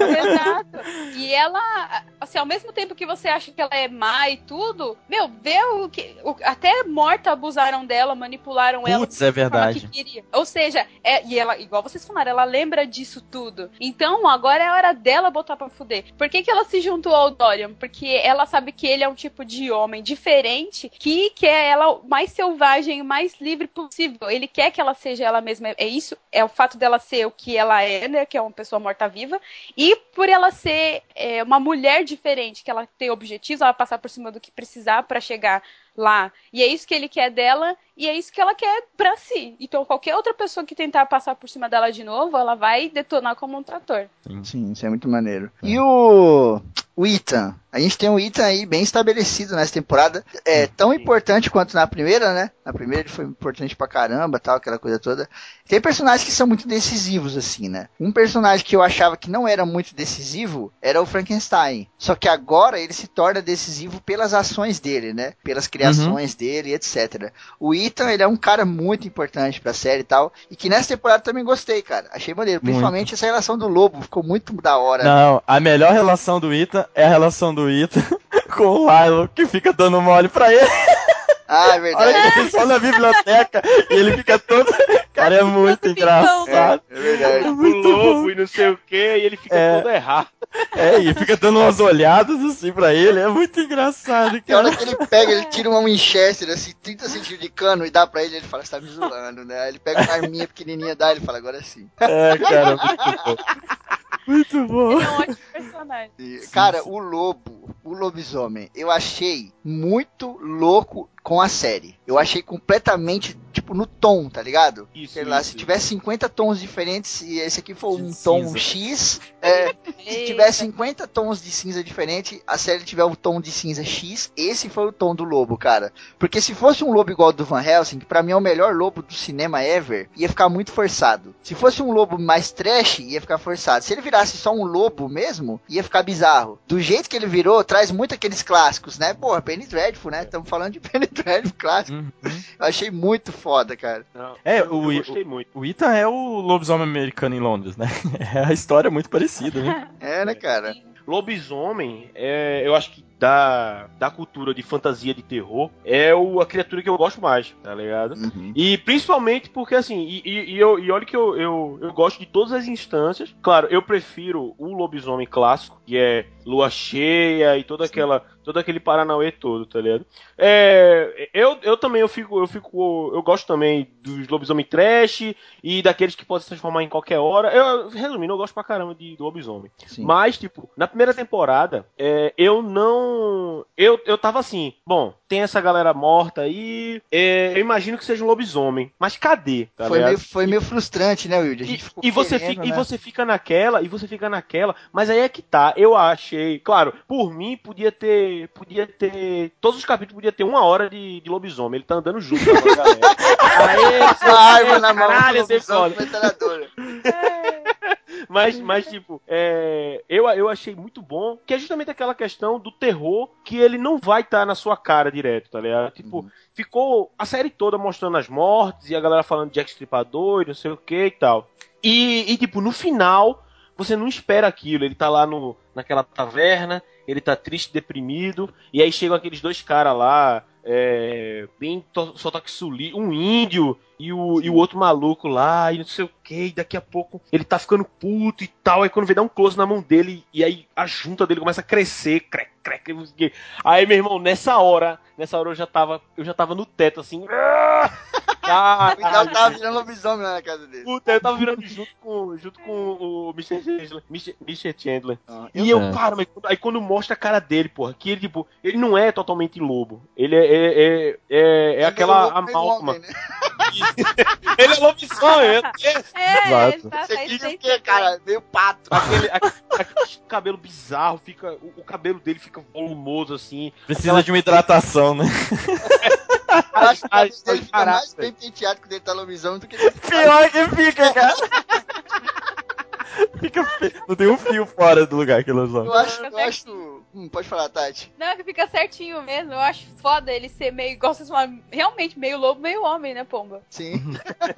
Exato. E ela, assim, ao mesmo tempo que você acha que ela é má e tudo, meu, vê o que. o- até morta abusaram dela, manipularam ela.
Putz, é verdade.
que queria. Ou seja, é, e ela, igual vocês falaram, ela lembra disso tudo. Então agora é a hora dela botar pra fuder. Por que, que ela se juntou ao Dorian, porque ela sabe que ele é um tipo de homem diferente que quer ela o mais selvagem, o mais livre possível. Ele quer que ela seja ela mesma. É isso, é o fato dela ser o que ela é, né? Que é uma pessoa morta-viva. E por ela ser é, uma mulher diferente, que ela tem objetivos, ela passar por cima do que precisar para chegar lá. E é isso que ele quer dela e é isso que ela quer pra si. Então qualquer outra pessoa que tentar passar por cima dela de novo, ela vai detonar como um trator.
Sim, isso é muito maneiro. E o o Ethan. A gente tem o Ethan aí bem estabelecido nessa temporada. É tão importante quanto na primeira, né? Na primeira ele foi importante pra caramba, tal, aquela coisa toda. Tem personagens que são muito decisivos, assim, né? Um personagem que eu achava que não era muito decisivo era o Frankenstein. Só que agora ele se torna decisivo pelas ações dele, né? Pelas criações uhum. dele, etc. O Ethan, ele é um cara muito importante pra série e tal. E que nessa temporada também gostei, cara. Achei maneiro. Principalmente muito. essa relação do lobo. Ficou muito da hora.
Não, a melhor relação do Ethan é a relação do Ita *laughs* com o Lilo, que fica dando mole pra ele.
Ah, é verdade.
Olha que só na biblioteca e ele fica todo. Cara, é muito engraçado.
É, é verdade. É
muito o lobo bom. e não sei o que, e ele fica é, todo errado.
É, e fica dando umas olhadas assim pra ele, é muito engraçado. Cara.
Tem hora que ele pega, ele tira uma Winchester, assim, 30 centímetros de cano e dá pra ele, ele fala, você tá me zoando, né? Aí ele pega uma arminha pequenininha, dá, ele fala, agora sim.
É, cara, muito bom. Muito bom.
Ele é um ótimo personagem.
Cara, o lobo, o lobisomem, eu achei muito louco com a série. Eu achei completamente, tipo, no tom, tá ligado? Isso, Sei lá, isso, se tivesse 50 tons diferentes e esse aqui for um tom X, é, se tiver 50 tons de cinza diferente, a série tiver um tom de cinza X, esse foi o tom do lobo, cara. Porque se fosse um lobo igual ao do Van Helsing, que pra mim é o melhor lobo do cinema ever, ia ficar muito forçado. Se fosse um lobo mais trash, ia ficar forçado. Se ele virasse só um lobo mesmo, ia ficar bizarro. Do jeito que ele virou, traz muito aqueles clássicos, né? Porra, Penny Dreadful, né? Estamos falando de *laughs* Penny Dreadful clássico. Uhum. Eu achei muito foda, cara.
Não, é, eu, o, gostei o, muito. O Ethan é o lobisomem americano em Londres, né? *laughs* É a história muito parecida, né?
É, né, cara?
Lobisomem, é, eu acho que da, da cultura de fantasia de terror é o, a criatura que eu gosto mais, tá ligado? Uhum. E principalmente porque, assim, e, e, e, eu, e olha que eu, eu, eu gosto de todas as instâncias. Claro, eu prefiro o lobisomem clássico, que é lua cheia e toda aquela todo aquele paranauê todo, tá ligado? É, eu, eu também eu fico eu fico eu gosto também dos lobisomem trash e daqueles que podem se transformar em qualquer hora. Eu resumindo, eu gosto pra caramba de, do lobisomem. Sim. Mas tipo, na primeira temporada, é, eu não eu eu tava assim, bom, tem essa galera morta aí, é, eu imagino que seja um lobisomem, mas cadê?
Tá foi, meio, foi meio frustrante, né, Wilde?
E, e, você fica, né? e você fica naquela, e você fica naquela, mas aí é que tá, eu achei, claro, por mim podia ter, podia ter, todos os capítulos podia ter uma hora de, de lobisomem, ele tá andando junto com a galera. *laughs*
Aê, arma *laughs* na mão, caralho, lobisomem, *laughs*
mas, mas, tipo, é, eu, eu achei muito bom, que é justamente aquela questão do terror que ele não vai estar tá na sua cara direto, tá ligado? Tipo, uhum. ficou a série toda mostrando as mortes e a galera falando de Jack Stripador e não sei o que e tal. E, e, tipo, no final, você não espera aquilo. Ele tá lá no, naquela taverna, ele tá triste, deprimido, e aí chegam aqueles dois caras lá, é, bem suli, um índio e o, e o outro maluco lá, e não sei o que, e daqui a pouco ele tá ficando puto e tal, aí quando vê dar um close na mão dele, e aí a junta dele começa a crescer, crec, crec, aí meu irmão, nessa hora, nessa hora eu já tava, eu já tava no teto assim, *laughs* *laughs*
Caralho. O tava virando lobisomem na casa dele.
Puta, eu tava virando junto com, junto com o Mr. Chandler. Mr. Chandler. Ah, e eu, é. cara, mas aí quando mostra a cara dele, porra, que ele, tipo, ele não é totalmente lobo. Ele é, é, é, é, é aquela amálgama. Né? *laughs* ele é lobisomem, é.
É, Exato.
Tá, Você quis o quê, cara? Meio pato.
Aquele, aquele, aquele cabelo bizarro, fica, o, o, cabelo dele fica volumoso assim.
Precisa aquela... de uma hidratação, né? *laughs*
acho que o cabelo dele fica mais bem penteado que o dele tá do que
Pior que fica, cara. Fica fe... Não tem um fio fora do lugar que eles vão.
Eu acho, eu acho. Hum, pode falar, Tati.
Não, é que fica certinho mesmo. Eu acho foda ele ser meio, igual vocês falam, realmente meio lobo, meio homem, né, Pomba?
Sim.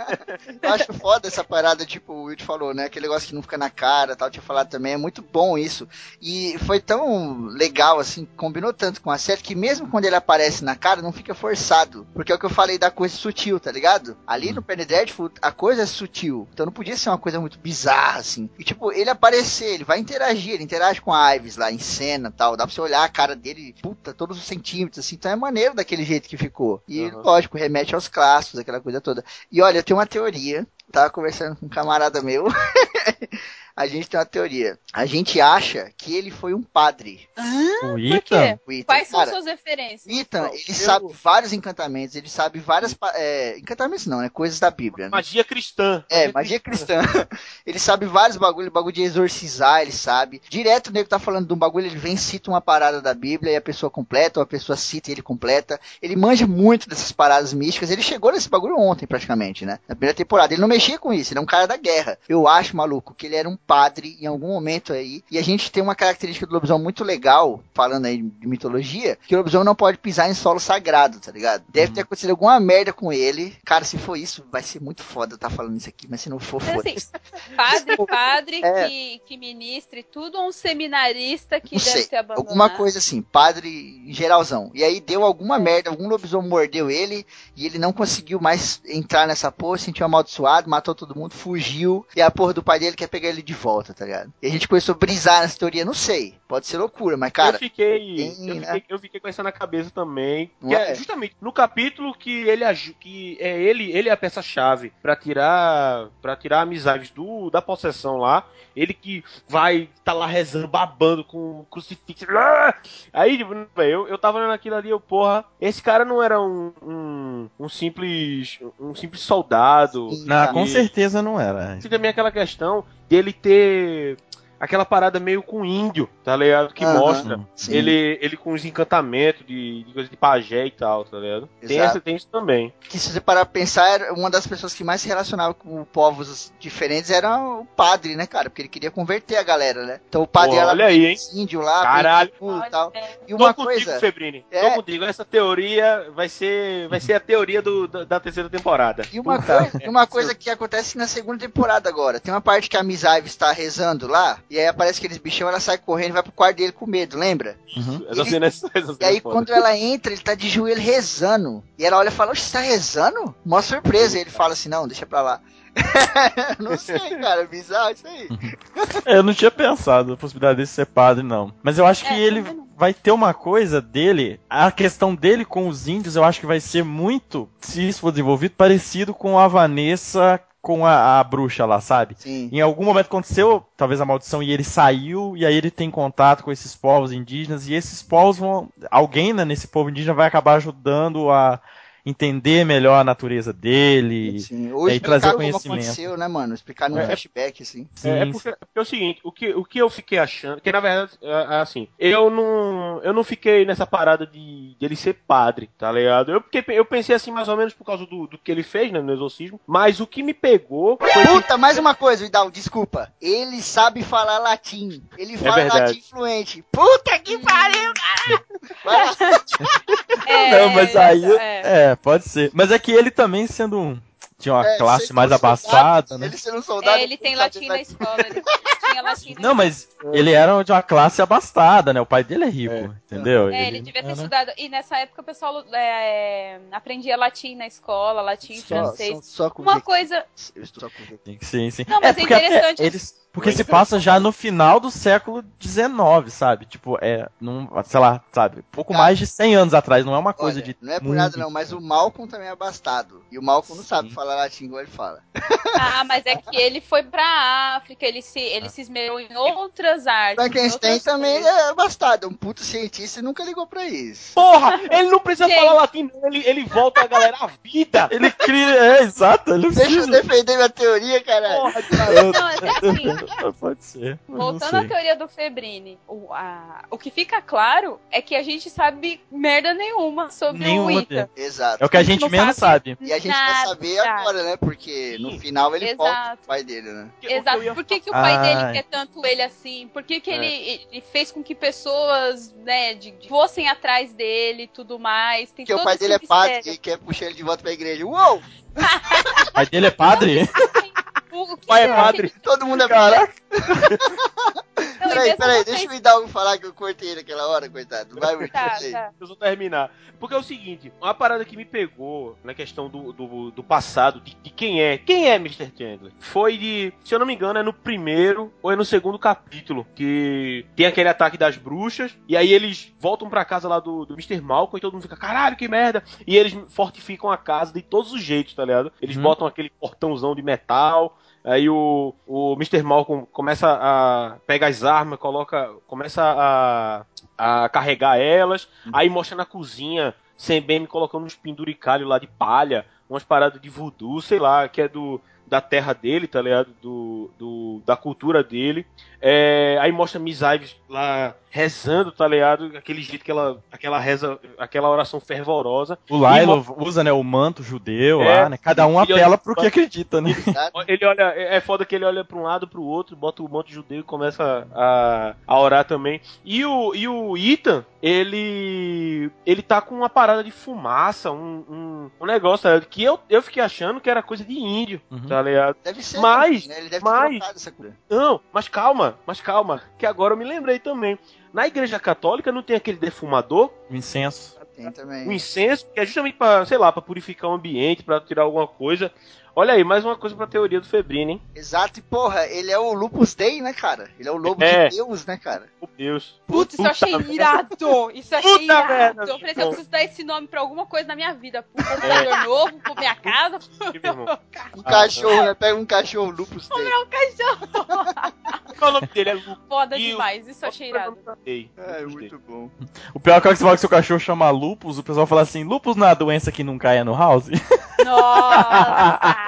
*laughs* eu acho foda essa parada, tipo, o Will falou, né? Aquele negócio que não fica na cara tal, tinha falado também. É muito bom isso. E foi tão legal, assim, combinou tanto com a série que mesmo quando ele aparece na cara, não fica forçado. Porque é o que eu falei da coisa sutil, tá ligado? Ali no Penny Dreadful, a coisa é sutil. Então não podia ser uma coisa muito bizarra, assim. E tipo, ele aparecer, ele vai interagir, ele interage com a Ives lá em cena tal tal. Dá pra você olhar a cara dele, puta, todos os centímetros, assim. Então é maneiro daquele jeito que ficou. E,
Uhum.
lógico, remete aos clássicos, aquela coisa toda. E olha, eu tenho uma teoria. Tava conversando com um camarada meu. *laughs* a gente tem uma teoria. A gente acha que ele foi um padre.
O
Por
Ethan?
quê?
O Ethan.
Quais são
Cara,
suas referências?
Ethan,
Não,
ele
eu-
sabe vários encantamentos, ele sabe várias. é, encantamentos não, né? Coisas da Bíblia, né?
Magia cristã.
É, magia cristã. *laughs* ele sabe vários bagulho, bagulho de exorcizar, ele sabe. Direto o nego tá falando de um bagulho, ele vem, cita uma parada da Bíblia e a pessoa completa, ou a pessoa cita e ele completa. Ele manja muito dessas paradas místicas. Ele chegou nesse bagulho ontem, praticamente, né? Na primeira temporada. Ele não mexia com isso, ele é um cara da guerra. Eu acho, maluco, que ele era um padre em algum momento aí. E a gente tem uma característica do lobisomem muito legal, falando aí de mitologia, que o lobisomem não pode pisar em solo sagrado, tá ligado? Deve ter acontecido alguma merda com ele. Cara, se for isso, vai ser muito foda estar falando isso aqui, mas se não for, foda.
assim, *laughs* padre, *laughs* padre
É.
que, que ministre tudo, ou um seminarista que
Não
deve
sei,
ter abandonado.
alguma coisa assim, padre geralzão. E aí deu alguma merda, algum lobisomem mordeu ele e ele não conseguiu mais entrar nessa porra, sentiu amaldiçoado, matou todo mundo, fugiu. E a porra do pai dele quer pegar ele de volta, tá ligado? E a gente começou a brisar nessa teoria, não sei. Pode ser loucura, mas cara,
eu fiquei,
tem,
eu,
né?
fiquei eu fiquei com essa na cabeça também. É
é?
justamente no capítulo que ele que é ele, ele é a peça chave pra tirar para tirar amizades do da possessão lá. Ele que vai tá lá rezando, babando com o crucifixo. Aí, tipo, eu, eu tava olhando aquilo ali, eu, porra, esse cara não era um, um, um simples um simples soldado.
Não,
tá.
com
E-
certeza não era.
Tem também aquela questão dele ter ter aquela parada meio com índio, tá ligado? Que
Aham.
mostra
Sim.
ele, ele com os encantamentos de, de coisa de pajé e tal, tá ligado? Tem, essa, tem isso também.
que se você parar pra pensar, uma das pessoas que mais se relacionava com povos diferentes era o padre, né, cara? Porque ele queria converter a galera, né? Então o padre
Pô,
era
olha aí, hein?
índio lá,
Caralho.
e tal. E uma
Tô contigo,
coisa,
Febrini.
É.
Tô contigo. Essa teoria vai ser, vai ser a teoria do, da, da terceira temporada.
E uma,
Puta
coisa, e uma coisa que acontece na segunda temporada agora. Tem uma parte que a Miss Ives está rezando lá, e aí aparece aqueles bichão, ela sai correndo e vai pro quarto dele com medo, lembra?
Uhum. *laughs*
Essa cena é- essa cena
E aí
é foda.
quando ela entra, ele tá de joelho rezando. E ela olha e fala, Oxe, você tá rezando? Mó surpresa. E ele fala assim, não, deixa pra lá. *laughs* não sei, *laughs* cara, é bizarro isso aí.
É, Eu não tinha pensado na possibilidade dele ser padre, não. Mas eu acho que
É,
ele vai ter uma coisa dele. A questão dele com os índios, eu acho que vai ser muito, se isso for desenvolvido, parecido com a Vanessa com a, a bruxa lá, sabe?
Sim.
Em algum momento aconteceu, talvez a maldição, e ele saiu, e aí ele tem contato com esses povos indígenas, e esses povos vão. Alguém né, nesse povo indígena vai acabar ajudando a entender melhor a natureza dele.
Sim. Ou
E trazer conhecimento.
aconteceu, né, mano? Explicar num
É.
flashback, assim.
Sim,
É, é porque, porque é o seguinte, o que, o que eu fiquei achando, que na verdade, é, é assim, eu não, eu não fiquei nessa parada de, de ele ser padre, tá ligado? Eu, porque, eu pensei assim, mais ou menos por causa do, do que ele fez, né, no exorcismo, mas o que me pegou foi que
Puta, mais uma coisa, Vidal, desculpa. Ele sabe falar latim. Ele fala latim fluente. Puta que pariu, cara! Vai lá.
é,
Não, mas aí.
é.
Pode ser. Mas é que ele também sendo um. Tinha uma
É,
classe mais
soldado,
abastada, né?
Ele sendo soldado.
É, ele tem latim na escola. Ele *laughs* tinha latim na
Não, mas ele era de uma classe abastada, né? O pai dele é rico, entendeu?
É, ele devia ter
era-
estudado. E nessa época o pessoal é, aprendia latim na escola, latim,
Só,
francês.
só, só com
Uma
jeito.
coisa.
Eu estou só com jeito.
Sim, Sim.
Não, mas é
porque até
interessante-
eles, porque se passa já no final do século XIX, sabe? Tipo, é, num, sei lá, sabe? Pouco
Cara,
mais de 100 anos atrás, não é uma coisa
Olha,
de.
não é por nada não, mas o Malcolm também é abastado. E o Malcolm não sabe Falar latim igual ele fala.
Ah, mas é que ele foi pra África, ele se, ele se esmerou em outras artes.
Frankenstein
outras
também
coisas.
é abastado, é um puto cientista e nunca ligou pra isso.
Porra, ele não precisa
Gente.
falar latim, não. Ele, ele volta a galera à vida.
Ele cria. É, exato, ele
Deixa eu
precisa.
defender minha teoria, caralho.
Porra, cara.
Não, é assim,
Pode ser.
Voltando à teoria do Febrini, o, a- o que fica claro é que a gente sabe merda nenhuma sobre
Nenhuma
o Ita.
Exato.
É o que a
A gente
gente
não
menos
sabe.
sabe.
E a gente vai
Nada.
saber agora, né? Porque no final ele volta
Exato.
pro pai dele, né?
Exato. Por que, que o pai
Ah.
dele quer tanto ele assim? Por que, que
É.
ele, ele fez com que pessoas, né, de, de- fossem atrás dele e tudo mais? Tem
Porque o pai dele é padre e quer puxar ele de volta pra igreja. Uou!
O pai dele é padre?
O, o
Pai é
é?
padre.
Todo mundo é
Caraca.
Não,
Peraí, peraí,
vocês-
deixa o Hidalgo falar que eu cortei ele naquela hora, coitado. Vai,
Tá,
aí.
tá.
Eu só terminar. Porque é o seguinte, uma parada que me pegou na questão do, do, do passado, de, de quem é, quem é Mr. Chandler, foi de, se eu não me engano, é no primeiro ou é no segundo capítulo, que tem aquele ataque das bruxas, e aí eles voltam pra casa lá do, do Mr. Malcolm e todo mundo fica, caralho, que merda! E eles fortificam a casa de todos os jeitos, tá ligado? Eles
Uhum.
botam aquele portãozão de metal, Aí o, o Mr. Malcolm começa a. pega as armas, coloca. começa a, a carregar elas. Aí mostra na cozinha, sem bem me colocando uns penduricalhos lá de palha, umas paradas de voodoo, sei lá, que é do. Da terra dele, tá ligado? Do, do, da cultura dele. É, aí mostra Miss Ives lá rezando, tá ligado? Aquele jeito que ela. Aquela reza, aquela oração fervorosa.
O Lilo usa, né, o manto judeu
É,
lá, né? Cada um apela
olha-
pro que acredita, né?
Ele olha, é é foda que ele olha pra um lado, pro outro, bota o manto judeu e começa a, a orar também. E o, e o Ethan, ele. ele tá com uma parada de fumaça, um, um, um negócio, tá que eu, eu fiquei achando que era coisa de índio,
Uhum.
tá ligado?
Deve ser.
Mas-
né? Ele deve
mas-
ter essa cura.
Não, mas calma, mas calma, que agora eu me lembrei também. Na igreja católica não tem aquele defumador,
O incenso.
Tem também.
o incenso, que é justamente pra, sei lá, pra purificar o ambiente, pra tirar alguma coisa. Olha aí, mais uma coisa pra teoria do Febrino, hein?
Exato, e porra, ele é o Lupus Dei, né, cara? Ele é o lobo
É.
de Deus, né, cara?
Meu Deus.
Putz, isso eu achei
Puta
irado! Isso eu achei
Puta
irado!
merda,
eu falei assim, eu preciso dar esse nome pra alguma coisa na minha vida. Pro computador novo, pra minha casa,
merda. *laughs*
Um cachorro, né? Pega um cachorro Lupus Dei.
pro cachorro. *laughs*
Qual é o nome dele? É Lu.
Foda
o-
demais, isso eu achei irado.
É, muito bom.
O pior é que você fala que seu cachorro chama lupus, o pessoal fala assim, lupus não é a doença que não caia no house?
Nossa! *laughs*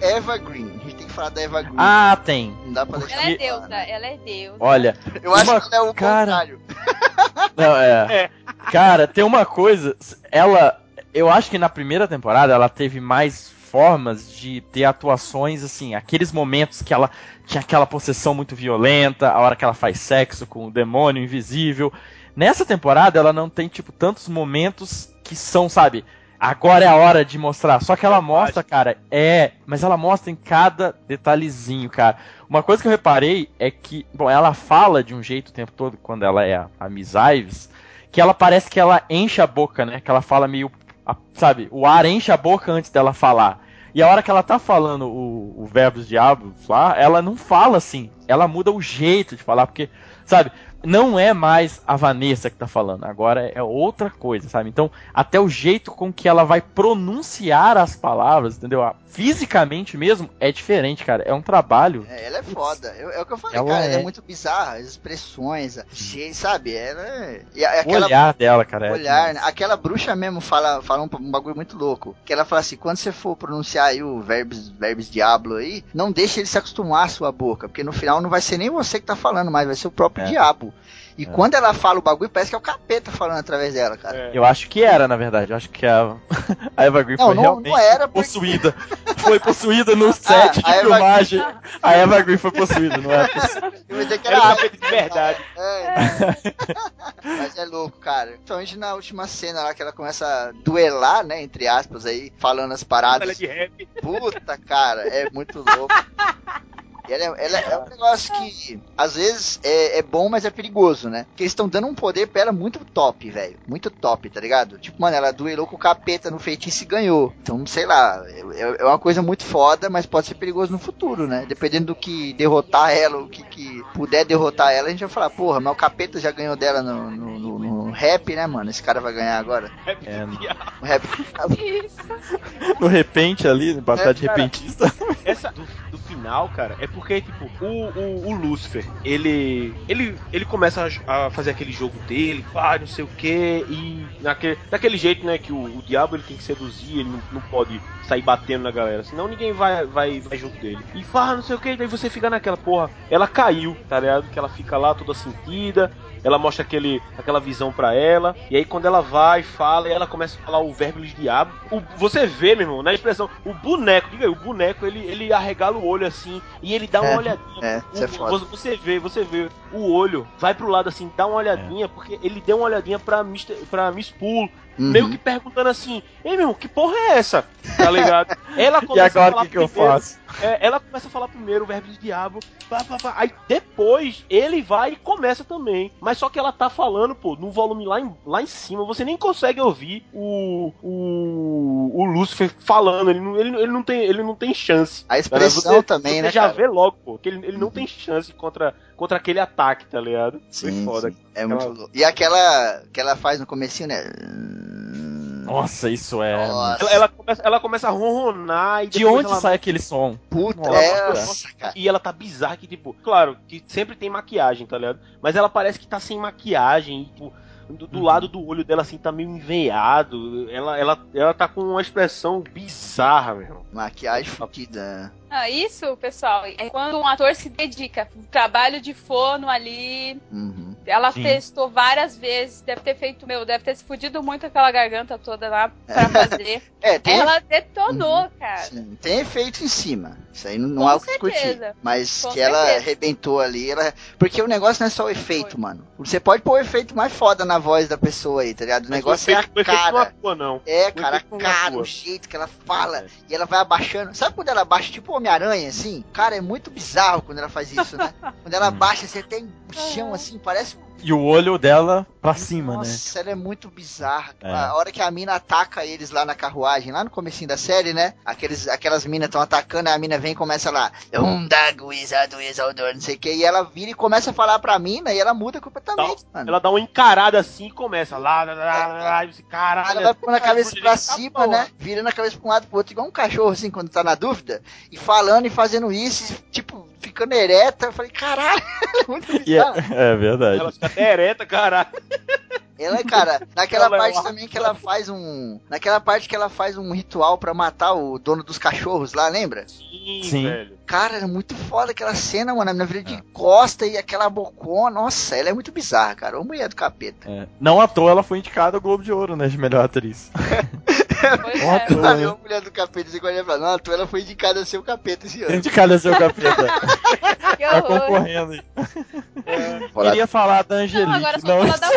Eva Green. A gente tem que falar da Eva Green.
ah, tem.
Não dá pra deixar.
Ela é deusa,
né?
ela é deusa.
Olha,
Eu acho
uma-
que ela é o
cara-
contrário. *laughs*
Não, é. Cara, tem uma coisa. Ela. Eu acho que na primeira temporada ela teve mais formas de ter atuações, assim, aqueles momentos que ela tinha aquela possessão muito violenta, a hora que ela faz sexo com o demônio invisível. Nessa temporada ela não tem, tipo, tantos momentos que são, sabe? Agora é a hora de mostrar. Só que ela mostra, cara, é. Mas ela mostra em cada detalhezinho, cara. Uma coisa que eu reparei é que, bom, ela fala de um jeito o tempo todo quando ela é a, a Miss Ives, que ela parece que ela enche a boca, né? Que ela fala meio. a- sabe? O ar enche a boca antes dela falar. E a hora que ela tá falando o, o verbo dos diabos lá, ela não fala assim. Ela muda o jeito de falar, porque, sabe? Não é mais a Vanessa que tá falando, agora é outra coisa, sabe? Então, até o jeito com que ela vai pronunciar as palavras, entendeu? Ah, Fisicamente mesmo é diferente, cara. É um trabalho.
É, ela é foda. Eu- é o que eu falei,
Ela
cara. Ela é
é-
muito bizarra. As expressões, cheia, sabe? Ela é. E a-
O
aquela
olhar dela, cara. é
olhar, né? Aquela bruxa mesmo fala, fala um, um bagulho muito louco. Que ela fala assim: quando você for pronunciar aí o verbos, verbos diablo aí, não deixe ele se acostumar à sua boca. Porque no final não vai ser nem você que tá falando, mas vai ser o próprio
É.
diabo. E
É.
quando ela fala o bagulho, parece que é o capeta falando através dela, cara.
É.
Eu acho que era, na verdade. Eu acho que a, *laughs* a Eva Green
Não,
foi
não-
realmente
não era porque-
possuída. Foi possuída no set
a
de
Eva
filmagem. A Eva Green foi possuída, não é?
Eu vou dizer que
Era
era
capeta de verdade. *laughs*
É. Mas é louco, cara. Principalmente na última cena lá que ela começa a duelar, né? Entre aspas aí, falando as
Ela é
paradas.
de rap.
Puta, cara, é muito louco. *laughs* E ela, é- ela é um negócio que às vezes é, é bom, mas é perigoso, né? Porque eles estão dando um poder pra ela muito top, velho. Muito top, tá ligado? Tipo, mano, ela duelou com o capeta no feitiço e ganhou. Então, sei lá, é, é uma coisa muito foda, mas pode ser perigoso no futuro, né? Dependendo do que derrotar ela, o que, que puder derrotar ela, a gente vai falar, porra, mas o capeta já ganhou dela no, no, no- no rap, né, mano? Esse cara vai ganhar agora. *laughs*
Rap
É,
de diabo.
O rap.
Isso.
No repente ali, no batalha de
É, cara.
repentista.
Essa do, do final, cara, é porque, tipo, o, o, o Lucifer, ele, ele. Ele começa a, a fazer aquele jogo dele, pá, não sei o que, e naquele, daquele jeito, né, que o, o diabo ele tem que seduzir, ele não, não pode sair batendo na galera, senão ninguém vai, vai, vai junto dele. E pá, não sei o que, daí você fica naquela, porra, ela caiu, tá ligado? Que ela fica lá toda sentida, ela mostra aquele, aquela visão pra ela, e aí quando ela vai, fala, e ela começa a falar o verbo de diabo. O, você vê, meu irmão, na expressão, o boneco, diga aí, o boneco, ele, ele arregala o olho assim, e ele dá uma
É,
olhadinha.
é, isso é
O-
foda.
você vê, você vê o olho, vai pro lado assim, dá uma olhadinha,
É.
porque ele deu uma olhadinha pra, Mr., pra Miss Pool,
Uhum.
meio que perguntando assim, ei meu que porra é essa? Tá ligado? Ela *laughs*
E
começa a
agora
falar
o que, que eu
primeiro-
faço?
é, ela começa a falar primeiro o verbo de diabo, pá, pá, pá. aí depois ele vai e começa também. Mas só que ela tá falando, pô, num volume lá em, lá em cima, você nem consegue ouvir o, o, o Lucifer falando, ele não, ele, ele não tem, ele não tem chance.
A expressão
Você-
também,
você
né,
já
cara?
vê logo, pô, que ele, ele não tem chance contra, contra aquele ataque, tá ligado? Foi
Sim,
foda.
sim. É muito
Aquela-
louco. E aquela que ela faz no comecinho, né?
Nossa, isso é.
Nossa,
Ela, ela começa, ela começa a ronronar e
De onde
ela
sai aquele som?
puta,
Nossa.
é, nossa, cara.
E ela tá bizarra que, tipo, claro, que sempre tem maquiagem, tá ligado? Mas ela parece que tá sem maquiagem, e, tipo, do, do
Uhum.
lado do olho dela, assim, tá meio enveiado. Ela, ela, ela tá com uma expressão bizarra, meu irmão.
Maquiagem fodida.
Ah, isso, pessoal, é quando um ator se dedica. Um trabalho de fono ali.
Uhum.
Ela
Sim.
testou várias vezes. Deve ter feito, meu, deve ter se fudido muito aquela garganta toda lá pra *laughs* fazer.
É, tem,
Ela detonou, cara.
sim, tem efeito em cima. Isso aí não, não
Com
há o que discutir.
certeza.
Mas
Com
que ela
certeza.
arrebentou ali, ela... porque o negócio não é só o efeito, mano. Você pode pôr o efeito mais foda na voz da pessoa aí, tá ligado? O
Mas
negócio é a
o efeito não
cara.
atua, não.
É, cara, a
não
cara, o jeito que ela fala. E ela vai abaixando. Sabe quando ela abaixa tipo Homem-Aranha, assim? Cara, é muito bizarro quando ela faz isso, né? *laughs* quando ela abaixa, você tem o chão assim, parece um
E o olho dela pra cima, né?
Nossa, ela é muito bizarra.
É.
A hora que a mina ataca eles lá na carruagem, lá no comecinho da série, né? Aqueles, aquelas minas estão atacando, a mina vem e começa lá, um não sei o que, e ela vira e começa a falar pra mina e ela muda completamente, mano.
Ela dá uma encarada assim e começa lá, lá, lá, lá, lá, e você, caralho.
Ela vai pondo a cabeça
Tá
pra
porra.
cima, né? Virando a cabeça pra um lado pro outro, igual um cachorro, assim, quando tá na dúvida. E falando e fazendo isso, tipo, ficando ereta. Eu falei, caralho, *laughs* é muito
E
bizarro.
é, é verdade.
Ela fica até ereta, caralho.
Ela, cara, naquela
Ela é
parte
uma-
também que ela faz um. Naquela parte que ela faz um ritual pra matar o dono dos cachorros lá, lembra?
Sim,
Sim.
velho.
Cara, era muito foda aquela cena, mano. A menina vira de costa e aquela bocona. Nossa, ela é muito bizarra, cara. Ô mulher do capeta.
É. Não à toa ela foi indicada ao Globo de Ouro, né? De melhor atriz. *laughs*
Pois é.
Olha, ô mulher do capeta, você olha pra não, ela foi indicada a ser o capeta esse ano.
Indicada a seu capeta. *laughs*
Que
Tá concorrendo aí.
Fala-
Queria falar da
Não,
Angelique.
agora só
não,
fala da.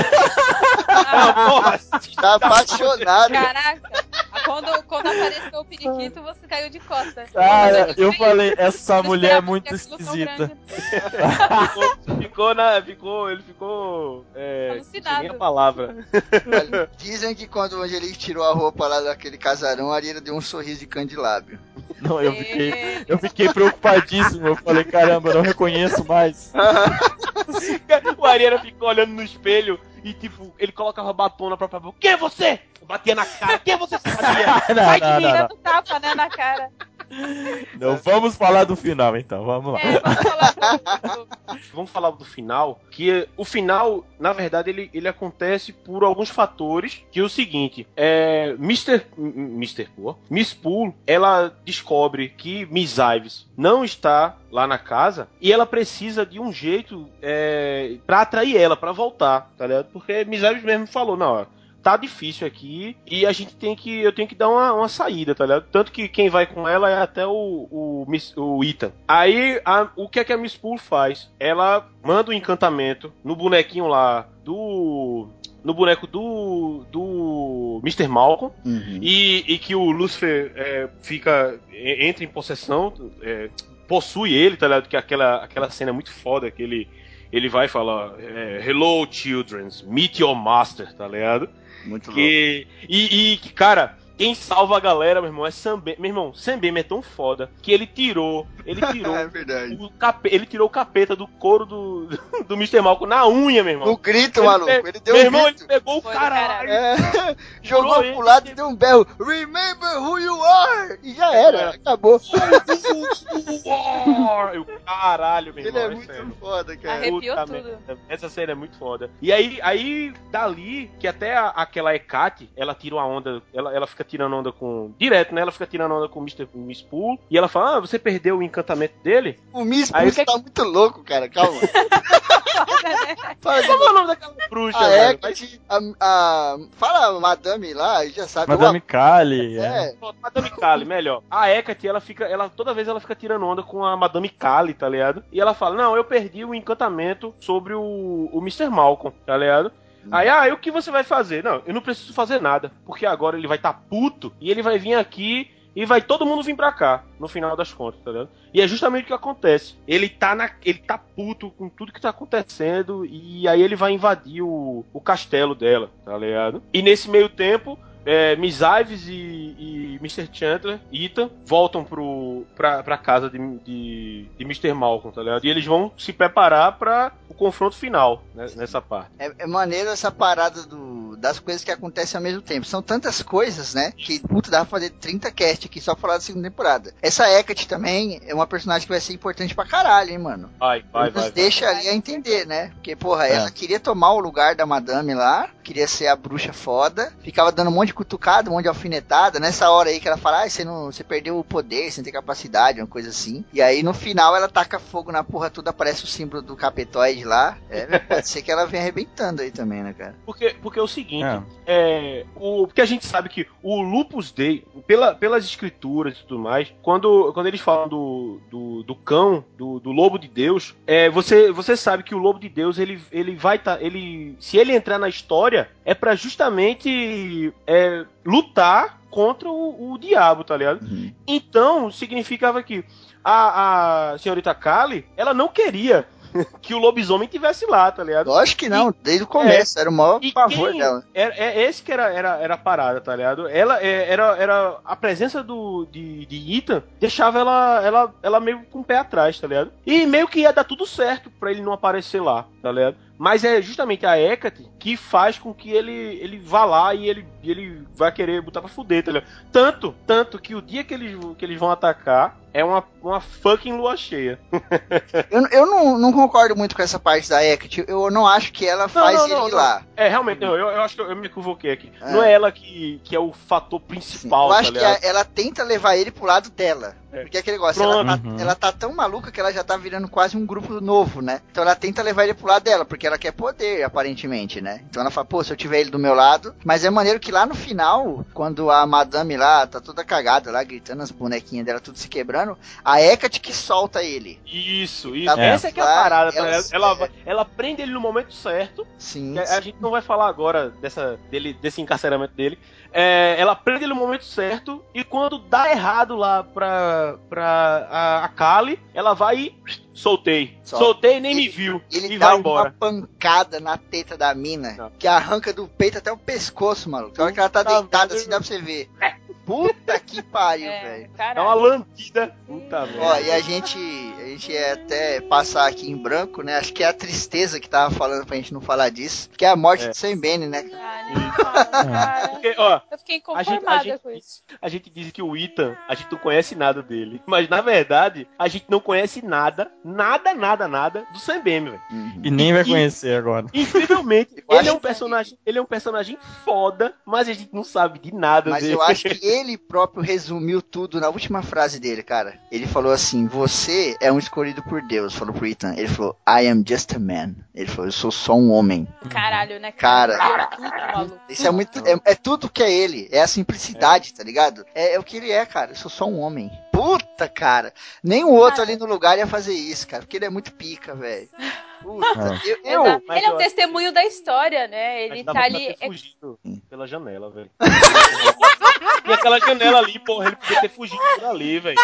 Ah, porra,
Tá apaixonado.
Caraca, quando, quando apareceu o periquito, você caiu de costas.
Cara,
Mas
eu falei, essa mulher é muito esquisita.
ficou, ficou na. Ficou. Ele ficou. É, sei nem a
Alucinado.
palavra.
Dizem que quando o Angelique tirou a roupa lá daquele casarão, a Arira deu um sorriso de candilábio.
Não, eu fiquei, eu fiquei preocupadíssimo. Eu falei, caramba, eu não reconheço mais.
O Ariana ficou olhando no espelho e, tipo, ele colocava batom na própria boca. Quem é você? Eu batia na cara. Quem é você, *laughs*
Não,
Sai de
não,
mim.
não, não.
Tapa, né, na cara.
Não, vamos falar do final então, vamos lá.
É, vamos falar do, *laughs*
Vamos falar do final, que o final, na verdade, ele, ele acontece por alguns fatores, que é o seguinte, é, Mr. Mr. Pô, Miss Poole, ela descobre que Miss Ives não está lá na casa e ela precisa de um jeito é, para atrair ela, para voltar, tá ligado? Porque Miss Ives mesmo falou, não, ó, tá difícil aqui e a gente tem que. Eu tenho que dar uma, uma saída, tá ligado? Tanto que quem vai com ela é até o, o, o Ethan. Aí a- o que é que a Miss Poole faz? Ela manda um encantamento no bonequinho lá do. No boneco do. do Mr. Malcolm.
Uhum.
E, e que o Lucifer é, fica. entra em possessão, é, possui ele, tá ligado? Que aquela, aquela cena é muito foda que ele. Ele vai falar, é, Hello, children, meet your master, tá ligado?
Muito louco.
Que, e, e que, cara, quem salva a galera, meu irmão, é Sam Ben. Meu irmão, Sam Ben é tão foda que ele tirou. Ele tirou. *laughs*
É verdade.
o cape, ele tirou o capeta do couro do, *laughs* do Mr. Malcolm na unha, meu irmão.
No grito,
Ele
maluco.
pe-
Ele deu
meu
um
irmão,
grito.
ele pegou o
do
caralho.
É, jogou pro lado e deu um berro. Remember who you are! E já era, acabou.
Eu, caralho, meu
Ele
irmão.
é
é
muito
sério.
foda, cara.
Arrepiou
Puta
tudo.
merda. Essa cena é muito foda. E aí, aí dali, que até a- aquela Hecate, ela tira uma onda, ela, ela fica tirando onda com. Direto, né? Ela fica tirando onda com o Mr. Miss Pool. E ela fala: Ah, você perdeu o encantamento dele?
O Miss
que-
tá muito louco, cara. Calma. *laughs* Fala
Qual é o nome daquela bruxa,
a
velho?
Hecate, a, a- Fala a Madame lá, já sabe.
Madame Kali.
a-
é.
É,
Madame Kali, melhor. A Hecate, ela fica, ela toda vez ela fica tirando onda com a Madame Kali, tá ligado? E ela fala: "Não, eu perdi o encantamento sobre o, o Mr. Malcolm", tá ligado? Aí, ah, e o que você vai fazer? Não, eu não preciso fazer nada, porque agora ele vai estar puto e ele vai vir aqui e vai todo mundo vir pra cá, no final das contas, tá ligado? E é justamente o que acontece. Ele tá na, ele tá puto com tudo que tá acontecendo e aí ele vai invadir o, o castelo dela, tá ligado? E nesse meio tempo, é, Miss Ives e, e Mr. Chandler, Ethan, voltam pro, pra, pra casa de, de, de Mr. Malcolm, tá ligado? E eles vão se preparar pra o confronto final né, nessa parte.
é, é maneiro essa parada do, das coisas que acontecem ao mesmo tempo. São tantas coisas, né? Que, puta, dá pra fazer 30 cast aqui só pra falar da segunda temporada. Essa Hecate também é uma personagem que vai ser importante pra caralho, hein, mano.
Vai, vai. vai.
deixa ali a entender, né? Porque, porra,
É.
ela queria tomar o lugar da madame lá, queria ser a bruxa foda, ficava dando um monte de cutucada, um monte de alfinetada. Nessa hora aí que ela fala, ah, você, não, você perdeu o poder, você não tem capacidade, uma coisa assim. E aí no final ela taca fogo na porra toda, aparece o símbolo do capetoide lá. É, pode ser que ela venha arrebentando aí também, né, cara?
Porque, porque é o seguinte,
É.
é, o, porque a gente sabe que o Lupus Dei, pela, pelas escrituras e tudo mais, quando, quando eles falam do, do, do cão, do, do lobo de Deus, é, você, você sabe que o lobo de Deus, ele, ele vai tá, ele Se ele entrar na história, é pra justamente é, lutar contra o, o diabo, tá ligado? Então, significava que a, a senhorita Kali, ela não queria *laughs* que o lobisomem tivesse lá, tá ligado?
Lógico que não, desde o começo, era o maior
E
pavor
quem-
dela.
Era, é esse que era, era, era a parada, tá ligado? Ela é, era, era a presença do, de, de Ethan deixava ela, ela, ela meio com o pé atrás, tá ligado? E meio que ia dar tudo certo pra ele não aparecer lá, tá ligado? Mas é justamente a Hecate que faz com que ele, ele vá lá e ele, ele vai querer botar pra fuder, tá ligado? Tanto, tanto que o dia que eles, que eles vão atacar é uma, uma fucking lua cheia. *laughs*
Eu, eu não, não concordo muito com essa parte da Hecate. Eu não acho que ela faz
não,
ele
não,
ir
não.
lá.
É, realmente, não, eu, eu acho que eu, eu me equivoquei aqui.
É.
Não é ela que, que é o fator
Sim.
principal,
Eu acho
tá
que a- ela tenta levar ele pro lado dela.
É.
Porque é aquele negócio, ela tá, ela tá tão maluca que ela já tá virando quase um grupo novo, né? Então ela tenta levar ele pro lado dela, porque ela quer poder, aparentemente, né? Então ela fala, pô, se eu tiver ele do meu lado. Mas é maneiro que lá no final, quando a madame lá tá toda cagada lá, gritando as bonequinhas dela tudo se quebrando, a Hecate que solta ele.
Isso, isso.
Tá
Essa é que é a parada. tá
ela-
ligado? Ela, vai- ela prende ele no momento certo.
Sim.
A, a gente não vai falar agora dessa, dele, desse encarceramento dele. É, ela prende ele no momento certo. E quando dá errado lá pra, pra a, a Kali, ela vai e soltei.
Solta.
Soltei e nem
Ele-
me viu.
Ele
e
dá
vai
uma
embora.
pancada na teta da mina,
Não.
que arranca do peito até o pescoço, maluco. Na hora que ela tá deitada assim, dá pra você ver. Puta que pariu,
É,
velho.
Dá uma lambida. Puta merda.
Ó, e a gente, a gente ia até passar aqui em branco, né? Acho que é a tristeza que tava falando pra gente não falar disso, que é a morte
É.
de Sam Bane, né?
Ah.
Porque, ó,
Eu fiquei
A gente- a gente-
com isso.
a gente diz que o Ethan, a gente não conhece nada dele. Mas na verdade, a gente não conhece nada, nada, nada, nada do Sam Bame, velho.
Uhum.
E nem vai
E-
conhecer agora.
Incrivelmente, ele é um
que-
personagem, ele é um personagem foda, mas a gente não sabe de nada
Mas
dele.
eu acho *laughs* que ele próprio resumiu tudo na última frase dele, cara. Ele falou assim: Você é um escolhido por Deus, falou pro Ethan. Ele falou: I am just a man. Ele falou: Eu sou só um homem.
Caralho, né?
Cara.
Tudo, maluco.
Isso é muito. É, é tudo que é ele. É a simplicidade, tá ligado? É, é o que ele é, cara. Eu sou só um homem. Puta, cara. Nem o outro ali no lugar ia fazer isso, cara. Porque ele é muito pica, velho. Puta. Eu, eu-
Exato.
mas
Ele é um
eu-
testemunho da história, né? Ele tá ali.
ter
é-
fugido pela janela, velho. *laughs* e aquela janela ali, porra, ele podia ter fugido por ali, velho.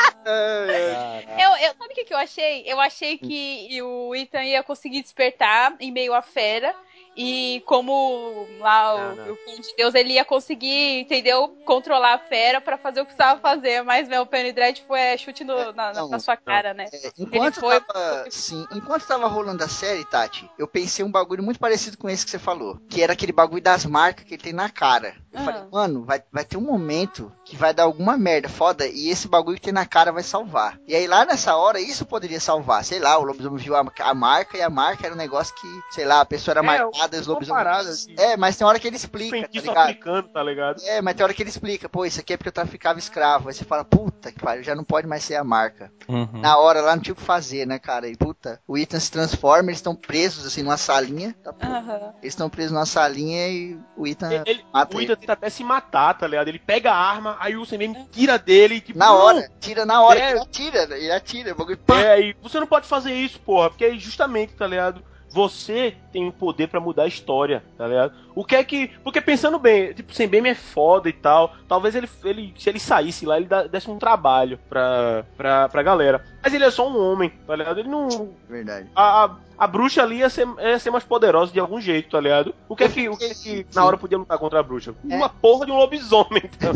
Eu, eu, sabe o que, que eu achei? Eu achei que o Ethan ia conseguir despertar em meio à fera. E como lá o,
Não, não.
o de Deus, ele ia conseguir, entendeu? Controlar a fera pra fazer o que precisava fazer. Mas, meu, o Penny Dread foi é, chute no- na,
não,
na sua cara, né?
É, enquanto
foi-
tava, sim, enquanto tava rolando a série, Tati, eu pensei um bagulho muito parecido com esse que você falou, que era aquele bagulho das marcas que ele tem na cara. Eu
Ah.
falei, mano, vai, vai ter um momento que vai dar alguma merda foda e esse bagulho que tem na cara vai salvar. E aí lá nessa hora, isso poderia salvar. Sei lá, o lobisomem viu a, a marca e a marca era um negócio que, sei lá, a pessoa era
É,
marcada, os lobisomens.
assim.
É, mas tem hora que ele explica, tá ligado?
africano, tá ligado?
É, mas tem hora que ele explica, pô, isso aqui é porque eu traficava escravo. Aí você fala, puta que pariu, já não pode mais ser a marca.
Uhum.
Na hora lá não tinha o que fazer, né, cara? E puta, o Ethan se transforma, eles estão presos assim numa salinha. tá?
Aham.
Eles estão presos numa salinha e o Ethan
Ele, ele-
mata
o
ele.
Ida tenta até se matar, tá ligado? Ele pega a arma, aí o Sam tira dele e tipo.
Na hora, tira na hora,
É.
ele atira, ele atira, bagulho pá.
É, e você não pode fazer isso, porra, porque aí justamente, tá ligado? Você tem o poder pra mudar a história, tá ligado? O que é que. Porque pensando bem, tipo, Sem Bem é foda e tal. Talvez ele, ele. Se ele saísse lá, ele desse um trabalho pra, pra, pra galera. Mas ele é só um homem, tá ligado? Ele não.
Verdade.
A, a, a bruxa ali ia ser, ia ser mais poderosa de algum jeito, tá ligado? O que é que, o que, é que na hora podia lutar contra a bruxa?
É.
Uma porra de um lobisomem. Então.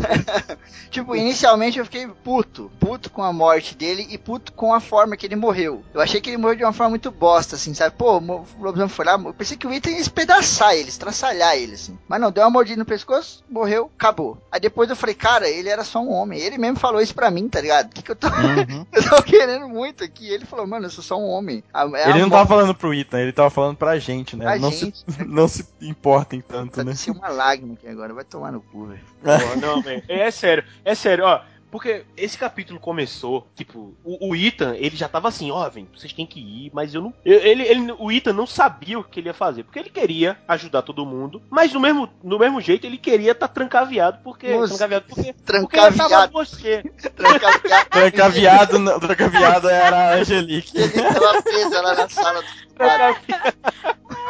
*laughs*
Tipo, inicialmente eu fiquei puto. Puto com a morte dele e puto com a forma que ele morreu. Eu achei que ele morreu de uma forma muito bosta, assim, sabe? Pô, o lobisomem foi lá, eu pensei que o Ethan ia espedaçar ele, estraçalhar ele, assim. Mas não, deu uma mordida no pescoço, morreu, acabou. Aí depois eu falei, cara, ele era só um homem. Ele mesmo falou isso pra mim, tá ligado? O que, que eu tô.
Uhum. *laughs*
eu tô querendo muito aqui. Ele falou, mano, eu sou só um homem. A- é
Ele não
morte
tava falando pro Ethan, ele tava falando pra gente, né?
pra
não,
gente.
Se, *laughs* não se importem tanto,
Tá
né?
descendo uma lágrima aqui agora, vai tomar no cu, velho.
Não, velho. É sério, é sério, ó. Porque esse capítulo começou, tipo, o, o Ethan, ele já tava assim, ó, velho, vocês têm que ir, mas eu não. eu- ele, ele, o Ethan não sabia o que ele ia fazer, porque ele queria ajudar todo mundo, mas do mesmo, do mesmo jeito ele queria estar trancaviado, porque.
Nossa.
Trancaviado porque. Porque ele
Trancaviado,
você. *laughs*
trancaviado.
Trancaviado, não- Trancaviado era a Angelique.
Ele tava presa lá na sala do.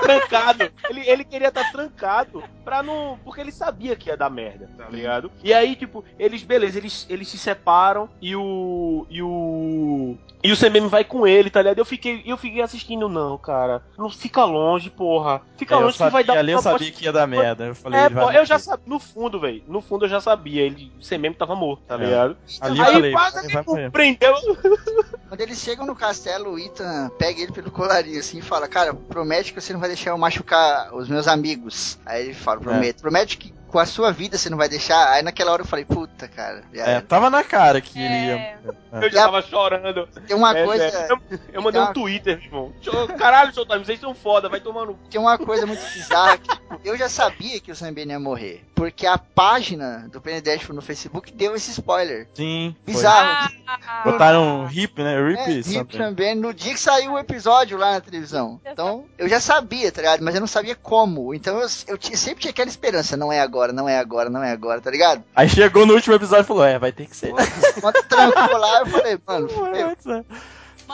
Trancado. Ele, ele queria estar trancado pra não. Porque ele sabia que ia dar merda, tá ligado? E aí, tipo, eles, beleza, eles, eles se separam e o. E o. E o CMM vai com ele, tá ligado? Eu fiquei, eu fiquei assistindo, não, cara. Não fica longe, porra. Fica
É,
longe que vai
sabia,
dar
ali eu sabia que ia dar merda. Eu falei,
É,
ele vai
pô, eu já sabia, no fundo, velho. No fundo eu já sabia. Ele, o CMM tava morto, tá
É.
ligado?
Ali eu
aí
falei,
quase
vai,
me
vai morrer.
prendeu.
Quando eles chegam no castelo, o Ethan pega ele pelo colarinho assim fala: Cara, promete que você não vai deixar eu machucar os meus amigos. Aí ele fala: Prometo. Promete que com a sua vida você não vai deixar. Aí naquela hora eu falei: Puta, cara. já
É,
era."
tava na cara que ele
É.
ia.
Eu já tava chorando.
Tem uma
É,
coisa.
é. Eu, eu mandei
Tá.
um Twitter, meu irmão. Caralho, Showtime, vocês são foda, vai tomar no.
Tem uma coisa muito bizarra que tipo, eu já sabia que o Sam Ben ia morrer. Porque a página do Dashful no Facebook deu esse spoiler.
Sim.
Bizarro.
Ah,
Botaram um hip, né? Rip
É, Rip. Sam Ben no dia que saiu o episódio lá na televisão. Então, eu já sabia, tá ligado? Mas eu não sabia como. Então eu, eu sempre tinha aquela esperança. Não é agora, não é agora, não é agora, tá ligado?
Aí chegou no último episódio e falou: É, vai ter que ser.
Quando trancou lá, eu falei, mano, *laughs* fudeu.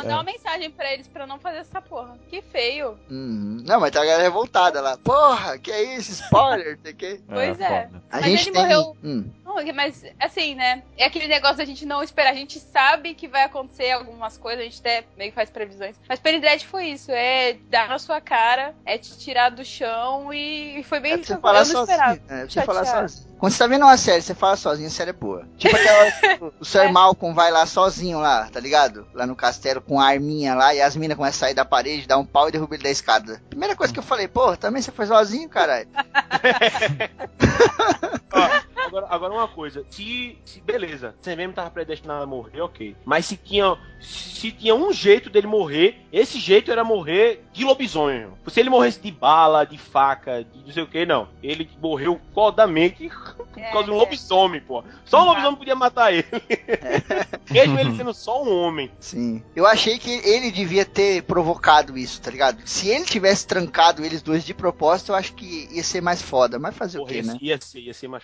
Mandar uma mensagem pra eles pra não fazer essa porra. Que feio.
Uhum. Não, mas tá a galera revoltada lá. Porra, que é isso? Spoiler, tem que. *laughs*
Pois é.
A
Mas
gente
ele
tem.
morreu-
Hum.
Não, mas assim, né? É aquele negócio da gente não esperar. A gente sabe que vai acontecer algumas coisas, a gente até meio que faz previsões. Mas Penny Dread foi isso: é dar na sua cara, é te tirar do chão e, e foi bem
É pra você falar
eu não esperava.
sozinho. É pra você falar sozinho. Quando você tá vendo uma série, você fala sozinho, a série é boa. Tipo aquela hora que o- o Sir
É.
Malcolm vai lá sozinho lá, tá ligado? Lá no castelo com a arminha lá e as minas começam a sair da parede, dá um pau e derruba ele da escada. Primeira coisa que eu falei, pô, também você foi sozinho, caralho. *laughs* *laughs*
Ó, agora, agora uma coisa, se, se beleza, você mesmo tava predestinado a morrer, ok. Mas se tinha, se, se tinha um jeito dele morrer, esse jeito era morrer de lobisomem. Se ele morresse de bala, de faca, de não sei o que, não. Ele morreu fodamente *laughs* por
É,
causa de um
é.
lobisomem, pô. Só um lobisomem podia matar ele. *laughs* Mesmo ele sendo só um homem.
Sim. Eu achei que ele devia ter provocado isso, tá ligado? Se ele tivesse trancado eles dois de propósito, eu acho que ia ser mais foda. Mas fazer
Porra,
o quê,
ia,
né?
ia ser, ia ser mais.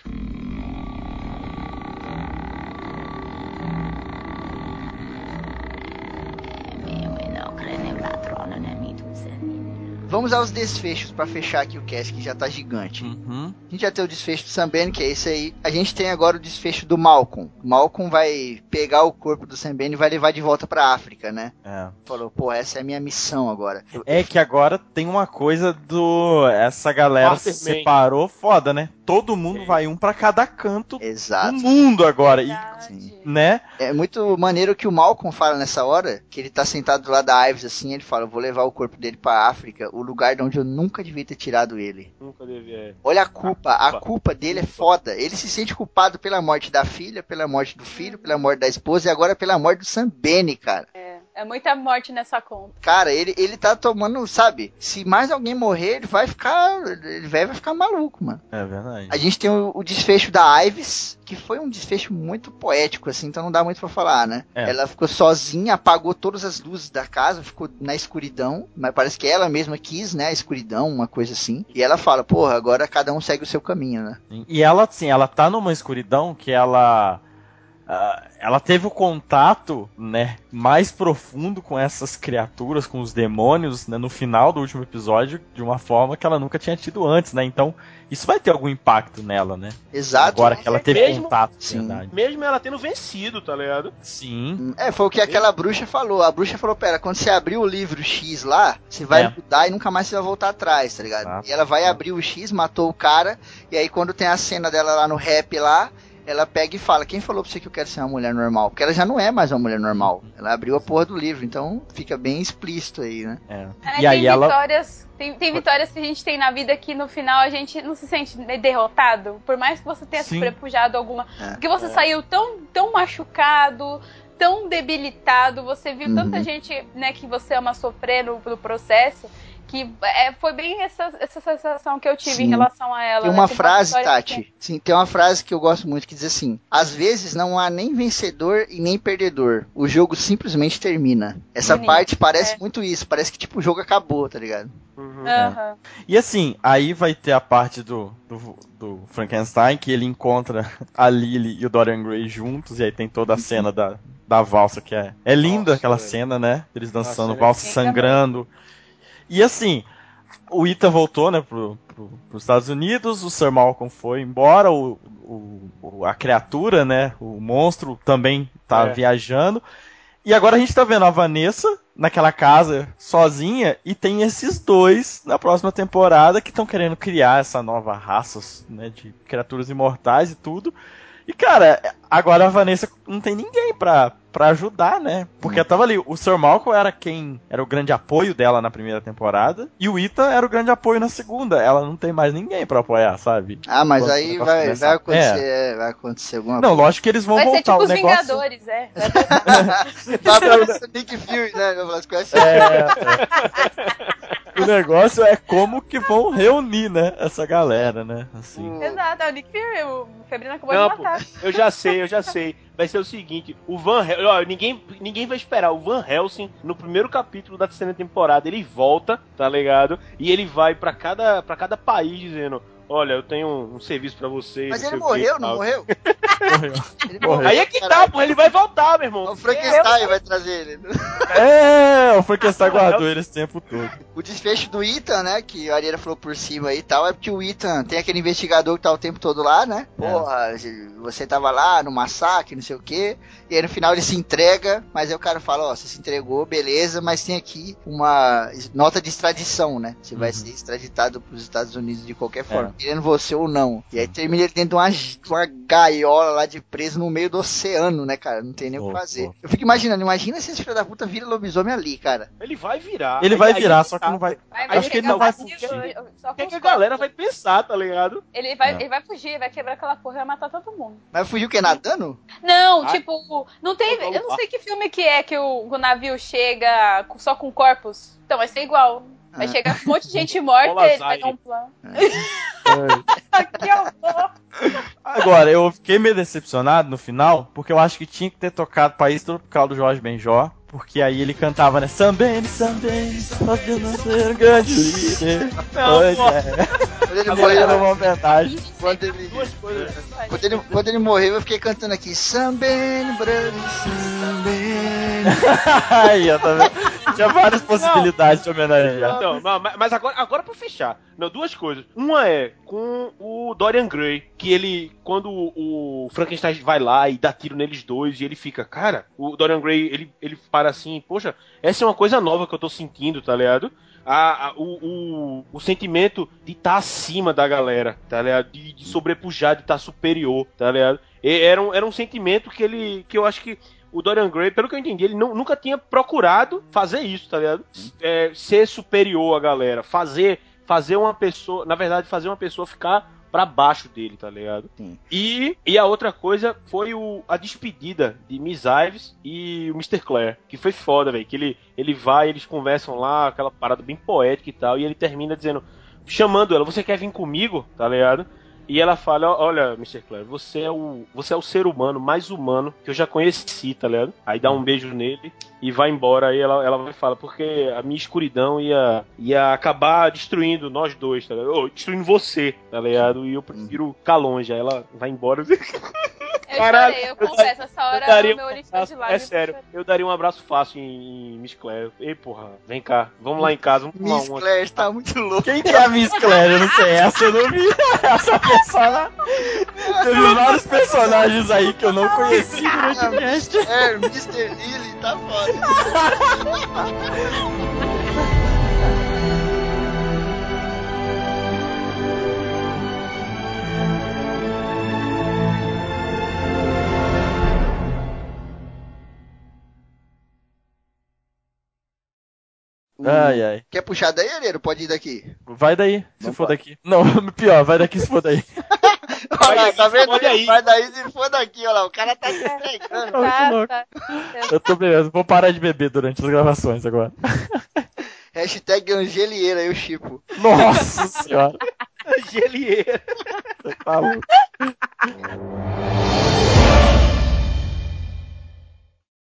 Vamos aos desfechos pra fechar aqui o cast, que já tá gigante.
Uhum.
A gente já tem o desfecho do Sam Ben, que é esse aí. A gente tem agora o desfecho do Malcolm. O Malcolm vai pegar o corpo do Sam Ben e vai levar de volta pra África, né?
É.
Falou, pô, essa é a minha missão agora.
É que agora tem uma coisa do. Essa galera se separou foda, né? Todo mundo vai um pra cada canto
Exato.
do mundo agora. E, né?
É muito maneiro que o Malcolm fala nessa hora, que ele tá sentado do lado da Ives assim, ele fala, vou levar o corpo dele pra África, o lugar de onde eu nunca devia ter tirado ele.
Nunca devia. é.
Olha a culpa, a
culpa.
culpa dele é foda. Ele se sente culpado pela morte da filha, pela morte do filho, pela morte da esposa e agora pela morte do Sam Bene, cara.
É, é muita morte nessa conta.
Cara, ele, ele tá tomando, sabe? Se mais alguém morrer, ele vai ficar. Ele vai, vai ficar maluco, mano.
É verdade.
A gente tem o, o desfecho da Ives, que foi um desfecho muito poético, assim, então não dá muito pra falar, né?
É.
Ela ficou sozinha, apagou todas as luzes da casa, ficou na escuridão, mas parece que ela mesma quis, né? A escuridão, uma coisa assim. E ela fala, porra, agora cada um segue o seu caminho, né?
E ela, assim, ela tá numa escuridão que ela. Ah, ela teve o contato, né, mais profundo com essas criaturas, com os demônios, né, no final do último episódio, de uma forma que ela nunca tinha tido antes, né? Então, isso vai ter algum impacto nela, né?
Exato.
Agora que ela teve
Mesmo-
contato,
Sim.
verdade.
Mesmo ela tendo vencido, tá ligado?
Sim.
É, foi o que aquela bruxa falou. A bruxa falou, pera, quando você abrir o livro X lá, você vai
É.
mudar e nunca mais você vai voltar atrás, tá ligado?
Exato.
E ela vai abrir o X, matou o cara, e aí quando tem a cena dela lá no rap lá, ela pega e fala, quem falou pra você que eu quero ser uma mulher normal? Porque ela já não é mais uma mulher normal. Ela abriu a porra do livro, então fica bem explícito aí, né?
É.
É,
E aí
tem
ela.
vitórias. Tem, tem vitórias que a gente tem na vida que no final a gente não se sente derrotado. Por mais que você tenha
Sim.
sobrepujado alguma.
É.
Porque você saiu tão, tão machucado, tão debilitado, você viu
Uhum.
tanta gente né, que você ama sofrer no, no processo. Que é, foi bem essa, essa sensação que eu tive
Sim.
em relação a ela.
Tem
né,
uma
com
frase,
vitórias que-
Tati. Sim, tem uma frase que eu gosto muito que diz assim: Às vezes não há nem vencedor e nem perdedor. O jogo simplesmente termina. Essa
Bonito,
parte parece
é.
muito isso. Parece que tipo o jogo acabou, tá ligado?
Uhum.
Aham.
E assim, aí vai ter a parte do, do, do Frankenstein, que ele encontra *laughs* a Lily e o Dorian Gray juntos, e aí tem toda a cena da, da valsa, que é, é linda
Nossa,
aquela
velho.
cena, né? Eles dançando
Nossa,
valsa
é
sangrando. E assim, o Ethan voltou, né, pro, pro, pros Estados Unidos, o Sir Malcolm foi embora, o, o, o- a criatura, né, o monstro também tá
É.
viajando. E agora a gente tá vendo a Vanessa naquela casa sozinha e tem esses dois na próxima temporada que estão querendo criar essa nova raça, né, de criaturas imortais e tudo. E cara, agora a Vanessa não tem ninguém pra, pra ajudar, né? Porque tava ali, o Sir Malcolm era quem era o grande apoio dela na primeira temporada e o Ethan era o grande apoio na segunda. Ela não tem mais ninguém pra apoiar, sabe?
Ah, mas
Quando
aí vai, vai acontecer, é, vai acontecer alguma
Não, lógico que eles vão
Vai ser
voltar
tipo
o
os
negócio.
Vingadores, é. Vai
coisa. Aparecer Nick Fury, né? Vai falar, "Você conhece
É, é. *laughs* O negócio é como que vão reunir, né, essa galera, né? Assim.
Exato, é o Nick Fury, o Febrino acabou
Não,
de
pô,
matar.
eu já sei, eu já sei. Vai ser o seguinte, o Van Hel- ó, ninguém, ninguém vai esperar. O Van Helsing, no primeiro capítulo da terceira temporada, ele volta, tá ligado? E ele vai pra cada, pra cada país dizendo: Olha, eu tenho um, um serviço pra vocês.
Mas ele morreu, não
tal."
morreu?
Morreu. *laughs*
Ele
Morreu.
Aí é que tá,
caralho.
pô, ele vai voltar, meu irmão.
O Frankenstein vai trazer ele.
É, o Frankenstein guardou ele esse tempo todo.
O desfecho do Ethan, né? Que a Ariana falou por cima aí e tal, é porque o Ethan tem aquele investigador que tá o tempo todo lá, né? Porra, você tava lá no massacre, não sei o quê. E aí no final ele se entrega, mas aí o cara fala, ó, você se entregou, beleza, mas tem aqui uma nota de extradição, né? Você vai
Uhum.
ser extraditado pros Estados Unidos de qualquer
É.
forma, querendo você ou não. E aí termina ele dentro de uma, de uma gaiola lá de preso no meio do oceano, né, cara? Não tem nem o que fazer.
pô.
Eu fico imaginando, imagina se esse filho da puta vira lobisomem ali, cara.
Ele vai virar.
Ele vai virar, só que
tá.
não vai.
Vai,
Acho
vai
que ele não vai fugir.
O que, que a galera vai pensar, tá ligado?
Ele vai,
É.
ele vai fugir, vai quebrar aquela porra e vai matar todo mundo.
Mas fugiu o quê? Nadando?
Não,
Ai.
tipo, não tem.
Eu
não sei que filme que é que o, o navio chega só com corpos. Então vai ser igual. Vai
Ah.
chegar um monte de gente morta
Bola
e ele vai dar um plano.
É. *laughs* *laughs*
que horror!
Agora, eu fiquei meio decepcionado no final, porque eu acho que tinha que ter tocado País Tropical do Jorge Benjó, porque aí ele cantava, né? Sambene, Sambene, sabendo ser um grande líder.
Não,
pois
pô.
é.
Quando ele
Agora era
morreu,
uma homenagem.
quando ele,
Duas coisas.
quando ele, quando ele morreu, eu fiquei cantando aqui, Sambene, Brothers, Sambene. *laughs*
Aí, ó, tá vendo? Tinha várias possibilidades de homenagear.
Não, não, mas mas agora, agora pra fechar. Não, duas coisas. Uma é com o Dorian Gray, que ele, quando o Frankenstein vai lá e dá tiro neles dois, e ele fica, cara, o Dorian Gray, ele, ele para assim, poxa, essa é uma coisa nova que eu tô sentindo, tá ligado? A, a- o, o, o sentimento de estar acima da galera, tá ligado? De, de sobrepujar, de estar superior, tá ligado? E era, um, era um sentimento que ele. que eu acho que o Dorian Gray, pelo que eu entendi, ele não- nunca tinha procurado fazer isso, tá ligado? É, ser superior à galera, fazer fazer uma pessoa, na verdade, fazer uma pessoa ficar pra baixo dele, tá ligado?
Sim.
E, e a outra coisa foi o, a despedida de Miss Ives e o Mr. Clare, que foi foda, velho, que ele, ele vai, eles conversam lá, aquela parada bem poética e tal, e ele termina dizendo, chamando ela, você quer vir comigo, tá ligado? E ela fala, "Ó, olha, Mr. Clare, você é o você é o ser humano mais humano que eu já conheci, tá ligado? Aí dá um beijo nele e vai embora. Aí ela, ela vai falar, porque a minha escuridão ia, ia acabar destruindo nós dois, tá ligado? Ô, destruindo você, tá ligado? E eu prefiro ficar longe. Aí ela vai embora. *laughs*
Eu
Caralho,
chorei, eu
eu
confesso, essa
eu
hora
daria
o meu olho
abraço-
de
É
lágrimas.
sério, eu daria um abraço fácil em, em Miss Clare. Ei, porra, vem cá, vamos lá em casa, vamos tomar
Miss
uma.
Claire está muito louca.
Quem que é a Miss Claire? Eu não sei, essa eu não vi. *laughs* Essa personagem. Teve vários personagens aí que eu não conheci durante o cast.
É, Mr. Lily, tá foda. *laughs*
Ai, ai.
Quer puxar daí, Areiro? Pode ir daqui.
Vai daí, se
não
for daqui. Não, *laughs* pior, vai daqui se for daí. *laughs*
Olha tá vendo?
Daí.
Vai daí se for daqui, olha lá. O cara tá se entregando.
Tá, tá.
Eu tô beleza, vou parar de beber durante as gravações agora. *laughs*
Hashtag Angelieira, eu chipo.
Nossa senhora.
Angelieira.
Você tá louco.